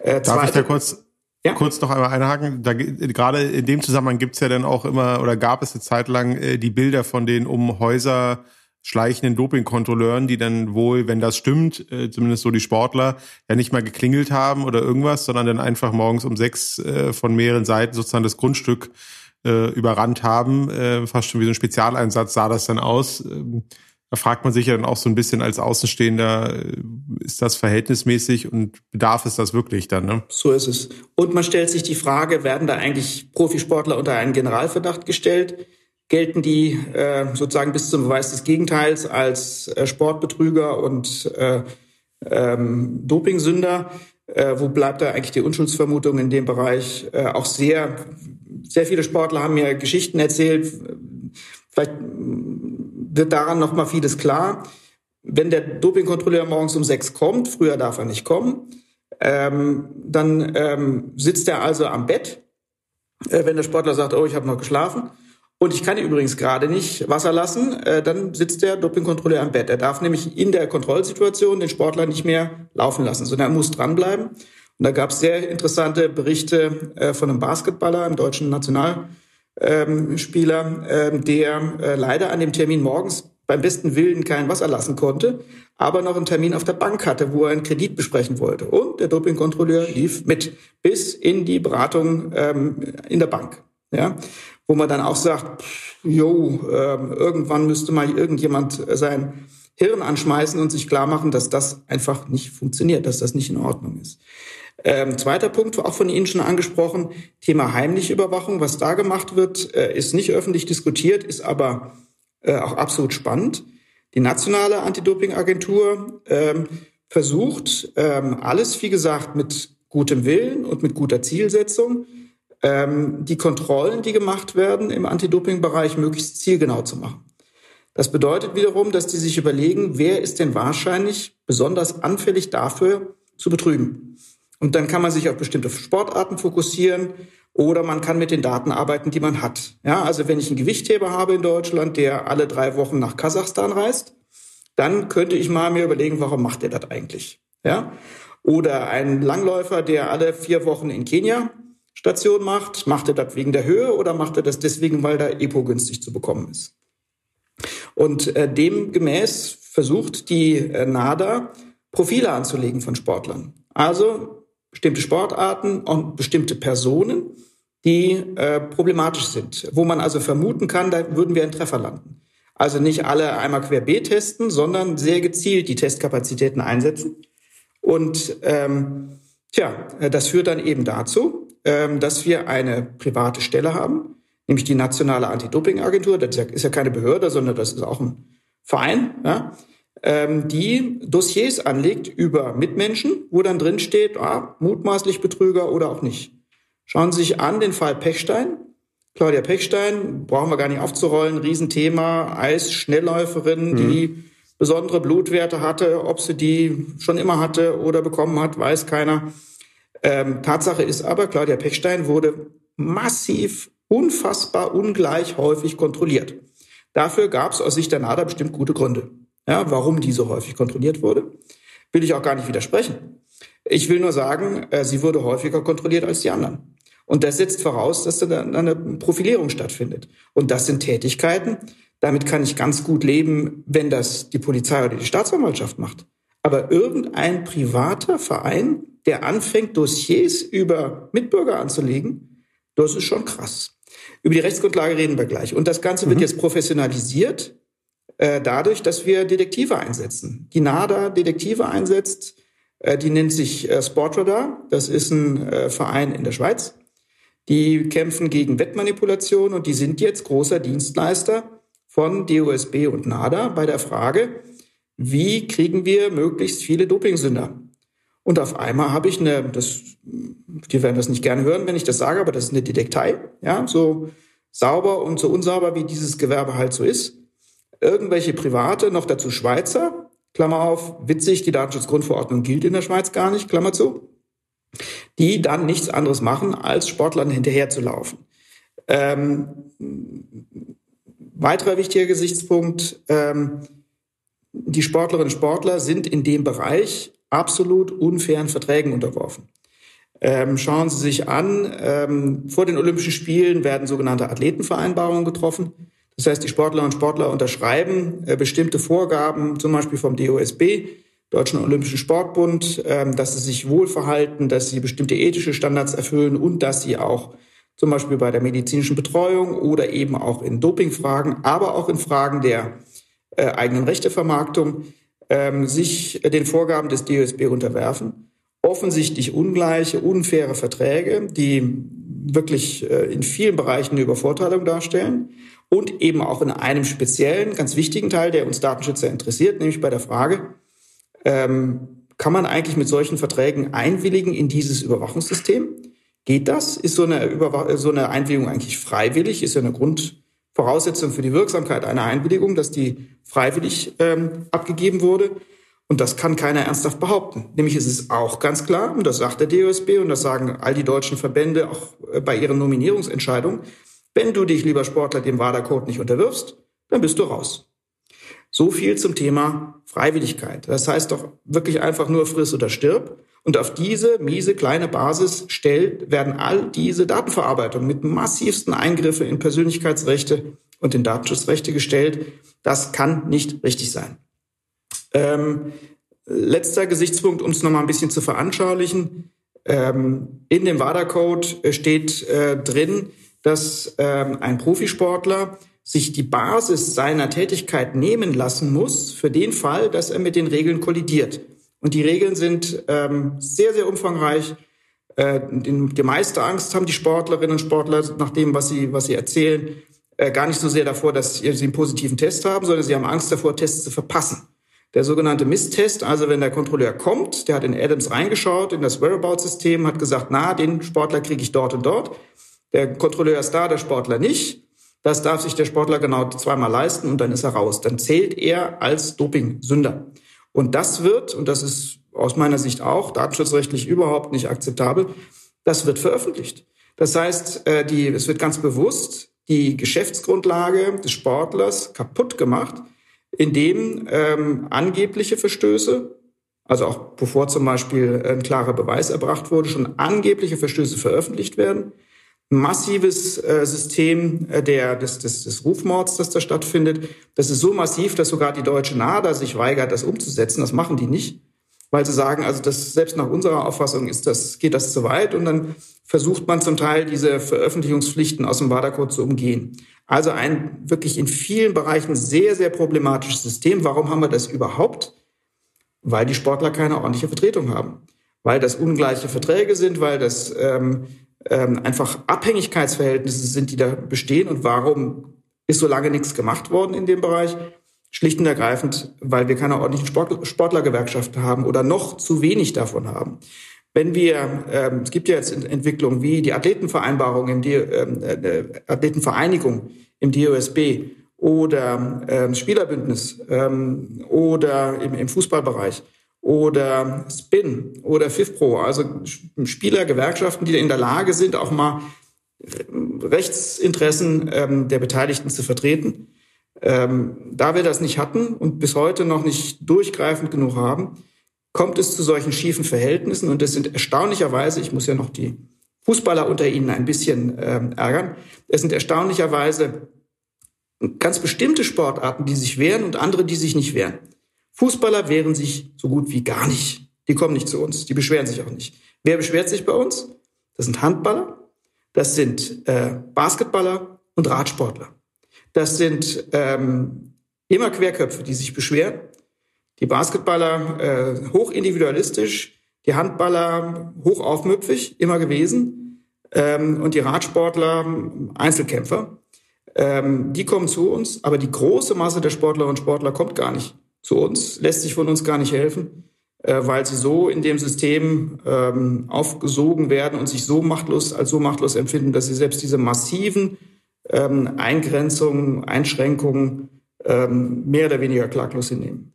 Äh, Darf ich da kurz, ja? kurz noch einmal einhaken? Da, gerade in dem Zusammenhang gibt's ja dann auch immer oder gab es eine Zeit lang äh, die Bilder von den um Häuser schleichenden Dopingkontrolleuren, die dann wohl, wenn das stimmt, äh, zumindest so die Sportler, ja nicht mal geklingelt haben oder irgendwas, sondern dann einfach morgens um sechs äh, von mehreren Seiten sozusagen das Grundstück äh, überrannt haben. Äh, fast schon wie so ein Spezialeinsatz sah das dann aus. Ähm, da fragt man sich ja dann auch so ein bisschen als Außenstehender, äh, ist das verhältnismäßig und bedarf es das wirklich dann? Ne? So ist es. Und man stellt sich die Frage, werden da eigentlich Profisportler unter einen Generalverdacht gestellt? Gelten die äh, sozusagen bis zum Beweis des Gegenteils als äh, Sportbetrüger und äh, ähm, Dopingsünder. Äh, wo bleibt da eigentlich die Unschuldsvermutung in dem Bereich? Äh, auch sehr, sehr viele Sportler haben mir Geschichten erzählt. Vielleicht wird daran noch mal vieles klar. Wenn der Dopingkontrolleur morgens um sechs kommt, früher darf er nicht kommen, ähm, dann ähm, sitzt er also am Bett, äh, wenn der Sportler sagt, oh, ich habe noch geschlafen und ich kann übrigens gerade nicht Wasser lassen, äh, dann sitzt der Dopingkontrolleur am Bett. Er darf nämlich in der Kontrollsituation den Sportler nicht mehr laufen lassen, sondern er muss dranbleiben. Und da gab es sehr interessante Berichte äh, von einem Basketballer, einem deutschen Nationalspieler, ähm, der äh, leider an dem Termin morgens beim besten Willen kein Wasser lassen konnte, aber noch einen Termin auf der Bank hatte, wo er einen Kredit besprechen wollte. Und der Dopingkontrolleur lief mit bis in die Beratung ähm, in der Bank. Ja, wo man dann auch sagt, jo, äh, irgendwann müsste mal irgendjemand sein Hirn anschmeißen und sich klar machen, dass das einfach nicht funktioniert, dass das nicht in Ordnung ist. Ähm, zweiter Punkt, auch von Ihnen schon angesprochen, Thema heimliche Überwachung. Was da gemacht wird, äh, ist nicht öffentlich diskutiert, ist aber äh, auch absolut spannend. Die nationale Anti-Doping-Agentur ähm, versucht ähm, alles, wie gesagt, mit gutem Willen und mit guter Zielsetzung ähm, die Kontrollen, die gemacht werden im Anti-Doping-Bereich, möglichst zielgenau zu machen. Das bedeutet wiederum, dass die sich überlegen, wer ist denn wahrscheinlich besonders anfällig dafür zu betrügen. Und dann kann man sich auf bestimmte Sportarten fokussieren oder man kann mit den Daten arbeiten, die man hat. Ja, also wenn ich einen Gewichtheber habe in Deutschland, der alle drei Wochen nach Kasachstan reist, dann könnte ich mal mir überlegen, warum macht er das eigentlich? Ja, oder ein Langläufer, der alle vier Wochen in Kenia Station macht. Macht er das wegen der Höhe oder macht er das deswegen, weil da EPO günstig zu bekommen ist? Und äh, demgemäß versucht die äh, NADA Profile anzulegen von Sportlern. Also bestimmte Sportarten und bestimmte Personen, die äh, problematisch sind, wo man also vermuten kann, da würden wir einen Treffer landen. Also nicht alle einmal querbeet testen, sondern sehr gezielt die Testkapazitäten einsetzen. Und ähm, tja, das führt dann eben dazu, dass wir eine private Stelle haben, nämlich die Nationale Anti-Doping-Agentur. Das ist ja keine Behörde, sondern das ist auch ein Verein, ja, ähm, die Dossiers anlegt über Mitmenschen, wo dann drin steht, ah, mutmaßlich Betrüger oder auch nicht. Schauen Sie sich an den Fall Pechstein. Claudia Pechstein, brauchen wir gar nicht aufzurollen, Riesenthema, Eis-Schnellläuferin, mhm. die besondere Blutwerte hatte, ob sie die schon immer hatte oder bekommen hat, weiß keiner. Ähm, Tatsache ist aber, Claudia Pechstein wurde massiv, unfassbar ungleich häufig kontrolliert. Dafür gab es aus Sicht der NADA bestimmt gute Gründe. Ja, warum die so häufig kontrolliert wurde, will ich auch gar nicht widersprechen. Ich will nur sagen, äh, sie wurde häufiger kontrolliert als die anderen. Und das setzt voraus, dass da eine Profilierung stattfindet. Und das sind Tätigkeiten, damit kann ich ganz gut leben, wenn das die Polizei oder die Staatsanwaltschaft macht. Aber irgendein privater Verein, der anfängt, Dossiers über Mitbürger anzulegen, das ist schon krass. Über die Rechtsgrundlage reden wir gleich. Und das Ganze mhm. wird jetzt professionalisiert äh, dadurch, dass wir Detektive einsetzen. Die NADA Detektive einsetzt, äh, die nennt sich äh, Sportradar. Das ist ein äh, Verein in der Schweiz. Die kämpfen gegen Wettmanipulation und die sind jetzt großer Dienstleister von DOSB und NADA bei der Frage, wie kriegen wir möglichst viele Dopingsünder und auf einmal habe ich eine, das, die werden das nicht gerne hören, wenn ich das sage, aber das ist eine Detektei, ja, so sauber und so unsauber, wie dieses Gewerbe halt so ist. Irgendwelche Private, noch dazu Schweizer, Klammer auf, witzig, die Datenschutzgrundverordnung gilt in der Schweiz gar nicht, Klammer zu, die dann nichts anderes machen, als Sportlern hinterherzulaufen. Ähm, weiterer wichtiger Gesichtspunkt, ähm, die Sportlerinnen und Sportler sind in dem Bereich absolut unfairen Verträgen unterworfen. Ähm, schauen Sie sich an, ähm, vor den Olympischen Spielen werden sogenannte Athletenvereinbarungen getroffen. Das heißt, die Sportlerinnen und Sportler unterschreiben äh, bestimmte Vorgaben, zum Beispiel vom DOSB, Deutschen Olympischen Sportbund, ähm, dass sie sich wohlverhalten, dass sie bestimmte ethische Standards erfüllen und dass sie auch zum Beispiel bei der medizinischen Betreuung oder eben auch in Dopingfragen, aber auch in Fragen der äh, eigenen Rechtevermarktung ähm, sich den Vorgaben des DOSB unterwerfen. Offensichtlich ungleiche, unfaire Verträge, die wirklich äh, in vielen Bereichen eine Übervorteilung darstellen und eben auch in einem speziellen, ganz wichtigen Teil, der uns Datenschützer interessiert, nämlich bei der Frage, ähm, kann man eigentlich mit solchen Verträgen einwilligen in dieses Überwachungssystem? Geht das? Ist so eine, Überwach so eine Einwilligung eigentlich freiwillig? Ist ja eine Grund, Voraussetzung für die Wirksamkeit einer Einwilligung, dass die freiwillig ähm, abgegeben wurde. Und das kann keiner ernsthaft behaupten. Nämlich ist es auch ganz klar, und das sagt der DOSB und das sagen all die deutschen Verbände auch äh, bei ihren Nominierungsentscheidungen, Wenn du dich, lieber Sportler, dem WADA-Code nicht unterwirfst, dann bist du raus. So viel zum Thema Freiwilligkeit. Das heißt doch wirklich einfach nur friss oder stirb. Und auf diese miese kleine Basis stellt, werden all diese Datenverarbeitungen mit massivsten Eingriffen in Persönlichkeitsrechte und in Datenschutzrechte gestellt. Das kann nicht richtig sein. Ähm, letzter Gesichtspunkt, um es nochmal ein bisschen zu veranschaulichen. Ähm, in dem WADA-Code steht äh, drin, dass ähm, ein Profisportler sich die Basis seiner Tätigkeit nehmen lassen muss für den Fall, dass er mit den Regeln kollidiert. Und die Regeln sind ähm, sehr, sehr umfangreich. Äh, die, meiste Angst haben die Sportlerinnen und Sportler nach dem, was sie, was sie erzählen, äh, gar nicht so sehr davor, dass sie einen positiven Test haben, sondern sie haben Angst davor, Tests zu verpassen. Der sogenannte Misstest, also wenn der Kontrolleur kommt, der hat in Adams reingeschaut, in das Whereabouts-System, hat gesagt, na, den Sportler kriege ich dort und dort. Der Kontrolleur ist da, der Sportler nicht. Das darf sich der Sportler genau zweimal leisten und dann ist er raus. Dann zählt er als Dopingsünder. Und das wird, und das ist aus meiner Sicht auch datenschutzrechtlich überhaupt nicht akzeptabel, das wird veröffentlicht. Das heißt, äh, die, es wird ganz bewusst die Geschäftsgrundlage des Sportlers kaputt gemacht, indem ähm, angebliche Verstöße, also auch bevor zum Beispiel ein klarer Beweis erbracht wurde, schon angebliche Verstöße veröffentlicht werden massives äh, System äh, der, des, des, des Rufmords, das da stattfindet. Das ist so massiv, dass sogar die deutsche NADA sich weigert, das umzusetzen. Das machen die nicht, weil sie sagen, also das, selbst nach unserer Auffassung ist das, geht das zu weit. Und dann versucht man zum Teil diese Veröffentlichungspflichten aus dem WADA-Code zu umgehen. Also ein wirklich in vielen Bereichen sehr, sehr problematisches System. Warum haben wir das überhaupt? Weil die Sportler keine ordentliche Vertretung haben. Weil das ungleiche Verträge sind, weil das ähm, ähm, einfach Abhängigkeitsverhältnisse sind, die da bestehen und warum ist so lange nichts gemacht worden in dem Bereich? Schlicht und ergreifend, weil wir keine ordentlichen Sport, Sportlergewerkschaften haben oder noch zu wenig davon haben. Wenn wir, ähm, es gibt ja jetzt Entwicklungen wie die Athletenvereinbarung im D, ähm, äh, Athletenvereinigung im DOSB oder ähm, Spielerbündnis ähm, oder im, im Fußballbereich oder Spin oder FIFPro, also Spieler, Gewerkschaften, die in der Lage sind, auch mal äh, Rechtsinteressen ähm, der Beteiligten zu vertreten. Ähm, da wir das nicht hatten und bis heute noch nicht durchgreifend genug haben, kommt es zu solchen schiefen Verhältnissen und das sind erstaunlicherweise, ich muss ja noch die Fußballer unter Ihnen ein bisschen ähm, ärgern, es sind erstaunlicherweise ganz bestimmte Sportarten, die sich wehren und andere, die sich nicht wehren. Fußballer wehren sich so gut wie gar nicht. Die kommen nicht zu uns, die beschweren sich auch nicht. Wer beschwert sich bei uns? Das sind Handballer, das sind äh, Basketballer und Radsportler. Das sind ähm, immer Querköpfe, die sich beschweren. Die Basketballer äh, hoch individualistisch, die Handballer hoch aufmüpfig, immer gewesen. Ähm, und die Radsportler Einzelkämpfer. Ähm, die kommen zu uns, aber die große Masse der Sportlerinnen und Sportler kommt gar nicht zu uns, lässt sich von uns gar nicht helfen, äh, weil sie so in dem System ähm, aufgesogen werden und sich so machtlos als so machtlos empfinden, dass sie selbst diese massiven ähm, Eingrenzungen, Einschränkungen ähm, mehr oder weniger klaglos hinnehmen.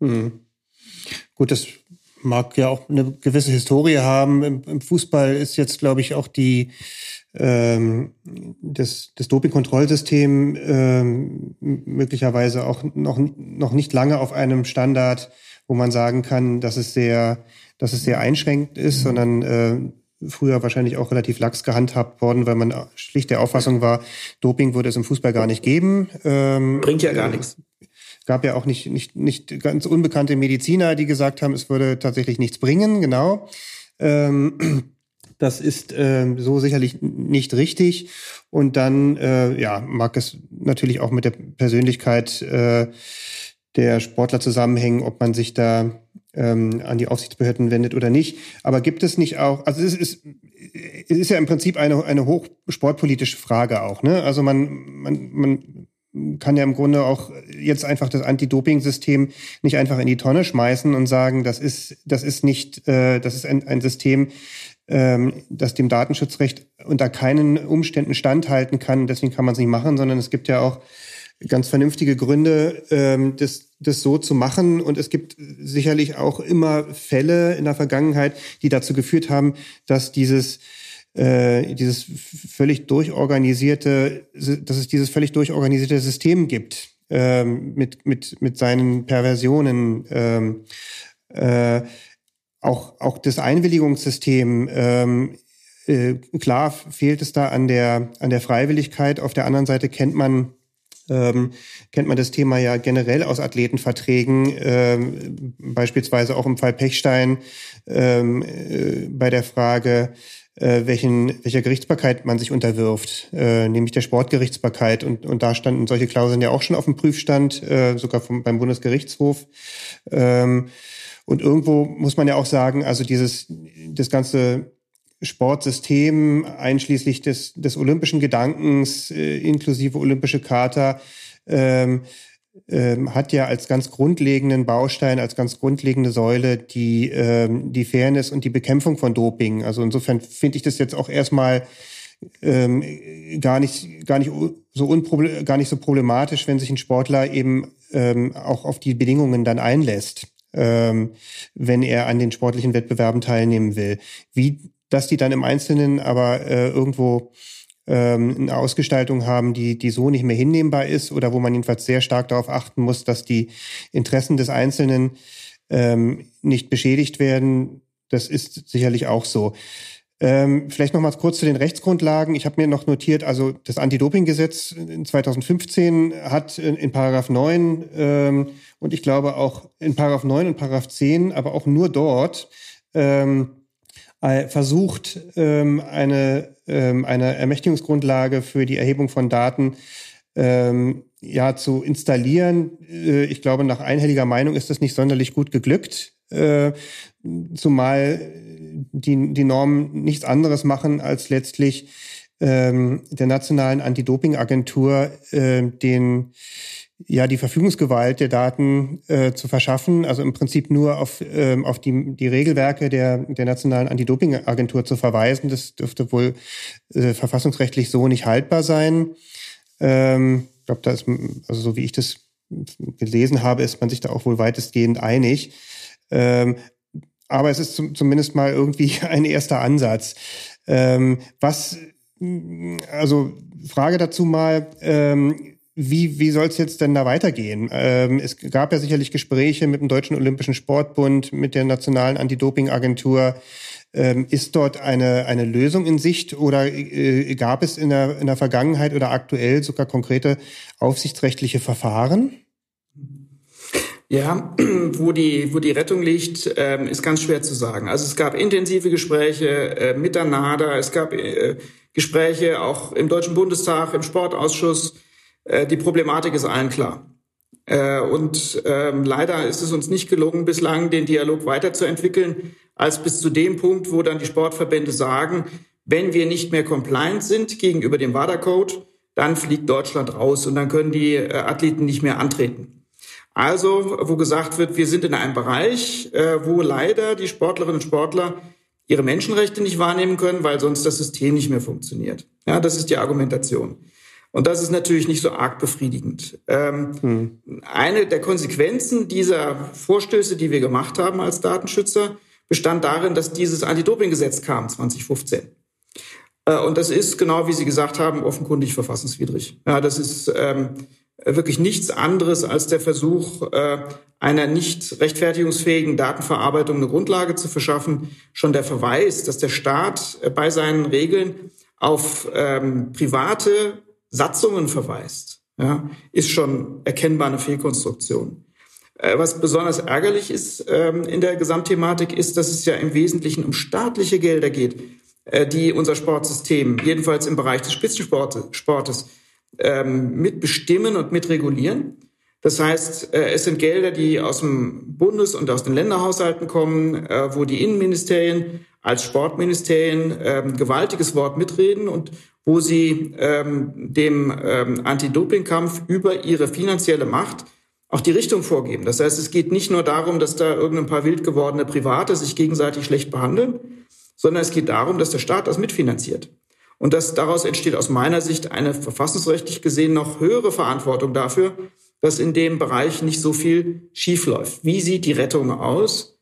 Mhm. Gut, das mag ja auch eine gewisse Historie haben. Im, im Fußball ist jetzt, glaube ich, auch die ähm, das, das Dopingkontrollsystem ähm, möglicherweise auch noch, noch nicht lange auf einem Standard, wo man sagen kann, dass es sehr, dass es sehr einschränkend ist, mhm. sondern äh, früher wahrscheinlich auch relativ lax gehandhabt worden, weil man schlicht der Auffassung war, Doping würde es im Fußball gar nicht geben. Ähm, Bringt ja gar nichts. Gab ja auch nicht, nicht, nicht ganz unbekannte Mediziner, die gesagt haben, es würde tatsächlich nichts bringen, genau. Ähm, das ist äh, so sicherlich nicht richtig. Und dann äh, ja, mag es natürlich auch mit der Persönlichkeit äh, der Sportler zusammenhängen, ob man sich da ähm, an die Aufsichtsbehörden wendet oder nicht. Aber gibt es nicht auch, also es ist, es ist ja im Prinzip eine, eine hochsportpolitische Frage auch. Ne? Also man, man, man kann ja im Grunde auch jetzt einfach das Anti-Doping-System nicht einfach in die Tonne schmeißen und sagen, das ist, das ist nicht, äh, das ist ein, ein System, ähm, das dem Datenschutzrecht unter keinen Umständen standhalten kann. Deswegen kann man es nicht machen, sondern es gibt ja auch ganz vernünftige Gründe, ähm, das, das so zu machen. Und es gibt sicherlich auch immer Fälle in der Vergangenheit, die dazu geführt haben, dass dieses äh, dieses völlig durchorganisierte, dass es dieses völlig durchorganisierte System gibt ähm, mit mit mit seinen Perversionen. Ähm, äh, auch auch das Einwilligungssystem ähm, äh, klar fehlt es da an der an der Freiwilligkeit. Auf der anderen Seite kennt man ähm, kennt man das Thema ja generell aus Athletenverträgen, ähm, beispielsweise auch im Fall Pechstein ähm, äh, bei der Frage, äh, welchen, welcher Gerichtsbarkeit man sich unterwirft, äh, nämlich der Sportgerichtsbarkeit. Und, und da standen solche Klauseln ja auch schon auf dem Prüfstand, äh, sogar vom, beim Bundesgerichtshof. Ähm, und irgendwo muss man ja auch sagen, also dieses, das ganze Sportsystem, einschließlich des, des olympischen Gedankens, äh, inklusive olympische Charta, ähm, ähm, hat ja als ganz grundlegenden Baustein, als ganz grundlegende Säule die, ähm, die Fairness und die Bekämpfung von Doping. Also insofern finde ich das jetzt auch erstmal ähm, gar nicht gar nicht so unproble gar nicht so problematisch, wenn sich ein Sportler eben ähm, auch auf die Bedingungen dann einlässt, ähm, wenn er an den sportlichen Wettbewerben teilnehmen will. Wie dass die dann im Einzelnen aber äh, irgendwo ähm, eine Ausgestaltung haben, die, die so nicht mehr hinnehmbar ist oder wo man jedenfalls sehr stark darauf achten muss, dass die Interessen des Einzelnen ähm, nicht beschädigt werden. Das ist sicherlich auch so. Ähm, vielleicht noch mal kurz zu den Rechtsgrundlagen. Ich habe mir noch notiert, also das Anti-Doping-Gesetz in 2015 hat in, in Paragraph 9 ähm, und ich glaube auch in Paragraph 9 und Paragraph 10, aber auch nur dort, ähm, äh, versucht, ähm, eine, ähm, eine Ermächtigungsgrundlage für die Erhebung von Daten ähm, ja zu installieren. Äh, ich glaube, nach einhelliger Meinung ist das nicht sonderlich gut geglückt, äh, zumal die, die Normen nichts anderes machen, als letztlich ähm, der nationalen Anti-Doping-Agentur äh, den ja die Verfügungsgewalt der Daten äh, zu verschaffen, also im Prinzip nur auf, ähm, auf die, die Regelwerke der, der nationalen Anti-Doping-Agentur zu verweisen. Das dürfte wohl äh, verfassungsrechtlich so nicht haltbar sein. Ähm, ich glaube, da ist, also so wie ich das gelesen habe, ist man sich da auch wohl weitestgehend einig. Ähm, aber es ist zum, zumindest mal irgendwie ein erster Ansatz. Ähm, was, also Frage dazu mal, ähm, wie, wie soll es jetzt denn da weitergehen? Ähm, es gab ja sicherlich Gespräche mit dem Deutschen Olympischen Sportbund, mit der Nationalen Anti-Doping-Agentur. Ähm, ist dort eine, eine Lösung in Sicht oder äh, gab es in der, in der Vergangenheit oder aktuell sogar konkrete aufsichtsrechtliche Verfahren? Ja, wo die, wo die Rettung liegt, ähm, ist ganz schwer zu sagen. Also es gab intensive Gespräche äh, mit der NADA, es gab äh, Gespräche auch im Deutschen Bundestag, im Sportausschuss, äh, die Problematik ist allen klar. Und ähm, leider ist es uns nicht gelungen, bislang den Dialog weiterzuentwickeln, als bis zu dem Punkt, wo dann die Sportverbände sagen, wenn wir nicht mehr compliant sind gegenüber dem WADA-Code, dann fliegt Deutschland raus und dann können die Athleten nicht mehr antreten. Also, wo gesagt wird, wir sind in einem Bereich, äh, wo leider die Sportlerinnen und Sportler ihre Menschenrechte nicht wahrnehmen können, weil sonst das System nicht mehr funktioniert. Ja, das ist die Argumentation. Und das ist natürlich nicht so arg befriedigend. Ähm, hm. Eine der Konsequenzen dieser Vorstöße, die wir gemacht haben als Datenschützer, bestand darin, dass dieses Anti-Doping-Gesetz kam 2015. Äh, und das ist, genau wie Sie gesagt haben, offenkundig verfassungswidrig. Ja, das ist ähm, wirklich nichts anderes als der Versuch, äh, einer nicht rechtfertigungsfähigen Datenverarbeitung eine Grundlage zu verschaffen. Schon der Verweis, dass der Staat äh, bei seinen Regeln auf ähm, private Satzungen verweist, ja, ist schon erkennbar eine Fehlkonstruktion. Äh, was besonders ärgerlich ist ähm, in der Gesamtthematik, ist, dass es ja im Wesentlichen um staatliche Gelder geht, äh, die unser Sportsystem, jedenfalls im Bereich des Spitzensportes, ähm, mitbestimmen und mitregulieren. Das heißt, äh, es sind Gelder, die aus dem Bundes- und aus den Länderhaushalten kommen, äh, wo die Innenministerien als Sportministerien ähm, gewaltiges Wort mitreden und wo sie ähm, dem ähm, Anti-Doping-Kampf über ihre finanzielle Macht auch die Richtung vorgeben. Das heißt, es geht nicht nur darum, dass da irgendein paar wild gewordene Private sich gegenseitig schlecht behandeln, sondern es geht darum, dass der Staat das mitfinanziert. Und dass daraus entsteht aus meiner Sicht eine verfassungsrechtlich gesehen noch höhere Verantwortung dafür, dass in dem Bereich nicht so viel schiefläuft. Wie sieht die Rettung aus?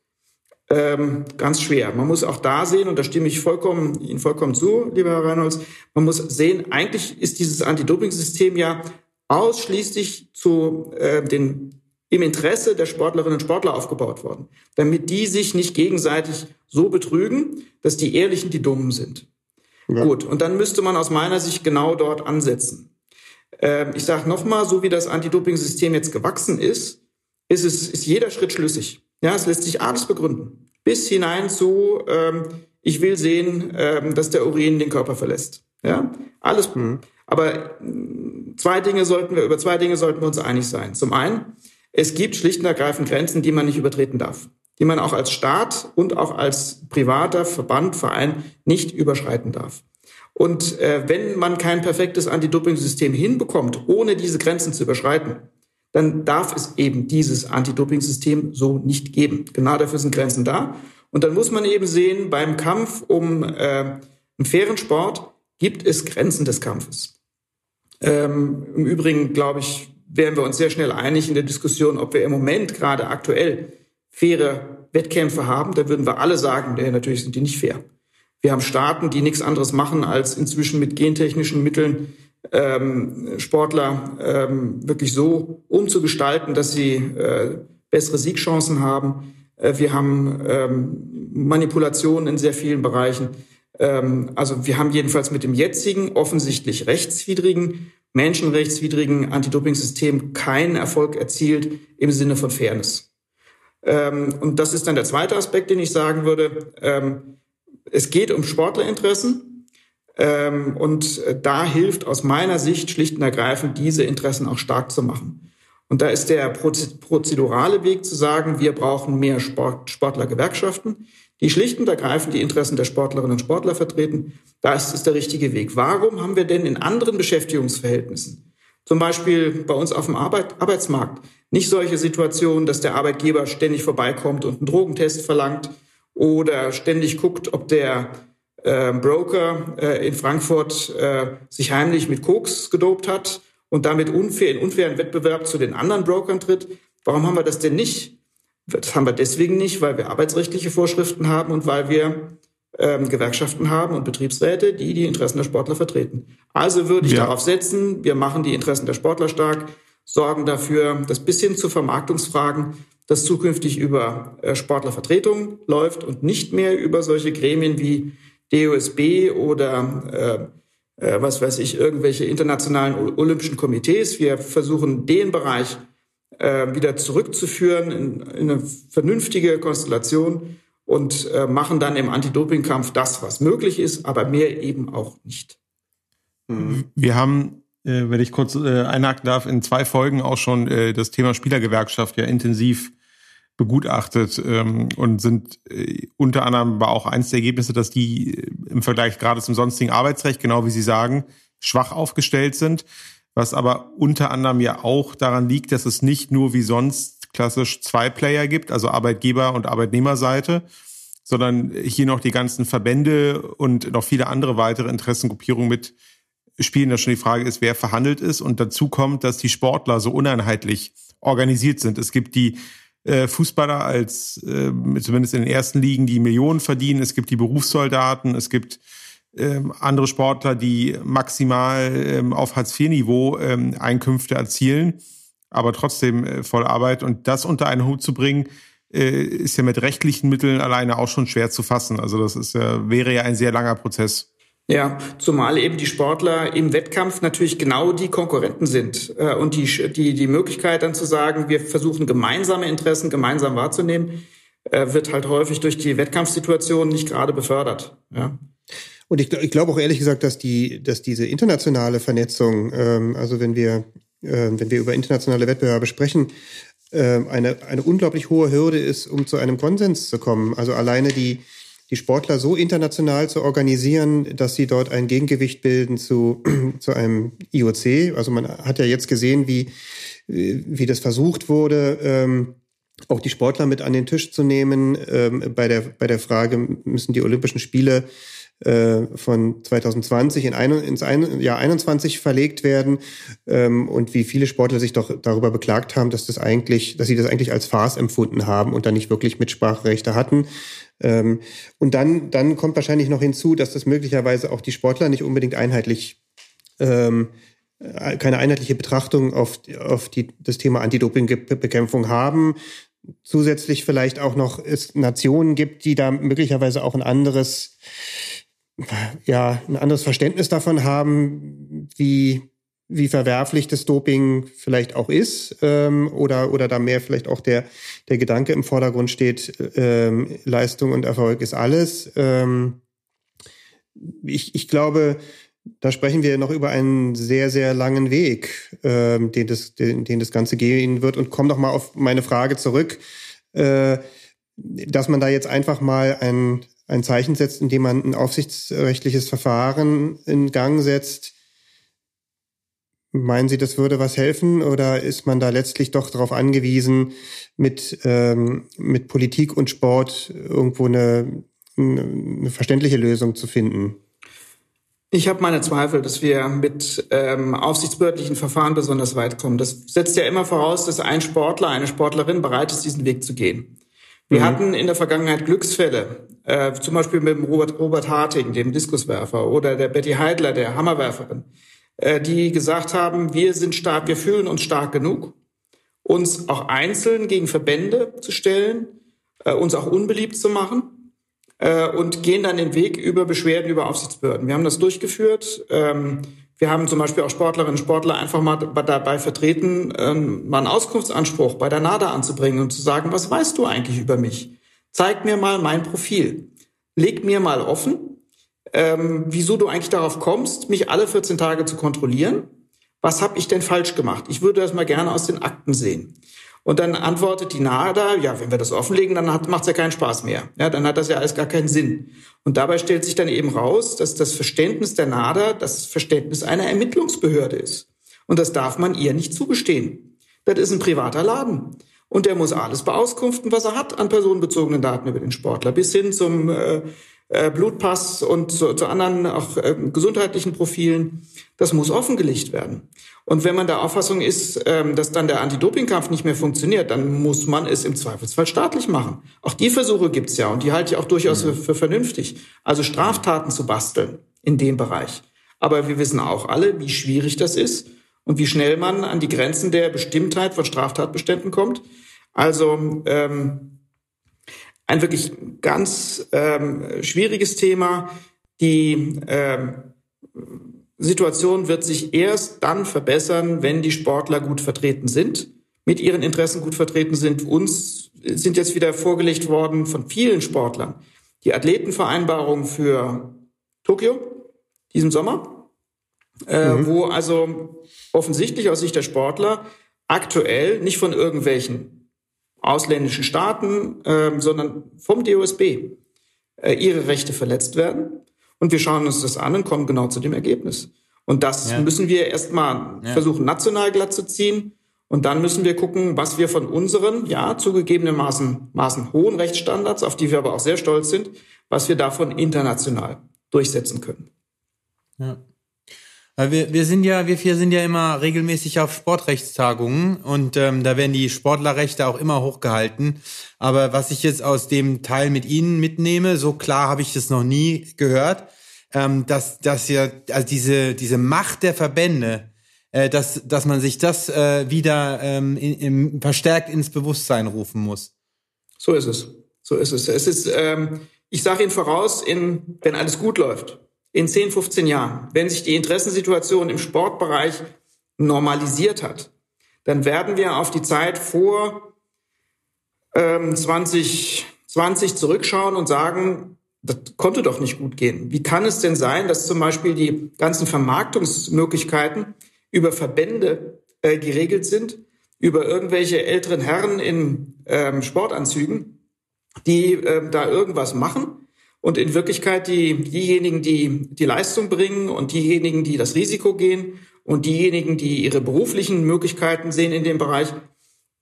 ähm, ganz schwer. Man muss auch da sehen, und da stimme ich vollkommen, Ihnen vollkommen zu, lieber Herr Reinholz, man muss sehen, eigentlich ist dieses Anti-Doping-System ja ausschließlich zu äh, den im Interesse der Sportlerinnen und Sportler aufgebaut worden, damit die sich nicht gegenseitig so betrügen, dass die Ehrlichen die Dummen sind. Ja. Gut, und dann müsste man aus meiner Sicht genau dort ansetzen. Ähm, ich sage nochmal, so wie das Anti-Doping-System jetzt gewachsen ist, ist, es, ist jeder Schritt schlüssig. Ja, es lässt sich alles begründen. Bis hinein zu, ähm, ich will sehen, ähm, dass der Urin den Körper verlässt. Ja, alles. Mhm. Aber äh, zwei Dinge sollten wir, über zwei Dinge sollten wir uns einig sein. Zum einen, es gibt schlicht und ergreifend Grenzen, die man nicht übertreten darf, die man auch als Staat und auch als privater Verband, Verein nicht überschreiten darf. Und äh, wenn man kein perfektes Anti-Doping-System hinbekommt, ohne diese Grenzen zu überschreiten, dann darf es eben dieses Anti-Doping-System so nicht geben. Genau dafür sind Grenzen da. Und dann muss man eben sehen, beim Kampf um äh, einen fairen Sport gibt es Grenzen des Kampfes. Ähm, Im Übrigen, glaube ich, wären wir uns sehr schnell einig in der Diskussion, ob wir im Moment gerade aktuell faire Wettkämpfe haben. Da würden wir alle sagen, ja, natürlich sind die nicht fair. Wir haben Staaten, die nichts anderes machen, als inzwischen mit gentechnischen Mitteln ähm, Sportler ähm, wirklich so umzugestalten, dass sie äh, bessere Siegchancen haben. Äh, wir haben ähm, Manipulationen in sehr vielen Bereichen. Ähm, also wir haben jedenfalls mit dem jetzigen offensichtlich rechtswidrigen menschenrechtswidrigen Anti-Doping-System keinen Erfolg erzielt im Sinne von Fairness. Ähm, und das ist dann der zweite Aspekt, den ich sagen würde. Ähm, es geht um Sportlerinteressen. Ähm, und da hilft aus meiner Sicht schlicht und ergreifend, diese Interessen auch stark zu machen. Und da ist der prozedurale Weg zu sagen, wir brauchen mehr Sport, Sportlergewerkschaften, die schlicht und ergreifend die Interessen der Sportlerinnen und Sportler vertreten. Das ist der richtige Weg. Warum haben wir denn in anderen Beschäftigungsverhältnissen, zum Beispiel bei uns auf dem Arbeit, Arbeitsmarkt, nicht solche Situationen, dass der Arbeitgeber ständig vorbeikommt und einen Drogentest verlangt oder ständig guckt, ob der äh, Broker äh, in Frankfurt äh, sich heimlich mit Koks gedopt hat und damit unfair in unfairen Wettbewerb zu den anderen Brokern tritt. Warum haben wir das denn nicht? Das haben wir deswegen nicht, weil wir arbeitsrechtliche Vorschriften haben und weil wir ähm, Gewerkschaften haben und Betriebsräte, die die Interessen der Sportler vertreten. Also würde ich ja. darauf setzen, wir machen die Interessen der Sportler stark, sorgen dafür, dass bis hin zu Vermarktungsfragen das zukünftig über äh, Sportlervertretung läuft und nicht mehr über solche Gremien wie DOSB oder äh, äh, was weiß ich, irgendwelche internationalen Olympischen Komitees. Wir versuchen den Bereich äh, wieder zurückzuführen in, in, eine vernünftige Konstellation und äh, machen dann im Anti-Doping-Kampf das, was möglich ist, aber mehr eben auch nicht. Mhm. Wir haben, äh, wenn ich kurz äh, einhaken darf, in zwei Folgen auch schon äh, das Thema Spielergewerkschaft ja intensiv begutachtet ähm, und sind äh, unter anderem war auch eins der Ergebnisse, dass die äh, im Vergleich gerade zum sonstigen Arbeitsrecht, genau wie Sie sagen, schwach aufgestellt sind was aber unter anderem ja auch daran liegt, dass es nicht nur wie sonst klassisch zwei Player gibt, also Arbeitgeber- und Arbeitnehmerseite, sondern hier noch die ganzen Verbände und noch viele andere weitere Interessengruppierungen mit spielen. Da schon die Frage ist, wer verhandelt ist. Und dazu kommt, dass die Sportler so uneinheitlich organisiert sind. Es gibt die äh, Fußballer als, äh, zumindest in den ersten Ligen, die Millionen verdienen. Es gibt die Berufssoldaten. Es gibt ähm, andere Sportler, die maximal ähm, auf Hartz-IV-Niveau ähm, Einkünfte erzielen, aber trotzdem äh, voll Arbeit. Und das unter einen Hut zu bringen, äh, ist ja mit rechtlichen Mitteln alleine auch schon schwer zu fassen. Also das ist, äh, wäre ja ein sehr langer Prozess. Ja, zumal eben die Sportler im Wettkampf natürlich genau die Konkurrenten sind. Äh, und die, die, die Möglichkeit dann zu sagen, wir versuchen gemeinsame Interessen gemeinsam wahrzunehmen, äh, wird halt häufig durch die Wettkampfsituation nicht gerade befördert. Ja. Und ich, ich glaube auch ehrlich gesagt, dass die, dass diese internationale Vernetzung, ähm, also wenn wir, wenn wir über internationale Wettbewerbe sprechen, äh, eine, eine unglaublich hohe Hürde ist, um zu einem Konsens zu kommen. Also alleine die, die Sportler so international zu organisieren, dass sie dort ein Gegengewicht bilden zu, zu einem IOC. Also man hat ja jetzt gesehen, wie, wie das versucht wurde, ähm, auch die Sportler mit an den Tisch zu nehmen ähm, bei, der, bei der Frage, müssen die Olympischen Spiele äh, von 2020 in ein, ins ein, Jahr 21 verlegt werden ähm, und wie viele Sportler sich doch darüber beklagt haben, dass das eigentlich, dass sie das eigentlich als Farce empfunden haben und dann nicht wirklich Mitspracherechte hatten. Ähm, und dann, dann kommt wahrscheinlich noch hinzu, dass das möglicherweise auch die Sportler nicht unbedingt einheitlich ähm, keine einheitliche Betrachtung auf, auf die, das Thema Anti-Doping-Bekämpfung haben. Zusätzlich vielleicht auch noch es Nationen gibt, die da möglicherweise auch ein anderes, ja, ein anderes Verständnis davon haben, wie, wie verwerflich das Doping vielleicht auch ist, ähm, oder, oder da mehr vielleicht auch der, der Gedanke im Vordergrund steht, ähm, Leistung und Erfolg ist alles. Ähm, ich, ich glaube, da sprechen wir noch über einen sehr, sehr langen Weg, ähm, den, das, den, den das Ganze gehen wird. Und komm doch mal auf meine Frage zurück, äh, dass man da jetzt einfach mal ein, ein Zeichen setzt, indem man ein aufsichtsrechtliches Verfahren in Gang setzt. Meinen Sie, das würde was helfen oder ist man da letztlich doch darauf angewiesen, mit, ähm, mit Politik und Sport irgendwo eine, eine verständliche Lösung zu finden? Ich habe meine Zweifel, dass wir mit ähm, aufsichtsbehördlichen Verfahren besonders weit kommen. Das setzt ja immer voraus, dass ein Sportler, eine Sportlerin bereit ist, diesen Weg zu gehen. Wir mhm. hatten in der Vergangenheit Glücksfälle, äh, zum Beispiel mit dem Robert, Robert Harting, dem Diskuswerfer, oder der Betty Heidler, der Hammerwerferin, äh, die gesagt haben, wir sind stark, wir fühlen uns stark genug, uns auch einzeln gegen Verbände zu stellen, äh, uns auch unbeliebt zu machen äh, und gehen dann den Weg über Beschwerden über Aufsichtsbehörden. Wir haben das durchgeführt. Ähm, wir haben zum Beispiel auch Sportlerinnen und Sportler einfach mal dabei vertreten, ähm, mal einen Auskunftsanspruch bei der NADA anzubringen und zu sagen, was weißt du eigentlich über mich? Zeig mir mal mein Profil. Leg mir mal offen, ähm, wieso du eigentlich darauf kommst, mich alle 14 Tage zu kontrollieren. Was habe ich denn falsch gemacht? Ich würde das mal gerne aus den Akten sehen. Und dann antwortet die NADA, ja, wenn wir das offenlegen, dann macht es ja keinen Spaß mehr. Ja, dann hat das ja alles gar keinen Sinn. Und dabei stellt sich dann eben raus, dass das Verständnis der NADA das Verständnis einer Ermittlungsbehörde ist. Und das darf man ihr nicht zugestehen. Das ist ein privater Laden. Und der muss alles beauskunften, was er hat an personenbezogenen Daten über den Sportler, bis hin zum äh, äh, Blutpass und zu, zu anderen auch äh, gesundheitlichen Profilen. Das muss offengelegt werden. Und wenn man der Auffassung ist, ähm, dass dann der Anti-Doping-Kampf nicht mehr funktioniert, dann muss man es im Zweifelsfall staatlich machen. Auch die Versuche gibt's ja und die halte ich auch durchaus für, für vernünftig. Also Straftaten zu basteln in dem Bereich. Aber wir wissen auch alle, wie schwierig das ist und wie schnell man an die Grenzen der Bestimmtheit von Straftatbeständen kommt. Also ähm, ein wirklich ganz ähm, schwieriges Thema. Die ähm, Situation wird sich erst dann verbessern, wenn die Sportler gut vertreten sind, mit ihren Interessen gut vertreten sind. Uns sind jetzt wieder vorgelegt worden von vielen Sportlern die Athletenvereinbarung für Tokio diesem Sommer, äh, mhm. wo also offensichtlich aus Sicht der Sportler aktuell nicht von irgendwelchen ausländischen Staaten, äh, sondern vom DOSB äh, ihre Rechte verletzt werden. Und wir schauen uns das an und kommen genau zu dem Ergebnis. Und das ja. müssen wir erstmal ja. versuchen, national glatt zu ziehen. Und dann müssen wir gucken, was wir von unseren, ja, zugegebenermaßen Maßen hohen Rechtsstandards, auf die wir aber auch sehr stolz sind, was wir davon international durchsetzen können. Ja. Wir, wir sind ja, wir vier sind ja immer regelmäßig auf Sportrechtstagungen und ähm, da werden die Sportlerrechte auch immer hochgehalten. Aber was ich jetzt aus dem Teil mit Ihnen mitnehme, so klar habe ich das noch nie gehört, ähm, dass, dass ja, also diese, diese Macht der Verbände, äh, dass, dass man sich das äh, wieder ähm, in, in, verstärkt ins Bewusstsein rufen muss. So ist es. So ist es. Es ist, ähm, ich sage Ihnen voraus, in, wenn alles gut läuft, in 10, 15 Jahren, wenn sich die Interessensituation im Sportbereich normalisiert hat, dann werden wir auf die Zeit vor ähm, 2020 zurückschauen und sagen, das konnte doch nicht gut gehen. Wie kann es denn sein, dass zum Beispiel die ganzen Vermarktungsmöglichkeiten über Verbände äh, geregelt sind, über irgendwelche älteren Herren in ähm, Sportanzügen, die äh, da irgendwas machen und in Wirklichkeit die, diejenigen, die die Leistung bringen und diejenigen, die das Risiko gehen und diejenigen, die ihre beruflichen Möglichkeiten sehen in dem Bereich,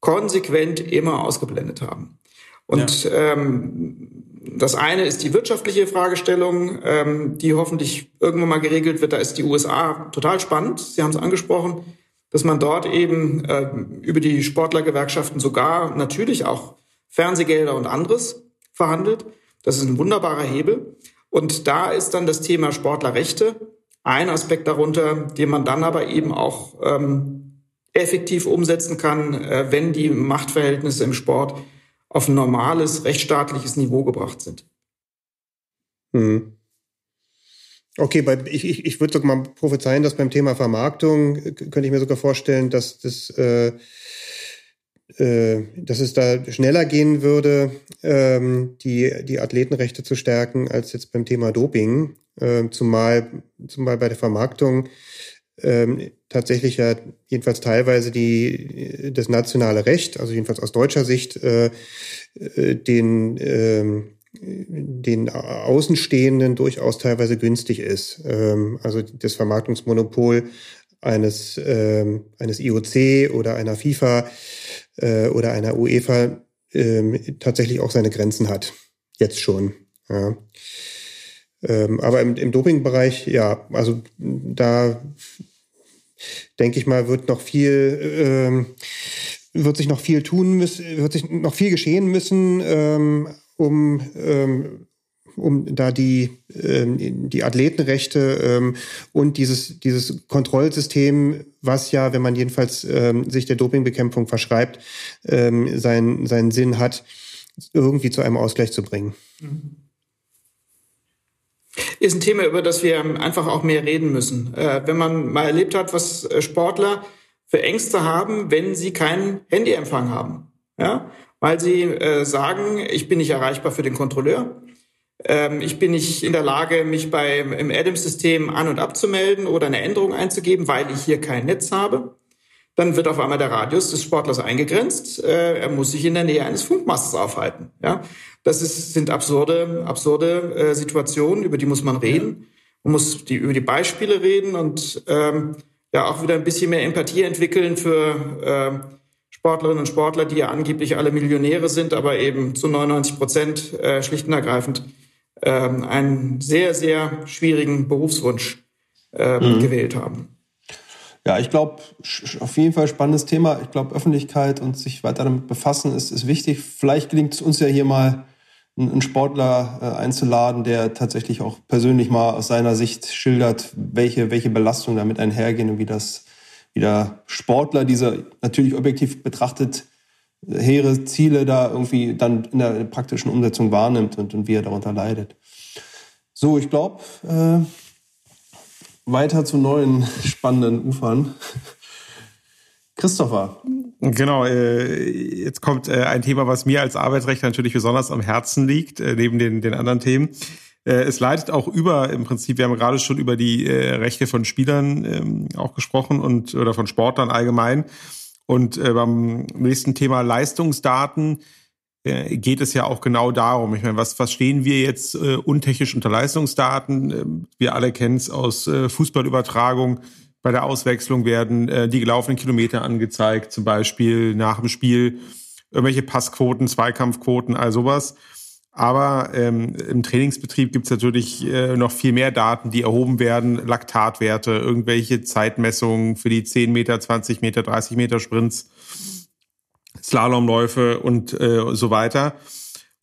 konsequent immer ausgeblendet haben. Und ja. ähm, das eine ist die wirtschaftliche Fragestellung, ähm, die hoffentlich irgendwann mal geregelt wird. Da ist die USA total spannend. Sie haben es angesprochen, dass man dort eben äh, über die Sportlergewerkschaften sogar natürlich auch Fernsehgelder und anderes verhandelt. Das ist ein wunderbarer Hebel. Und da ist dann das Thema Sportlerrechte ein Aspekt darunter, den man dann aber eben auch ähm, effektiv umsetzen kann, äh, wenn die Machtverhältnisse im Sport auf ein normales rechtsstaatliches Niveau gebracht sind. Mhm. Okay, bei, ich, ich, ich würde sogar mal prophezeien, dass beim Thema Vermarktung äh, könnte ich mir sogar vorstellen, dass das äh, äh, dass es da schneller gehen würde, ähm, die, die Athletenrechte zu stärken, als jetzt beim Thema Doping. Ähm, zumal, zumal bei der Vermarktung ähm, tatsächlich ja jedenfalls teilweise die, das nationale Recht, also jedenfalls aus deutscher Sicht, äh, äh den, äh, den Außenstehenden durchaus teilweise günstig ist. Ähm, also das Vermarktungsmonopol eines, äh, eines IOC oder einer FIFA äh, oder einer UEFA äh, tatsächlich auch seine Grenzen hat. Jetzt schon. Ja. Ähm, aber im, im Dopingbereich, ja, also da denke ich mal, wird noch viel, ähm, wird sich noch viel tun müssen, wird sich noch viel geschehen müssen, ähm, um ähm, um da die, ähm, die Athletenrechte ähm, und dieses, dieses Kontrollsystem, was ja, wenn man jedenfalls ähm, sich der Dopingbekämpfung verschreibt, ähm, seinen, seinen Sinn hat, irgendwie zu einem Ausgleich zu bringen. Ist ein Thema, über das wir einfach auch mehr reden müssen. Äh, wenn man mal erlebt hat, was äh, Sportler für Ängste haben, wenn sie keinen Handyempfang haben. Ja? Weil sie äh, sagen, ich bin nicht erreichbar für den Kontrolleur ich bin nicht in der Lage, mich bei, im Adams-System an- und abzumelden oder eine Änderung einzugeben, weil ich hier kein Netz habe. Dann wird auf einmal der Radius des Sportlers eingegrenzt. Äh, er muss sich in der Nähe eines Funkmastes aufhalten. Ja, das ist, sind absurde, absurde äh, Situationen, über die muss man reden. Man muss die, über die Beispiele reden und ähm, ja auch wieder ein bisschen mehr Empathie entwickeln für äh, Sportlerinnen und Sportler, die ja angeblich alle Millionäre sind, aber eben zu 99 Prozent äh, schlicht und ergreifend ähm, einen sehr, sehr schwierigen Berufswunsch äh, mhm. gewählt haben. Ja, ich glaube, auf jeden Fall spannendes Thema. Ich glaube, Öffentlichkeit und sich weiter damit befassen ist, ist wichtig. Vielleicht gelingt es uns ja hier mal, einen Sportler äh, einzuladen, der tatsächlich auch persönlich mal aus seiner Sicht schildert, welche, welche Belastungen damit einhergehen und wie das, wie der Sportler diese natürlich objektiv betrachtet hehre Ziele da irgendwie dann in der praktischen Umsetzung wahrnimmt und, und wie er darunter leidet. So, ich glaube, äh, weiter zu neuen spannenden Ufern. Christopher. Genau, äh, jetzt kommt äh, ein Thema, was mir als Arbeitsrecht natürlich besonders am Herzen liegt, äh, neben den, den anderen Themen. Äh, es leitet auch über, im Prinzip, wir haben gerade schon über die äh, Rechte von Spielern ähm, auch gesprochen und oder von Sportlern allgemein. Und äh, beim nächsten Thema Leistungsdaten äh, geht es ja auch genau darum. Ich meine, was verstehen wir jetzt äh, untechnisch unter Leistungsdaten? Äh, wir alle kennen es aus äh, Fußballübertragung. Bei der Auswechslung werden äh, die gelaufenen Kilometer angezeigt, zum Beispiel nach dem Spiel irgendwelche Passquoten, Zweikampfquoten, all sowas. Aber ähm, im Trainingsbetrieb gibt es natürlich äh, noch viel mehr Daten, die erhoben werden. Laktatwerte, irgendwelche Zeitmessungen für die 10 Meter, 20 Meter, 30 Meter Sprints, Slalomläufe und äh, so weiter.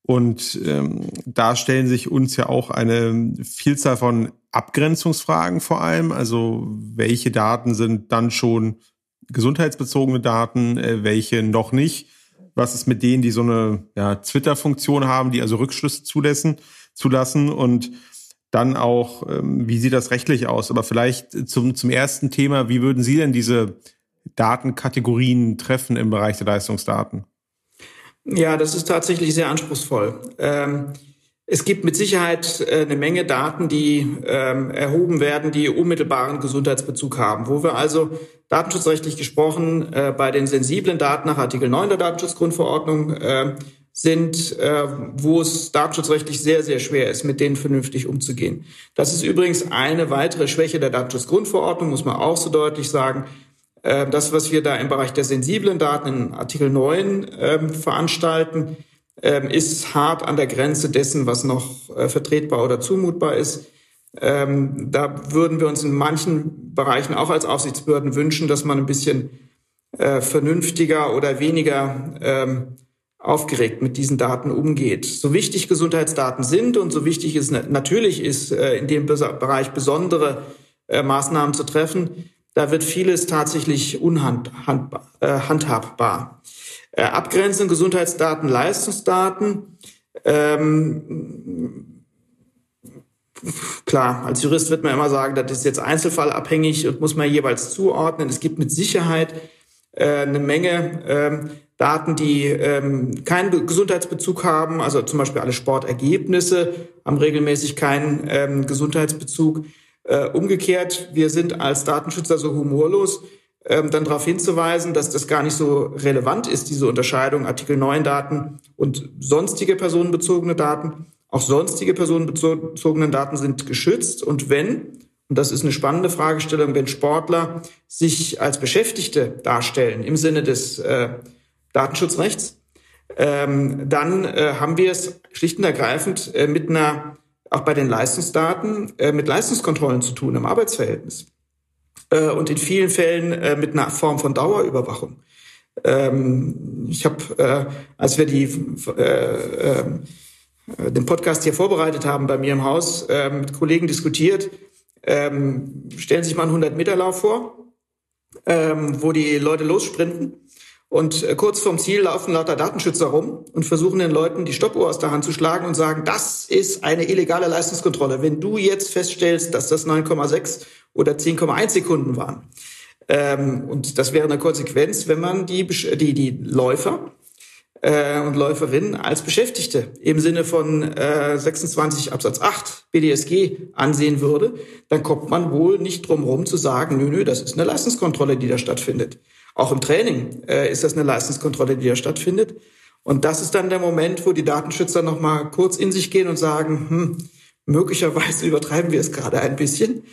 Und ähm, da stellen sich uns ja auch eine Vielzahl von Abgrenzungsfragen vor allem. Also welche Daten sind dann schon gesundheitsbezogene Daten, äh, welche noch nicht was ist mit denen, die so eine ja, Twitter-Funktion haben, die also Rückschlüsse zulassen, zulassen und dann auch, ähm, wie sieht das rechtlich aus? Aber vielleicht zum, zum ersten Thema, wie würden Sie denn diese Datenkategorien treffen im Bereich der Leistungsdaten? Ja, das ist tatsächlich sehr anspruchsvoll. Ähm, es gibt mit Sicherheit äh, eine Menge Daten, die ähm, erhoben werden, die unmittelbaren Gesundheitsbezug haben, wo wir also datenschutzrechtlich gesprochen äh, bei den sensiblen Daten nach Artikel 9 der Datenschutzgrundverordnung äh, sind, äh, wo es datenschutzrechtlich sehr, sehr schwer ist, mit denen vernünftig umzugehen. Das ist übrigens eine weitere Schwäche der Datenschutzgrundverordnung, muss man auch so deutlich sagen. Äh, das, was wir da im Bereich der sensiblen Daten in Artikel 9 äh, veranstalten, ähm, ist hart an der Grenze dessen, was noch äh, vertretbar oder zumutbar ist. Ähm, da würden wir uns in manchen Bereichen auch als Aufsichtsbehörden wünschen, dass man ein bisschen äh, vernünftiger oder weniger ähm, aufgeregt mit diesen Daten umgeht. So wichtig Gesundheitsdaten sind und so wichtig es natürlich ist, äh, in dem Bereich besondere Maßnahmen zu treffen, da wird vieles tatsächlich unhandhabbar. Äh, Gesundheitsdaten, Leistungsdaten. Ähm, klar, als Jurist wird man immer sagen, das ist jetzt einzelfallabhängig und muss man jeweils zuordnen. Es gibt mit Sicherheit äh, eine Menge ähm, Daten, die ähm, keinen Gesundheitsbezug haben, also zum Beispiel alle Sportergebnisse haben regelmäßig keinen ähm, Gesundheitsbezug. Äh, umgekehrt, wir sind als Datenschützer so humorlos, ähm, dann darauf hinzuweisen, dass das gar nicht so relevant ist, diese Unterscheidung Artikel 9 Daten und sonstige personenbezogene Daten. Auch sonstige personenbezogene Daten sind geschützt und wenn, und das ist eine spannende Fragestellung, wenn Sportler sich als Beschäftigte darstellen im Sinne des äh, Datenschutzrechts, ähm, dann äh, haben wir es schlicht und ergreifend äh, mit einer, auch bei den Leistungsdaten, äh, mit Leistungskontrollen zu tun im Arbeitsverhältnis. Äh, und in vielen Fällen äh, mit einer Form von Dauerüberwachung. Ähm, ich habe, äh, als wir die, äh, äh, den Podcast hier vorbereitet haben bei mir im Haus, mit Kollegen diskutiert, ähm, stellen Sie sich mal einen 100-Meter-Lauf vor, ähm, wo die Leute lossprinten und äh, kurz vorm Ziel laufen lauter Datenschützer rum und versuchen den Leuten die Stoppuhr aus der Hand zu schlagen und sagen, das ist eine illegale Leistungskontrolle. Wenn du jetzt feststellst, dass das 9,6 oder 10,1 Sekunden waren. Ähm, und das wäre eine Konsequenz, wenn man die, die, die Läufer äh, und Läuferinnen als Beschäftigte im Sinne von äh, 26 Absatz 8 BDSG ansehen würde, dann kommt man wohl nicht drum herum zu sagen, nö, nö, das ist eine Leistungskontrolle, die da stattfindet. Auch im Training äh, ist das eine Leistungskontrolle, die da stattfindet. Und das ist dann der Moment, wo die Datenschützer noch mal kurz in sich gehen und sagen, hm, möglicherweise übertreiben wir es gerade ein bisschen.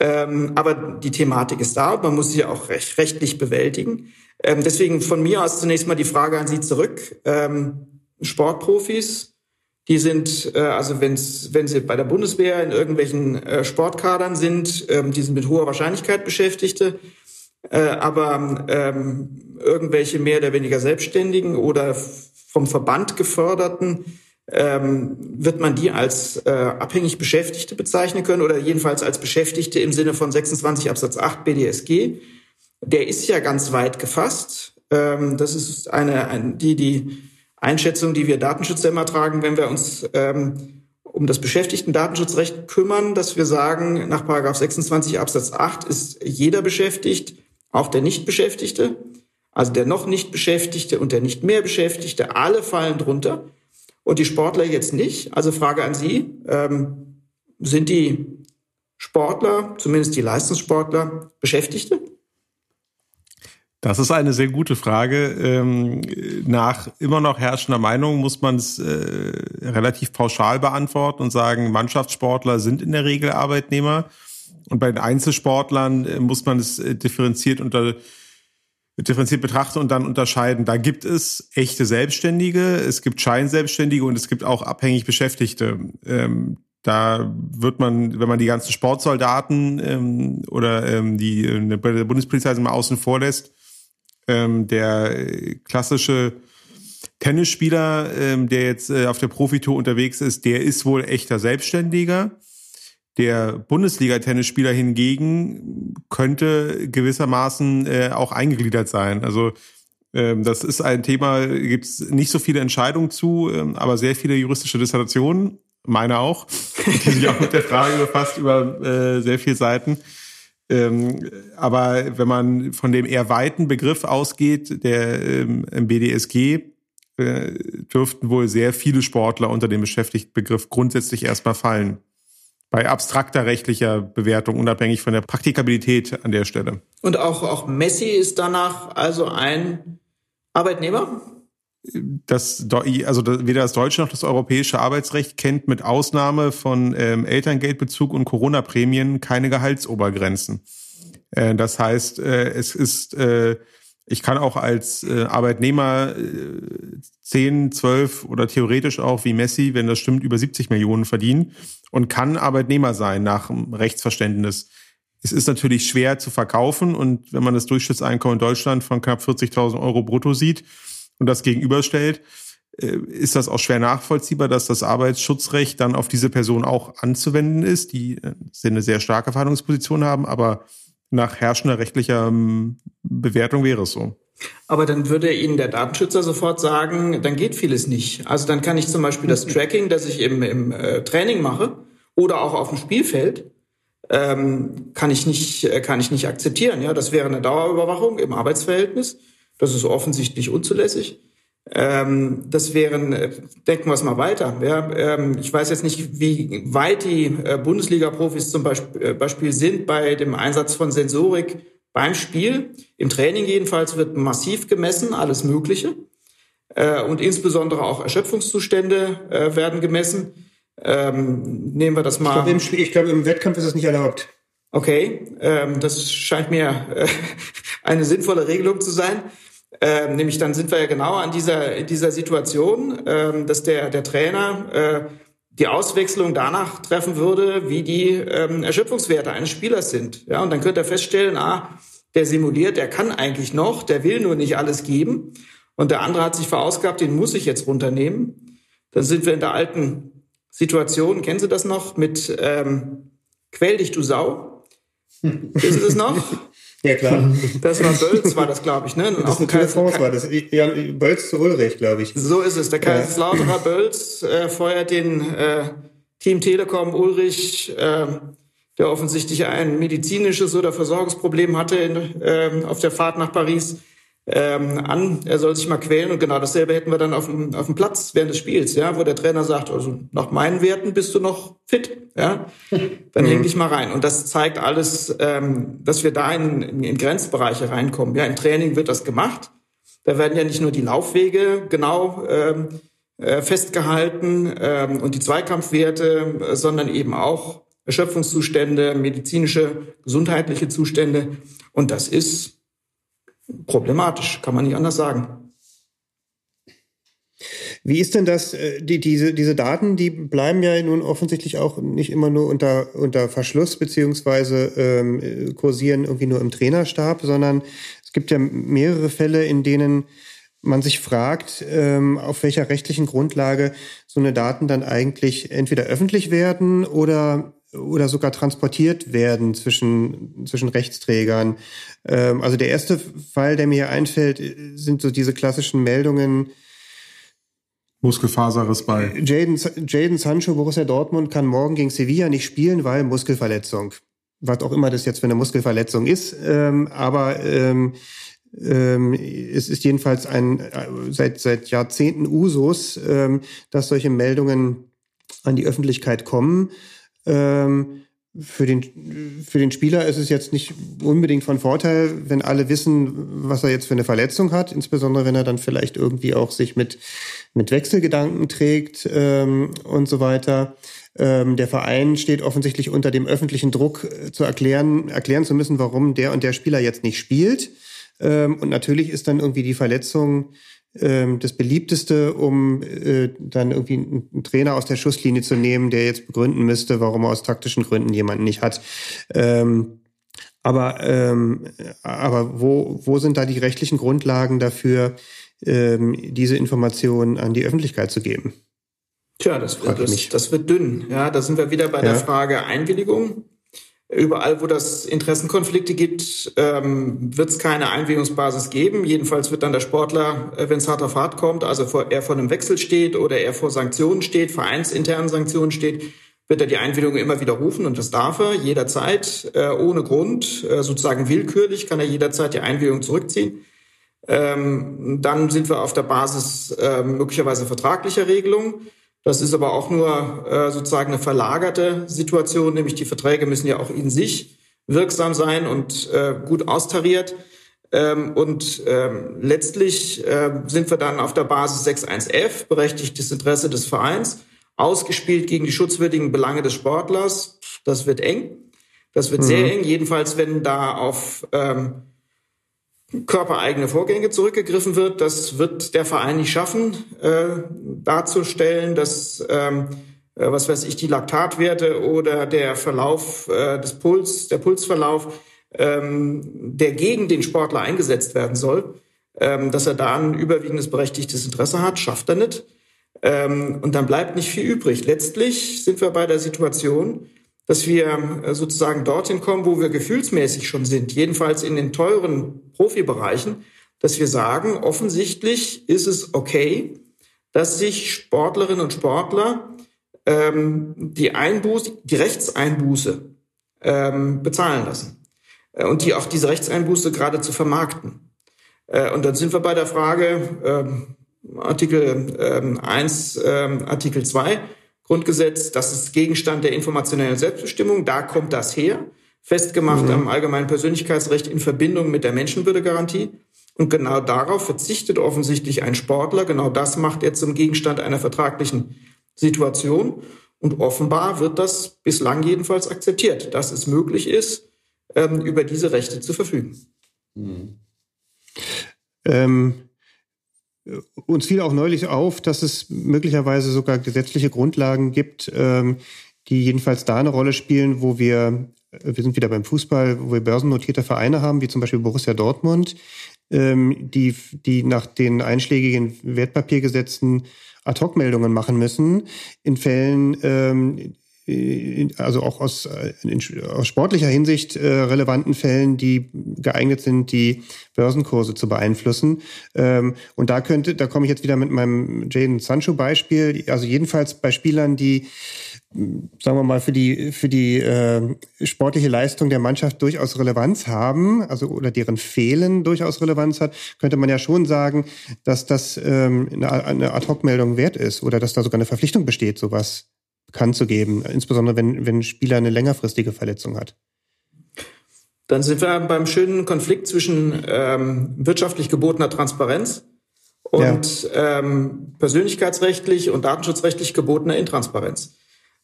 Ähm, aber die Thematik ist da und man muss sie auch recht, rechtlich bewältigen. Ähm, deswegen von mir aus zunächst mal die Frage an Sie zurück. Ähm, Sportprofis, die sind, äh, also wenn's, wenn sie bei der Bundeswehr in irgendwelchen äh, Sportkadern sind, ähm, die sind mit hoher Wahrscheinlichkeit Beschäftigte. Äh, aber ähm, irgendwelche mehr oder weniger Selbstständigen oder vom Verband geförderten, ähm, wird man die als äh, abhängig Beschäftigte bezeichnen können oder jedenfalls als Beschäftigte im Sinne von 26 Absatz 8 BDSG. Der ist ja ganz weit gefasst. Ähm, das ist eine, ein, die, die Einschätzung, die wir Datenschützer immer tragen, wenn wir uns ähm, um das Beschäftigten-Datenschutzrecht kümmern, dass wir sagen, nach Paragraph 26 Absatz 8 ist jeder beschäftigt, auch der Nichtbeschäftigte, also der noch nicht Beschäftigte und der nicht mehr Beschäftigte, alle fallen drunter und die Sportler jetzt nicht. Also Frage an Sie, ähm, sind die Sportler, zumindest die Leistungssportler, Beschäftigte? Das ist eine sehr gute Frage. Ähm, nach immer noch herrschender Meinung muss man es äh, relativ pauschal beantworten und sagen, Mannschaftssportler sind in der Regel Arbeitnehmer. Und bei den Einzelsportlern äh, muss man es äh, differenziert unter differenziert betrachten und dann unterscheiden. Da gibt es echte Selbstständige, es gibt Scheinselbstständige und es gibt auch abhängig Beschäftigte. Ähm, da wird man, wenn man die ganzen Sportsoldaten ähm, oder ähm, die äh, der Bundespolizei mal außen vor lässt, ähm, der klassische Tennisspieler, ähm, der jetzt äh, auf der Profitour unterwegs ist, der ist wohl echter Selbstständiger. Der Bundesliga-Tennisspieler hingegen könnte gewissermaßen äh, auch eingegliedert sein. Also ähm, das ist ein Thema, gibt es nicht so viele Entscheidungen zu, ähm, aber sehr viele juristische Dissertationen, meine auch, die sich auch mit der Frage befasst über äh, sehr viele Seiten. Ähm, aber wenn man von dem eher weiten Begriff ausgeht, der ähm, im BDSG, äh, dürften wohl sehr viele Sportler unter dem Beschäftigtenbegriff grundsätzlich erstmal fallen bei abstrakter rechtlicher Bewertung, unabhängig von der Praktikabilität an der Stelle. Und auch, auch Messi ist danach also ein Arbeitnehmer? Das, also weder das deutsche noch das europäische Arbeitsrecht kennt mit Ausnahme von ähm, Elterngeldbezug und Corona-Prämien keine Gehaltsobergrenzen. Äh, das heißt, äh, es ist äh, Ich kann auch als äh, Arbeitnehmer äh, 10, 12 oder theoretisch auch wie Messi, wenn das stimmt, über 70 Millionen verdienen und kann Arbeitnehmer sein nach Rechtsverständnis. Es ist natürlich schwer zu verkaufen und wenn man das Durchschnittseinkommen in Deutschland von knapp 40.000 Euro brutto sieht und das gegenüberstellt, äh, ist das auch schwer nachvollziehbar, dass das Arbeitsschutzrecht dann auf diese Person auch anzuwenden ist, die äh, eine sehr starke Verhandlungsposition haben, aber nach herrschender rechtlicher ähm, Bewertung wäre es so. Aber dann würde Ihnen der Datenschützer sofort sagen, dann geht vieles nicht. Also dann kann ich zum Beispiel das Tracking, das ich im, im äh, Training mache oder auch auf dem Spielfeld, ähm, kann ich nicht, äh, kann ich nicht akzeptieren. Ja, das wäre eine Dauerüberwachung im Arbeitsverhältnis. Das ist offensichtlich unzulässig. Ähm, das wären, äh, denken wir es mal weiter. Ja, ähm, ich weiß jetzt nicht, wie weit die äh, Bundesliga-Profis zum Beispiel, äh, Beispiel sind bei dem Einsatz von Sensorik beim Spiel. Im Training jedenfalls wird massiv gemessen, alles Mögliche. Äh, und insbesondere auch Erschöpfungszustände äh, werden gemessen. Ähm, nehmen wir das mal. Ich glaube, im, Spiel, ich glaube, im Wettkampf ist das nicht erlaubt. Okay, ähm, das scheint mir äh, eine sinnvolle Regelung zu sein. Ähm, nämlich dann sind wir ja genau an dieser, in dieser Situation, ähm, dass der, der Trainer äh, die Auswechslung danach treffen würde, wie die ähm, Erschöpfungswerte eines Spielers sind. Ja, und dann könnte er feststellen, ah, der simuliert, der kann eigentlich noch, der will nur nicht alles geben. Und der andere hat sich verausgabt, den muss ich jetzt runternehmen. Dann sind wir in der alten Situation, kennen Sie das noch, mit ähm, Quell dich, du Sau. Wissen Sie das noch? Ja, klar. Das war Bölz, war das, glaube ich, ne? Und das ist eine France war das. Ja, Bölz zu Ulrich, glaube ich. So ist es. Der Kaiserslauterer ja. Bölz äh, feuert den äh, Team Telekom Ulrich, äh, der offensichtlich ein medizinisches oder Versorgungsproblem hatte in, äh, auf der Fahrt nach Paris, ähm, an, er soll sich mal quälen und genau dasselbe hätten wir dann auf dem, auf dem Platz während des Spiels, ja, wo der Trainer sagt, also nach meinen Werten bist du noch fit, ja, dann häng mhm. dich mal rein. Und das zeigt alles, ähm, dass wir da in, in Grenzbereiche reinkommen. Ja, im Training wird das gemacht. Da werden ja nicht nur die Laufwege genau ähm, äh, festgehalten ähm, und die Zweikampfwerte, äh, sondern eben auch Erschöpfungszustände, medizinische, gesundheitliche Zustände. Und das ist problematisch, kann man nicht anders sagen. Wie ist denn das, äh, die, diese, diese Daten, die bleiben ja nun offensichtlich auch nicht immer nur unter, unter Verschluss, beziehungsweise ähm, kursieren irgendwie nur im Trainerstab, sondern es gibt ja mehrere Fälle, in denen man sich fragt, ähm, auf welcher rechtlichen Grundlage so eine Daten dann eigentlich entweder öffentlich werden oder oder sogar transportiert werden zwischen, zwischen Rechtsträgern. Ähm, also der erste Fall, der mir hier einfällt, sind so diese klassischen Meldungen. Muskelfaserriss bei. Jaden, Jaden Sancho, Borussia Dortmund, kann morgen gegen Sevilla nicht spielen, weil Muskelverletzung. Was auch immer das jetzt für eine Muskelverletzung ist. Ähm, aber ähm, ähm, es ist jedenfalls ein äh, seit, seit Jahrzehnten Usus, ähm, dass solche Meldungen an die Öffentlichkeit kommen. Ähm, für den, für den Spieler ist es jetzt nicht unbedingt von Vorteil, wenn alle wissen, was er jetzt für eine Verletzung hat, insbesondere wenn er dann vielleicht irgendwie auch sich mit, mit Wechselgedanken trägt ähm, und so weiter. Ähm, der Verein steht offensichtlich unter dem öffentlichen Druck äh, zu erklären, erklären zu müssen, warum der und der Spieler jetzt nicht spielt. Ähm, und natürlich ist dann irgendwie die Verletzung das beliebteste, um äh, dann irgendwie einen Trainer aus der Schusslinie zu nehmen, der jetzt begründen müsste, warum er aus taktischen Gründen jemanden nicht hat. Ähm, aber ähm, aber wo, wo sind da die rechtlichen Grundlagen dafür, ähm, diese Informationen an die Öffentlichkeit zu geben? Tja, das wird, das, das wird dünn. Ja, da sind wir wieder bei ja. der Frage Einwilligung. Überall, wo das Interessenkonflikte gibt, ähm, wird es keine Einwilligungsbasis geben. Jedenfalls wird dann der Sportler, äh, wenn es hart auf hart kommt, also er vor einem Wechsel steht oder er vor Sanktionen steht, vereinsinternen Sanktionen steht, wird er die Einwilligung immer widerrufen und das darf er jederzeit äh, ohne Grund, äh, sozusagen willkürlich kann er jederzeit die Einwilligung zurückziehen. Ähm, dann sind wir auf der Basis möglicherweise vertraglicher Regelungen. Das ist aber auch nur äh, sozusagen eine verlagerte Situation, nämlich die Verträge müssen ja auch in sich wirksam sein und äh, gut austariert. Ähm, und ähm, letztlich äh, sind wir dann auf der Basis 6.1f, berechtigtes Interesse des Vereins, ausgespielt gegen die schutzwürdigen Belange des Sportlers. Das wird eng. Das wird mhm. sehr eng, jedenfalls wenn da auf ähm, körpereigene Vorgänge zurückgegriffen wird. Das wird der Verein nicht schaffen, äh, darzustellen, dass, ähm, äh, was weiß ich, die Laktatwerte oder der Verlauf äh, des Puls, der Pulsverlauf, ähm, der gegen den Sportler eingesetzt werden soll, ähm, dass er da ein überwiegendes berechtigtes Interesse hat, schafft er nicht. Ähm, und dann bleibt nicht viel übrig. Letztlich sind wir bei der Situation, dass wir äh, sozusagen dorthin kommen, wo wir gefühlsmäßig schon sind, jedenfalls in den teuren Profibereichen, dass wir sagen, offensichtlich ist es okay, dass sich Sportlerinnen und Sportler ähm, die Einbuße, die Rechtseinbuße ähm, bezahlen lassen äh, und die auch diese Rechtseinbuße gerade zu vermarkten. Äh, und dann sind wir bei der Frage ähm, Artikel ähm, 1, ähm, Artikel 2 Grundgesetz, das ist Gegenstand der informationellen Selbstbestimmung, da kommt das her, festgemacht mhm. am allgemeinen Persönlichkeitsrecht in Verbindung mit der Menschenwürdegarantie. Und genau darauf verzichtet offensichtlich ein Sportler, genau das macht er zum Gegenstand einer vertraglichen Situation. Und offenbar wird das bislang jedenfalls akzeptiert, dass es möglich ist, ähm, über diese Rechte zu verfügen. Mhm. Ähm, uns fiel auch neulich auf, dass es möglicherweise sogar gesetzliche Grundlagen gibt, ähm, die jedenfalls da eine Rolle spielen, wo wir, äh, wir sind wieder beim Fußball, wo wir börsennotierte Vereine haben, wie zum Beispiel Borussia Dortmund, ähm, die, die nach den einschlägigen Wertpapiergesetzen Ad-Hoc-Meldungen machen müssen in Fällen, ähm, also auch aus, äh, aus sportlicher Hinsicht äh, relevanten Fällen, die geeignet sind, die Börsenkurse zu beeinflussen. Ähm, und da könnte, da komme ich jetzt wieder mit meinem Jaden Sancho Beispiel. Also jedenfalls bei Spielern, die sagen wir mal, für die, für die äh, sportliche Leistung der Mannschaft durchaus Relevanz haben, also oder deren Fehlen durchaus Relevanz hat, könnte man ja schon sagen, dass das ähm, eine, eine Ad-Hoc-Meldung wert ist oder dass da sogar eine Verpflichtung besteht, sowas bekannt zu geben, insbesondere wenn, wenn ein Spieler eine längerfristige Verletzung hat. Dann sind wir beim schönen Konflikt zwischen ähm, wirtschaftlich gebotener Transparenz und ja. ähm, persönlichkeitsrechtlich und datenschutzrechtlich gebotener Intransparenz.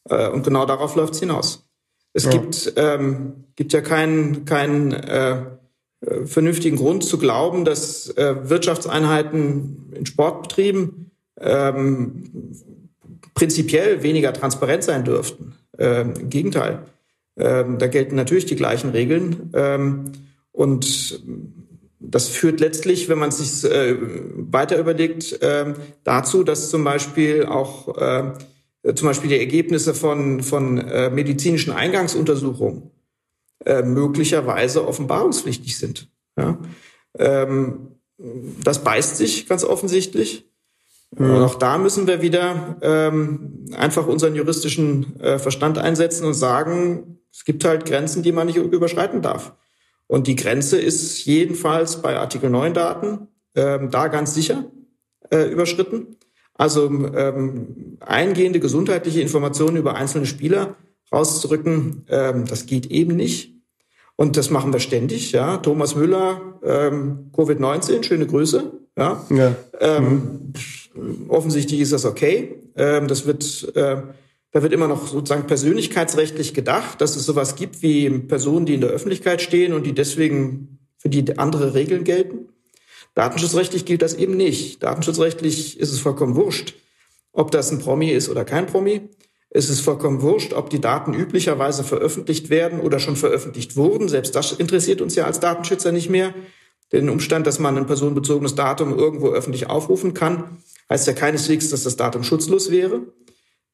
Äh, und genau darauf läuft es hinaus. Es ja. gibt, ähm, gibt ja keinen keinen äh, äh, vernünftigen Grund zu glauben, dass äh, Wirtschaftseinheiten in Sportbetrieben ähm, prinzipiell weniger transparent sein dürften. Ähm, Im Gegenteil. Ähm, da gelten natürlich die gleichen Regeln. Ähm, und das führt letztlich, wenn man es sich äh, weiter überlegt, äh, dazu, dass zum Beispiel auch äh, zum Beispiel die Ergebnisse von, von äh, medizinischen Eingangsuntersuchungen äh, möglicherweise offenbarungspflichtig sind. Ja? Ähm, das beißt sich ganz offensichtlich. Und auch da müssen wir wieder ähm, einfach unseren juristischen äh, Verstand einsetzen und sagen, es gibt halt Grenzen, die man nicht überschreiten darf. Und die Grenze ist jedenfalls bei Artikel 9 Daten ähm, da ganz sicher äh, überschritten. Also ähm, eingehende gesundheitliche Informationen über einzelne Spieler rauszurücken, ähm, das geht eben nicht. Und das machen wir ständig. Ja, Thomas Müller, ähm, Covid-19, schöne Grüße. Ja, ja. Ähm, mhm. Offensichtlich ist das okay. Ähm, das wird, äh, da wird immer noch sozusagen persönlichkeitsrechtlich gedacht, dass es sowas gibt wie Personen, die in der Öffentlichkeit stehen und die deswegen für die andere Regeln gelten. Datenschutzrechtlich gilt das eben nicht. Datenschutzrechtlich ist es vollkommen wurscht, ob das ein Promi ist oder kein Promi. Es ist vollkommen wurscht, ob die Daten üblicherweise veröffentlicht werden oder schon veröffentlicht wurden. Selbst das interessiert uns ja als Datenschützer nicht mehr. Den Umstand, dass man ein personenbezogenes Datum irgendwo öffentlich aufrufen kann, heißt ja keineswegs, dass das Datum schutzlos wäre.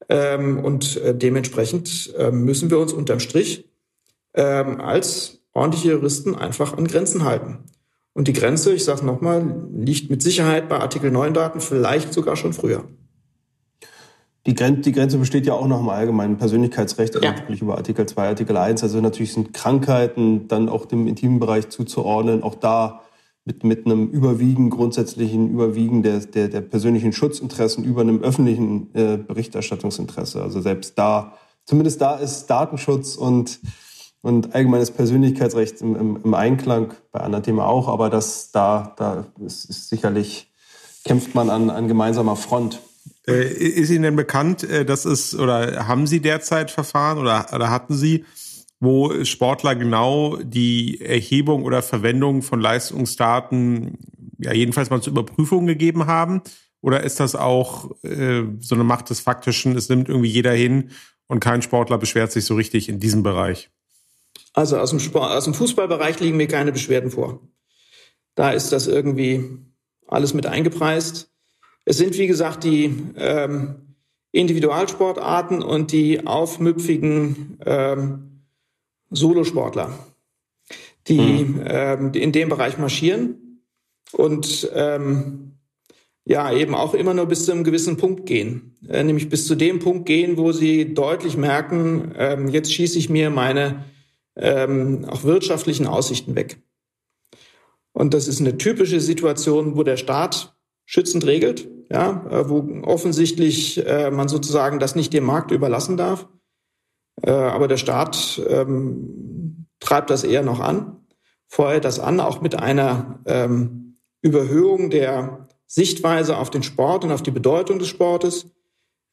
Ähm, und äh, dementsprechend äh, müssen wir uns unterm Strich ähm, als ordentliche Juristen einfach an Grenzen halten. Und die Grenze, ich sage es nochmal, liegt mit Sicherheit bei Artikel 9 Daten, vielleicht sogar schon früher. Die, Grenze, die Grenze besteht ja auch noch im allgemeinen Persönlichkeitsrecht, also ja. natürlich über Artikel 2, Artikel 1. Also natürlich sind Krankheiten dann auch dem intimen Bereich zuzuordnen, auch da mit, mit einem Überwiegen, grundsätzlichen Überwiegen der, der, der persönlichen Schutzinteressen über einem öffentlichen äh, Berichterstattungsinteresse. Also selbst da, zumindest da ist Datenschutz und und allgemeines Persönlichkeitsrecht im, im, im, Einklang, bei anderen Themen auch, aber das da, da ist, ist sicherlich, kämpft man an, an gemeinsamer Front. Äh, ist Ihnen denn bekannt, äh, dass es, oder haben Sie derzeit Verfahren oder, oder hatten Sie, wo Sportler genau die Erhebung oder Verwendung von Leistungsdaten ja jedenfalls mal zur Überprüfung gegeben haben? Oder ist das auch äh, so eine Macht des Faktischen, es nimmt irgendwie jeder hin und kein Sportler beschwert sich so richtig in diesem Bereich? Also aus dem, Sport, aus dem Fußballbereich liegen mir keine Beschwerden vor. Da ist das irgendwie alles mit eingepreist. Es sind, wie gesagt, die ähm, Individualsportarten und die aufmüpfigen ähm, Solosportler, die, mhm. ähm, die in dem Bereich marschieren und ähm, ja eben auch immer nur bis zu einem gewissen Punkt gehen, äh, nämlich bis zu dem Punkt gehen, wo sie deutlich merken, ähm, jetzt schieße ich mir meine ähm, auch wirtschaftlichen Aussichten weg. Und das ist eine typische Situation, wo der Staat schützend regelt, ja, äh, wo offensichtlich äh, man sozusagen das nicht dem Markt überlassen darf. Äh, aber der Staat ähm, treibt das eher noch an, feuert das an, auch mit einer ähm, Überhöhung der Sichtweise auf den Sport und auf die Bedeutung des Sportes.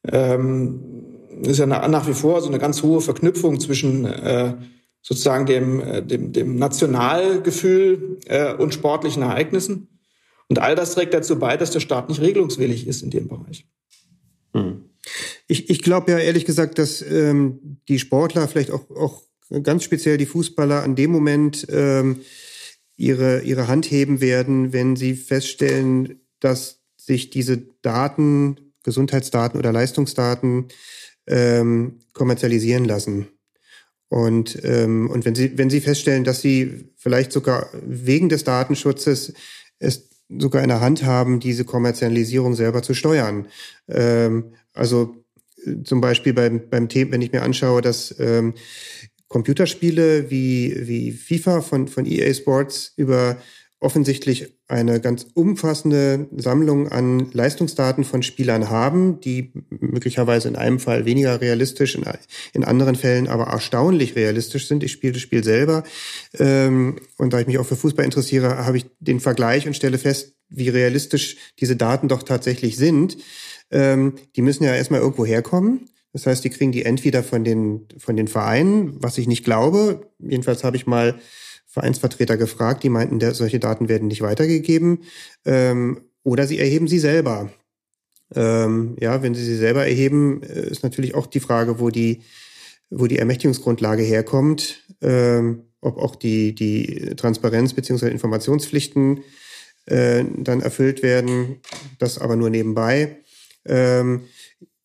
Ähm, ist ja nach wie vor so eine ganz hohe Verknüpfung zwischen äh, sozusagen dem, äh, dem, dem Nationalgefühl äh, und sportlichen Ereignissen. Und all das trägt dazu bei, dass der Staat nicht regelungswillig ist in dem Bereich. Hm. Ich, ich glaube ja ehrlich gesagt, dass ähm, die Sportler, vielleicht auch, auch ganz speziell die Fußballer, an dem Moment ähm, ihre, ihre Hand heben werden, wenn sie feststellen, dass sich diese Daten, Gesundheitsdaten oder Leistungsdaten ähm, kommerzialisieren lassen. Und, ähm, und wenn Sie, wenn Sie feststellen, dass Sie vielleicht sogar wegen des Datenschutzes es sogar in der Hand haben, diese Kommerzialisierung selber zu steuern. Ähm, also zum Beispiel beim, beim Thema, wenn ich mir anschaue, dass ähm, Computerspiele wie, wie FIFA von, von EA Sports über offensichtlich eine ganz umfassende Sammlung an Leistungsdaten von Spielern haben, die möglicherweise in einem Fall weniger realistisch, in, in anderen Fällen aber erstaunlich realistisch sind. Ich spiele das Spiel selber ähm, und da ich mich auch für Fußball interessiere, habe ich den Vergleich und stelle fest, wie realistisch diese Daten doch tatsächlich sind. Ähm, die müssen ja erstmal irgendwo herkommen. Das heißt, die kriegen die entweder von den, von den Vereinen, was ich nicht glaube. Jedenfalls habe ich mal Vereinsvertreter gefragt, die meinten, der, solche Daten werden nicht weitergegeben. Ähm, oder sie erheben sie selber. Ähm, ja, wenn sie sie selber erheben, äh, ist natürlich auch die Frage, wo die, wo die Ermächtigungsgrundlage herkommt, ähm, ob auch die, die Transparenz beziehungsweise Informationspflichten äh, dann erfüllt werden. Das aber nur nebenbei. Ähm,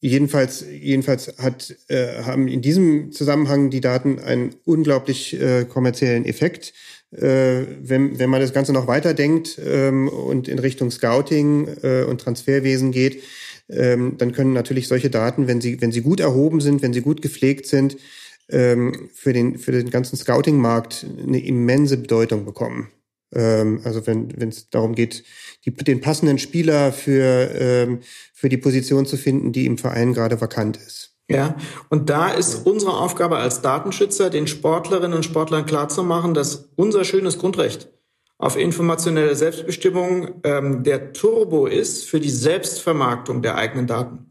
Jedenfalls, jedenfalls hat, äh, haben in diesem Zusammenhang die Daten einen unglaublich äh, kommerziellen Effekt. Äh, wenn, wenn man das Ganze noch weiterdenkt ähm, und in Richtung Scouting äh, und Transferwesen geht, ähm, dann können natürlich solche Daten, wenn sie, wenn sie gut erhoben sind, wenn sie gut gepflegt sind, ähm, für, den, für den ganzen Scouting-Markt eine immense Bedeutung bekommen. Ähm, also wenn es darum geht, die, den passenden Spieler für, ähm, für die Position zu finden, die im Verein gerade vakant ist. Ja, und da ist unsere Aufgabe als Datenschützer, den Sportlerinnen und Sportlern klarzumachen, dass unser schönes Grundrecht auf informationelle Selbstbestimmung ähm, der Turbo ist für die Selbstvermarktung der eigenen Daten.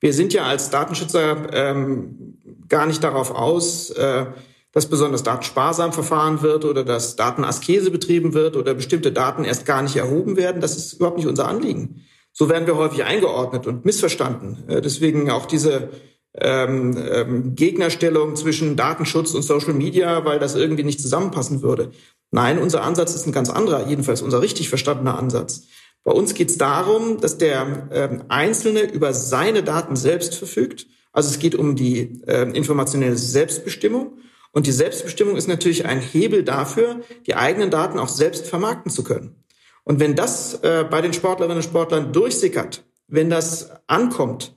Wir sind ja als Datenschützer ähm, gar nicht darauf aus, äh, dass besonders datensparsam verfahren wird oder dass Datenaskese betrieben wird oder bestimmte Daten erst gar nicht erhoben werden. Das ist überhaupt nicht unser Anliegen. So werden wir häufig eingeordnet und missverstanden. Äh, deswegen auch diese ähm, ähm, Gegnerstellung zwischen Datenschutz und Social Media, weil das irgendwie nicht zusammenpassen würde. Nein, unser Ansatz ist ein ganz anderer, jedenfalls unser richtig verstandener Ansatz. Bei uns geht es darum, dass der ähm, Einzelne über seine Daten selbst verfügt. Also es geht um die äh, informationelle Selbstbestimmung. Und die Selbstbestimmung ist natürlich ein Hebel dafür, die eigenen Daten auch selbst vermarkten zu können. Und wenn das äh, bei den Sportlerinnen und Sportlern durchsickert, wenn das ankommt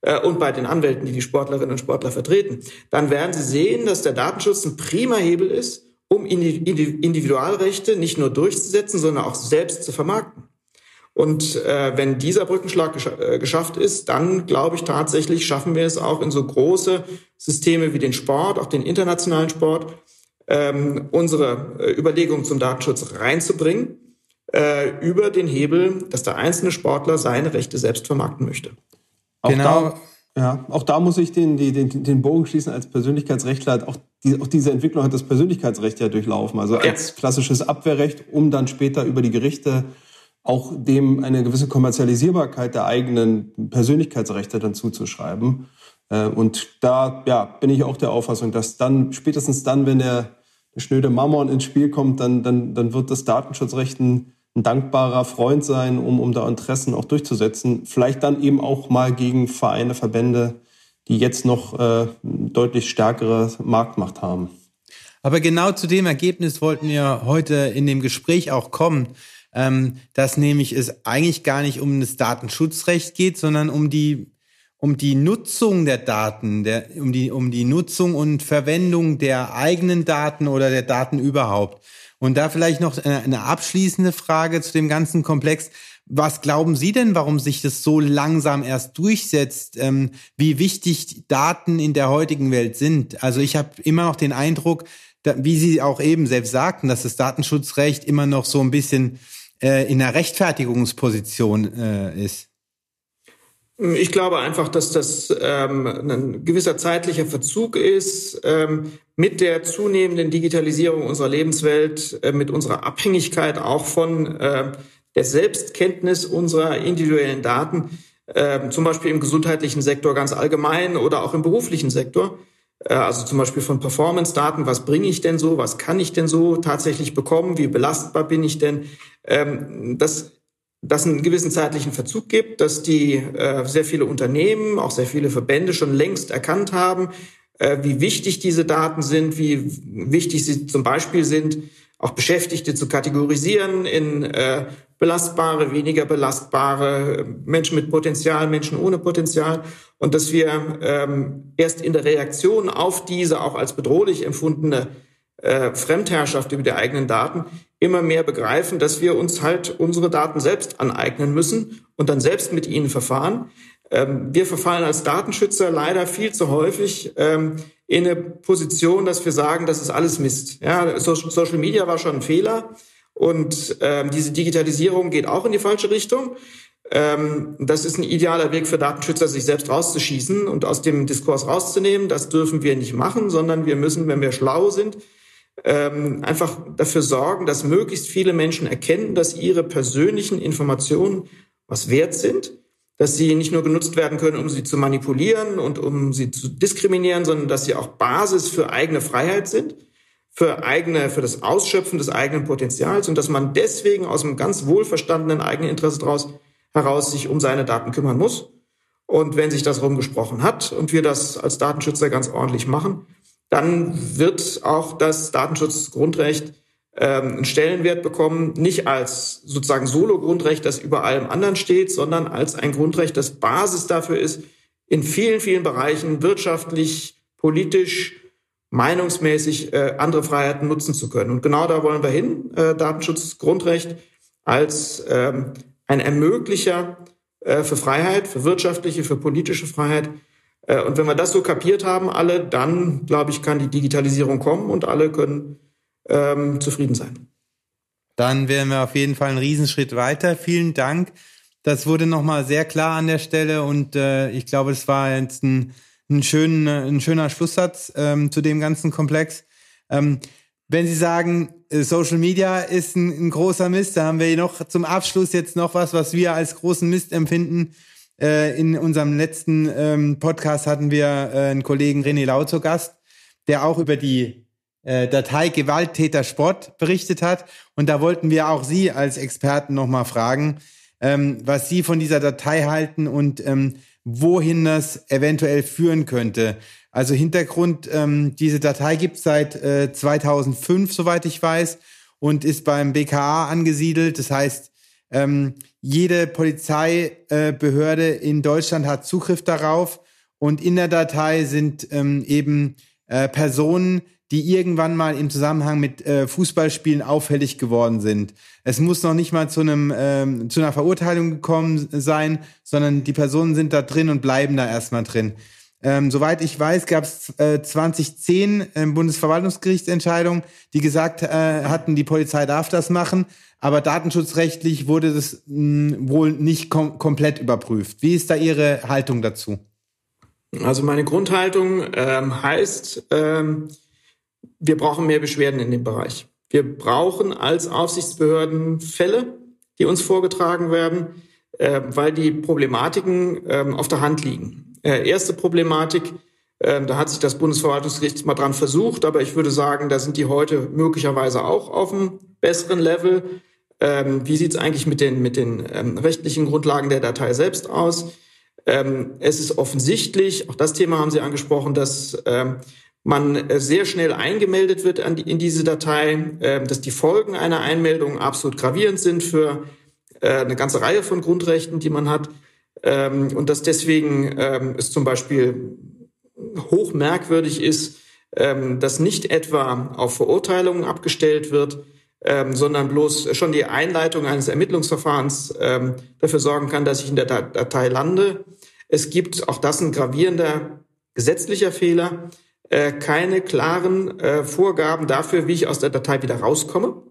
äh, und bei den Anwälten, die die Sportlerinnen und Sportler vertreten, dann werden sie sehen, dass der Datenschutz ein prima Hebel ist, um Individualrechte nicht nur durchzusetzen, sondern auch selbst zu vermarkten. Und äh, wenn dieser Brückenschlag gesch äh, geschafft ist, dann glaube ich tatsächlich, schaffen wir es auch in so große Systeme wie den Sport, auch den internationalen Sport, ähm, unsere äh, Überlegungen zum Datenschutz reinzubringen äh, über den Hebel, dass der einzelne Sportler seine Rechte selbst vermarkten möchte. Auch genau. Ja, auch da muss ich den, den, den Bogen schließen als Persönlichkeitsrechtler. Auch, die, auch diese Entwicklung hat das Persönlichkeitsrecht ja durchlaufen. Also als klassisches Abwehrrecht, um dann später über die Gerichte auch dem eine gewisse Kommerzialisierbarkeit der eigenen Persönlichkeitsrechte dann zuzuschreiben. Äh, und da ja, bin ich auch der Auffassung, dass dann, spätestens dann, wenn der, der schnöde Mammon ins Spiel kommt, dann, dann, dann wird das Datenschutzrecht ein, ein dankbarer Freund sein, um, um da Interessen auch durchzusetzen. Vielleicht dann eben auch mal gegen Vereine, Verbände, die jetzt noch äh, deutlich stärkere Marktmacht haben. Aber genau zu dem Ergebnis wollten wir heute in dem Gespräch auch kommen, ähm, dass nämlich es eigentlich gar nicht um das Datenschutzrecht geht, sondern um die um die Nutzung der Daten, der, um die um die Nutzung und Verwendung der eigenen Daten oder der Daten überhaupt. Und da vielleicht noch eine abschließende Frage zu dem ganzen Komplex. Was glauben Sie denn, warum sich das so langsam erst durchsetzt, ähm, wie wichtig Daten in der heutigen Welt sind? Also ich habe immer noch den Eindruck, da, wie Sie auch eben selbst sagten, dass das Datenschutzrecht immer noch so ein bisschen äh, in einer Rechtfertigungsposition äh, ist. Ich glaube einfach, dass das ähm, ein gewisser zeitlicher Verzug ist ähm, mit der zunehmenden Digitalisierung unserer Lebenswelt, äh, mit unserer Abhängigkeit auch von äh, der Selbstkenntnis unserer individuellen Daten, äh, zum Beispiel im gesundheitlichen Sektor ganz allgemein oder auch im beruflichen Sektor. Also zum Beispiel von Performance-Daten, was bringe ich denn so, was kann ich denn so tatsächlich bekommen, wie belastbar bin ich denn. Ähm, das dass einen gewissen zeitlichen Verzug gibt, dass die sehr viele Unternehmen, auch sehr viele Verbände schon längst erkannt haben, wie wichtig diese Daten sind, wie wichtig sie zum Beispiel sind, auch Beschäftigte zu kategorisieren in äh, belastbare, weniger belastbare, Menschen mit Potenzial, Menschen ohne Potenzial und dass wir ähm, erst in der Reaktion auf diese auch als bedrohlich empfundene äh, Fremdherrschaft über die eigenen Daten immer mehr begreifen, dass wir uns halt unsere Daten selbst aneignen müssen und dann selbst mit ihnen verfahren. Ähm, wir verfallen als Datenschützer leider viel zu häufig ähm, in eine Position, dass wir sagen, das ist alles Mist. Ja, Social Media war schon ein Fehler und ähm, diese Digitalisierung geht auch in die falsche Richtung. Das ist ein idealer Weg für Datenschützer, sich selbst rauszuschießen und aus dem Diskurs rauszunehmen. Das dürfen wir nicht machen, sondern wir müssen, wenn wir schlau sind, einfach dafür sorgen, dass möglichst viele Menschen erkennen, dass ihre persönlichen Informationen was wert sind, dass sie nicht nur genutzt werden können, um sie zu manipulieren und um sie zu diskriminieren, sondern dass sie auch Basis für eigene Freiheit sind, für eigene, für das Ausschöpfen des eigenen Potenzials und dass man deswegen aus einem ganz wohlverstandenen eigenen Interesse daraus heraus sich um seine Daten kümmern muss. Und wenn sich das rumgesprochen hat und wir das als Datenschützer ganz ordentlich machen, dann wird auch das Datenschutzgrundrecht ähm, einen Stellenwert bekommen, nicht als sozusagen Solo-Grundrecht, das über allem anderen steht, sondern als ein Grundrecht, das Basis dafür ist, in vielen, vielen Bereichen wirtschaftlich, politisch, meinungsmäßig äh, andere Freiheiten nutzen zu können. Und genau da wollen wir hin, äh, Datenschutzgrundrecht als ähm, ein Ermöglicher äh, für Freiheit, für wirtschaftliche, für politische Freiheit, äh, und wenn wir das so kapiert haben, alle, dann, glaube ich, kann die Digitalisierung kommen und alle können ähm, zufrieden sein. Dann wären wir auf jeden Fall einen Riesenschritt weiter. Vielen Dank. Das wurde nochmal sehr klar an der Stelle und äh, ich glaube, es war jetzt ein, ein, schön, ein schöner Schlusssatz ähm, zu dem ganzen Komplex. Ähm, wenn Sie sagen, äh, Social Media ist ein, ein großer Mist, da haben wir noch zum Abschluss jetzt noch was, was wir als großen Mist empfinden. Äh, in unserem letzten ähm, Podcast hatten wir äh, einen Kollegen René Lau zu Gast, der auch über die äh, Datei Gewalttäter Sport berichtet hat. Und da wollten wir auch Sie als Experten nochmal fragen, ähm, was Sie von dieser Datei halten und ähm, wohin das eventuell führen könnte. Also Hintergrund, ähm, diese Datei gibt es seit äh, 2005, soweit ich weiß, und ist beim BKA angesiedelt. Das heißt, ähm, jede Polizeibehörde in Deutschland hat Zugriff darauf und in der Datei sind ähm, eben äh, Personen, die irgendwann mal im Zusammenhang mit äh, Fußballspielen auffällig geworden sind. Es muss noch nicht mal zu einem ähm, zu einer Verurteilung gekommen sein, sondern die Personen sind da drin und bleiben da erstmal drin. Ähm, soweit ich weiß, gab es äh, 2010 äh, Bundesverwaltungsgerichtsentscheidung, die gesagt äh, hatten, die Polizei darf das machen, aber datenschutzrechtlich wurde das mh, hm, wohl nicht kom komplett überprüft. Wie ist da Ihre Haltung dazu? Also meine Grundhaltung ähm, heißt, ähm, wir brauchen mehr Beschwerden in dem Bereich. Wir brauchen als Aufsichtsbehörden Fälle, die uns vorgetragen werden, äh, weil die Problematiken äh, auf der Hand liegen. Äh, erste Problematik, äh, da hat sich das Bundesverwaltungsgericht mal dran versucht, aber ich würde sagen, da sind die heute möglicherweise auch auf einem besseren Level. Ähm, wie sieht es eigentlich mit den, mit den ähm, rechtlichen Grundlagen der Datei selbst aus? Ähm, es ist offensichtlich, auch das Thema haben Sie angesprochen, dass ähm, man äh, sehr schnell eingemeldet wird in diese Datei, äh, dass die Folgen einer Einmeldung absolut gravierend sind für äh, eine ganze Reihe von Grundrechten, die man hat. Ähm, und dass deswegen ähm, es zum Beispiel hoch merkwürdig ist, ähm, dass nicht etwa auf Verurteilungen abgestellt wird, ähm, sondern bloß schon die Einleitung eines Ermittlungsverfahrens ähm, dafür sorgen kann, dass ich in der Datei lande. Es gibt, auch das ein gravierender gesetzlicher Fehler, äh, keine klaren äh, Vorgaben dafür, wie ich aus der Datei wieder rauskomme.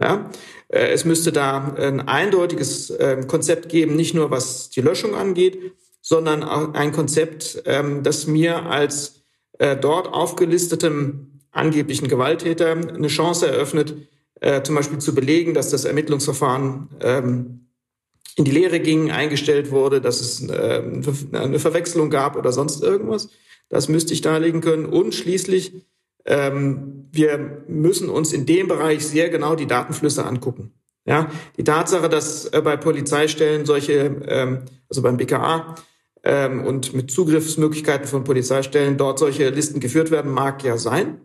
Ja? Äh, es müsste da ein eindeutiges äh, Konzept geben, nicht nur was die Löschung angeht, sondern auch ein Konzept, ähm, das mir als äh, dort aufgelistetem angeblichen Gewalttäter eine Chance eröffnet, äh, zum Beispiel zu belegen, dass das Ermittlungsverfahren ähm, in die Lehre ging, eingestellt wurde, dass es eine Verwechslung gab oder sonst irgendwas. Das müsste ich darlegen können. Und schließlich, ähm, wir müssen uns in dem Bereich sehr genau die Datenflüsse angucken. Ja, die Tatsache, dass äh, bei Polizeistellen solche, ähm, also beim BKA ähm, und mit Zugriffsmöglichkeiten von Polizeistellen dort solche Listen geführt werden, mag ja sein.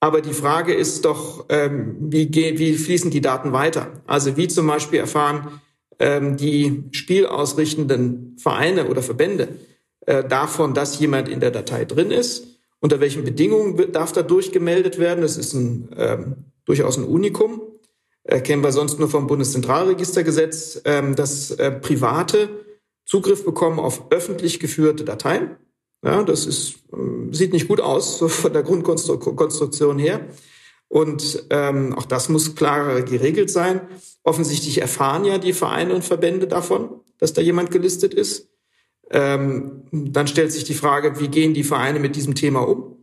Aber die Frage ist doch, ähm, wie, wie fließen die Daten weiter? Also wie zum Beispiel erfahren ähm, die spielausrichtenden Vereine oder Verbände äh, davon, dass jemand in der Datei drin ist? Unter welchen Bedingungen darf da durchgemeldet werden? Das ist ein, ähm, durchaus ein Unikum. Äh, kennen wir sonst nur vom Bundeszentralregistergesetz, ähm, dass äh, Private Zugriff bekommen auf öffentlich geführte Dateien. Ja, das ist, ähm, sieht nicht gut aus, so von der Grundkonstruktion her. Und ähm, auch das muss klarer geregelt sein. Offensichtlich erfahren ja die Vereine und Verbände davon, dass da jemand gelistet ist. Ähm, dann stellt sich die Frage, wie gehen die Vereine mit diesem Thema um?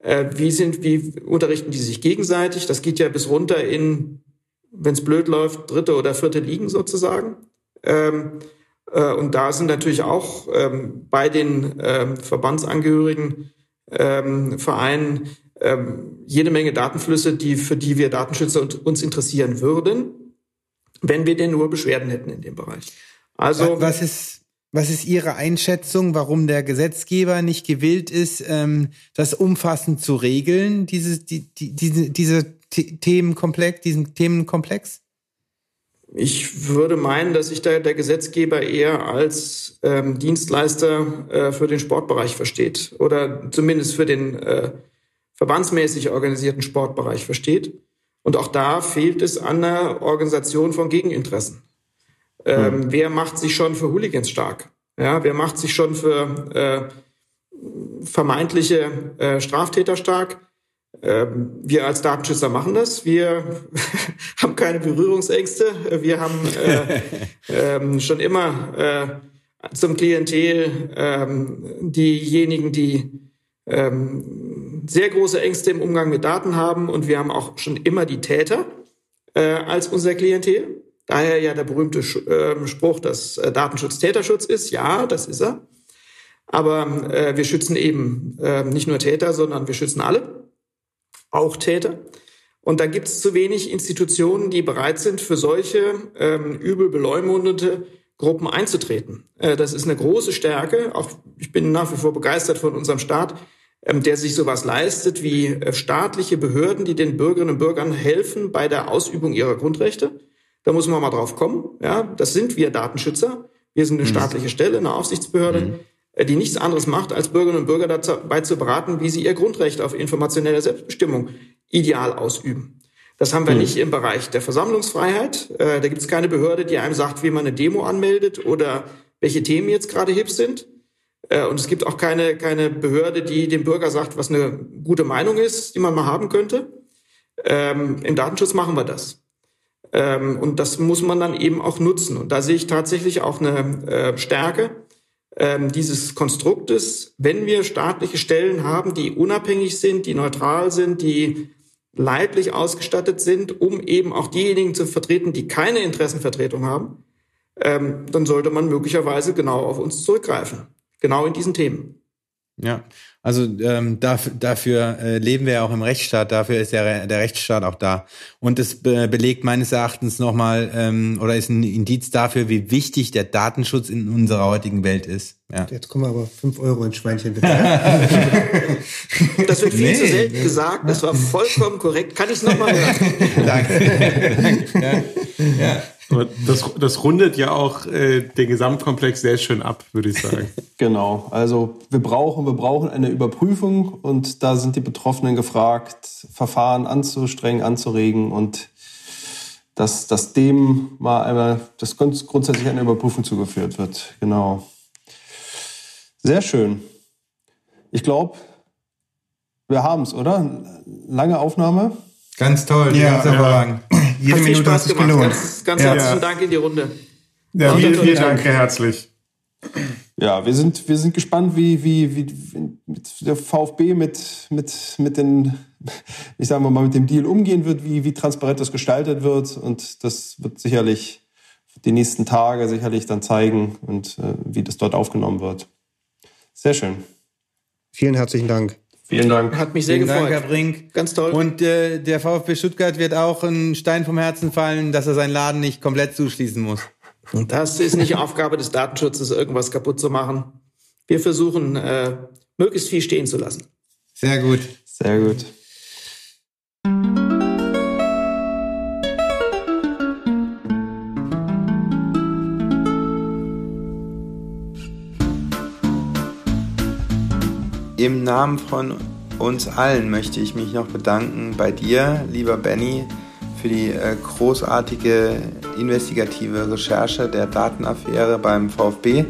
Äh, wie sind, wie unterrichten die sich gegenseitig? Das geht ja bis runter in, wenn es blöd läuft, dritte oder vierte Ligen sozusagen. Ähm, äh, und da sind natürlich auch ähm, bei den ähm, Verbandsangehörigen ähm, Vereinen ähm, jede Menge Datenflüsse, die, für die wir Datenschützer uns interessieren würden, wenn wir denn nur Beschwerden hätten in dem Bereich. Also was ist was ist Ihre Einschätzung, warum der Gesetzgeber nicht gewillt ist, ähm, das umfassend zu regeln, dieses, die, die, diese, diese Themenkomplex, diesen Themenkomplex? Ich würde meinen, dass sich da der Gesetzgeber eher als ähm, Dienstleister äh, für den Sportbereich versteht oder zumindest für den äh, verbandsmäßig organisierten Sportbereich versteht. Und auch da fehlt es an der Organisation von Gegeninteressen. Ähm, hm. Wer macht sich schon für Hooligans stark? Ja, wer macht sich schon für äh, vermeintliche äh, Straftäter stark? Ähm, wir als Datenschützer machen das. Wir haben keine Berührungsängste. Wir haben äh, ähm, schon immer äh, zum Klientel ähm, diejenigen, die ähm, sehr große Ängste im Umgang mit Daten haben. Und wir haben auch schon immer die Täter äh, als unser Klientel. Daher ja der berühmte äh, Spruch, dass äh, Datenschutz Täterschutz ist. Ja, das ist er. Aber äh, wir schützen eben äh, nicht nur Täter, sondern wir schützen alle auch Täter. Und da gibt es zu wenig Institutionen, die bereit sind, für solche ähm, übel beleumundete Gruppen einzutreten. Äh, das ist eine große Stärke. Auch ich bin nach wie vor begeistert von unserem Staat, ähm, der sich sowas leistet wie äh, staatliche Behörden, die den Bürgerinnen und Bürgern helfen bei der Ausübung ihrer Grundrechte. Da muss man mal drauf kommen. Ja, das sind wir Datenschützer. Wir sind eine mhm. staatliche Stelle, eine Aufsichtsbehörde. Mhm. Die nichts anderes macht, als Bürgerinnen und Bürger dabei zu beraten, wie sie ihr Grundrecht auf informationelle Selbstbestimmung ideal ausüben. Das haben wir hm. nicht im Bereich der Versammlungsfreiheit. Äh, da gibt es keine Behörde, die einem sagt, wie man eine Demo anmeldet oder welche Themen jetzt gerade hip sind. Äh, und es gibt auch keine, keine Behörde, die dem Bürger sagt, was eine gute Meinung ist, die man mal haben könnte. Ähm, Im Datenschutz machen wir das. Ähm, und das muss man dann eben auch nutzen. Und da sehe ich tatsächlich auch eine äh, Stärke ähm, dieses Konstruktes, wenn wir staatliche Stellen haben, die unabhängig sind, die neutral sind, die leidlich ausgestattet sind, um eben auch diejenigen zu vertreten, die keine Interessenvertretung haben, ähm, dann sollte man möglicherweise genau auf uns zurückgreifen. Genau in diesen Themen. Ja, also ähm, dafür, dafür äh, leben wir ja auch im Rechtsstaat, dafür ist ja der Rechtsstaat auch da. Und es be belegt meines Erachtens nochmal ähm, oder ist ein Indiz dafür, wie wichtig der Datenschutz in unserer heutigen Welt ist. Ja. Jetzt kommen wir aber fünf Euro ins Schweinchen bitte. das wird viel nee. zu selten gesagt, das war vollkommen korrekt. Kann ich es nochmal hören? Danke. ja. ja. Aber das, das rundet ja auch äh, den Gesamtkomplex sehr schön ab, würde ich sagen. genau. Also wir brauchen, wir brauchen eine Überprüfung und da sind die Betroffenen gefragt, Verfahren anzustrengen, anzuregen und dass, dass dem mal einmal, dass grundsätzlich eine Überprüfung zugeführt wird. Genau. Sehr schön. Ich glaube, wir haben es, oder? Lange Aufnahme. Ganz toll, ja, ganz hervorragend. Ja. Jede hat Minute hat sich gelohnt. Ganz, ganz ja. herzlichen Dank in die Runde. Ja, vielen, vielen Dank, herzlich. Ja, wir sind, wir sind gespannt, wie, wie, wie, wie der VfB mit, mit, mit den, ich sage mal, mit dem Deal umgehen wird, wie, wie transparent das gestaltet wird. Und das wird sicherlich die nächsten Tage sicherlich dann zeigen und äh, wie das dort aufgenommen wird. Sehr schön. Vielen herzlichen Dank. Vielen Dank. Hat mich sehr Vielen gefreut. Dank, Herr Brink. Ganz toll. Und äh, der VfB Stuttgart wird auch ein Stein vom Herzen fallen, dass er seinen Laden nicht komplett zuschließen muss. Und das ist nicht Aufgabe des Datenschutzes, irgendwas kaputt zu machen. Wir versuchen, äh, möglichst viel stehen zu lassen. Sehr gut. Sehr gut. Im Namen von uns allen möchte ich mich noch bedanken bei dir, lieber Benny, für die äh, großartige investigative Recherche der Datenaffäre beim VfB.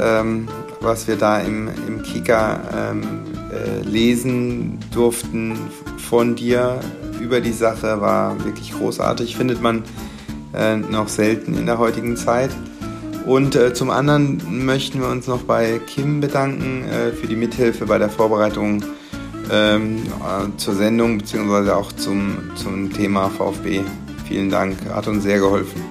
Ähm, was wir da im, im Kika ähm, äh, lesen durften von dir über die Sache war wirklich großartig, findet man äh, noch selten in der heutigen Zeit. Und äh, zum anderen möchten wir uns noch bei Kim bedanken äh, für die Mithilfe bei der Vorbereitung ähm, äh, zur Sendung beziehungsweise auch zum, zum Thema VfB. Vielen Dank, hat uns sehr geholfen.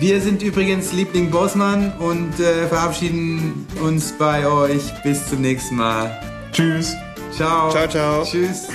Wir sind übrigens Liebling Bossmann und äh, verabschieden uns bei euch. Bis zum nächsten Mal. Tschüss. Ciao. Ciao, ciao. Tschüss.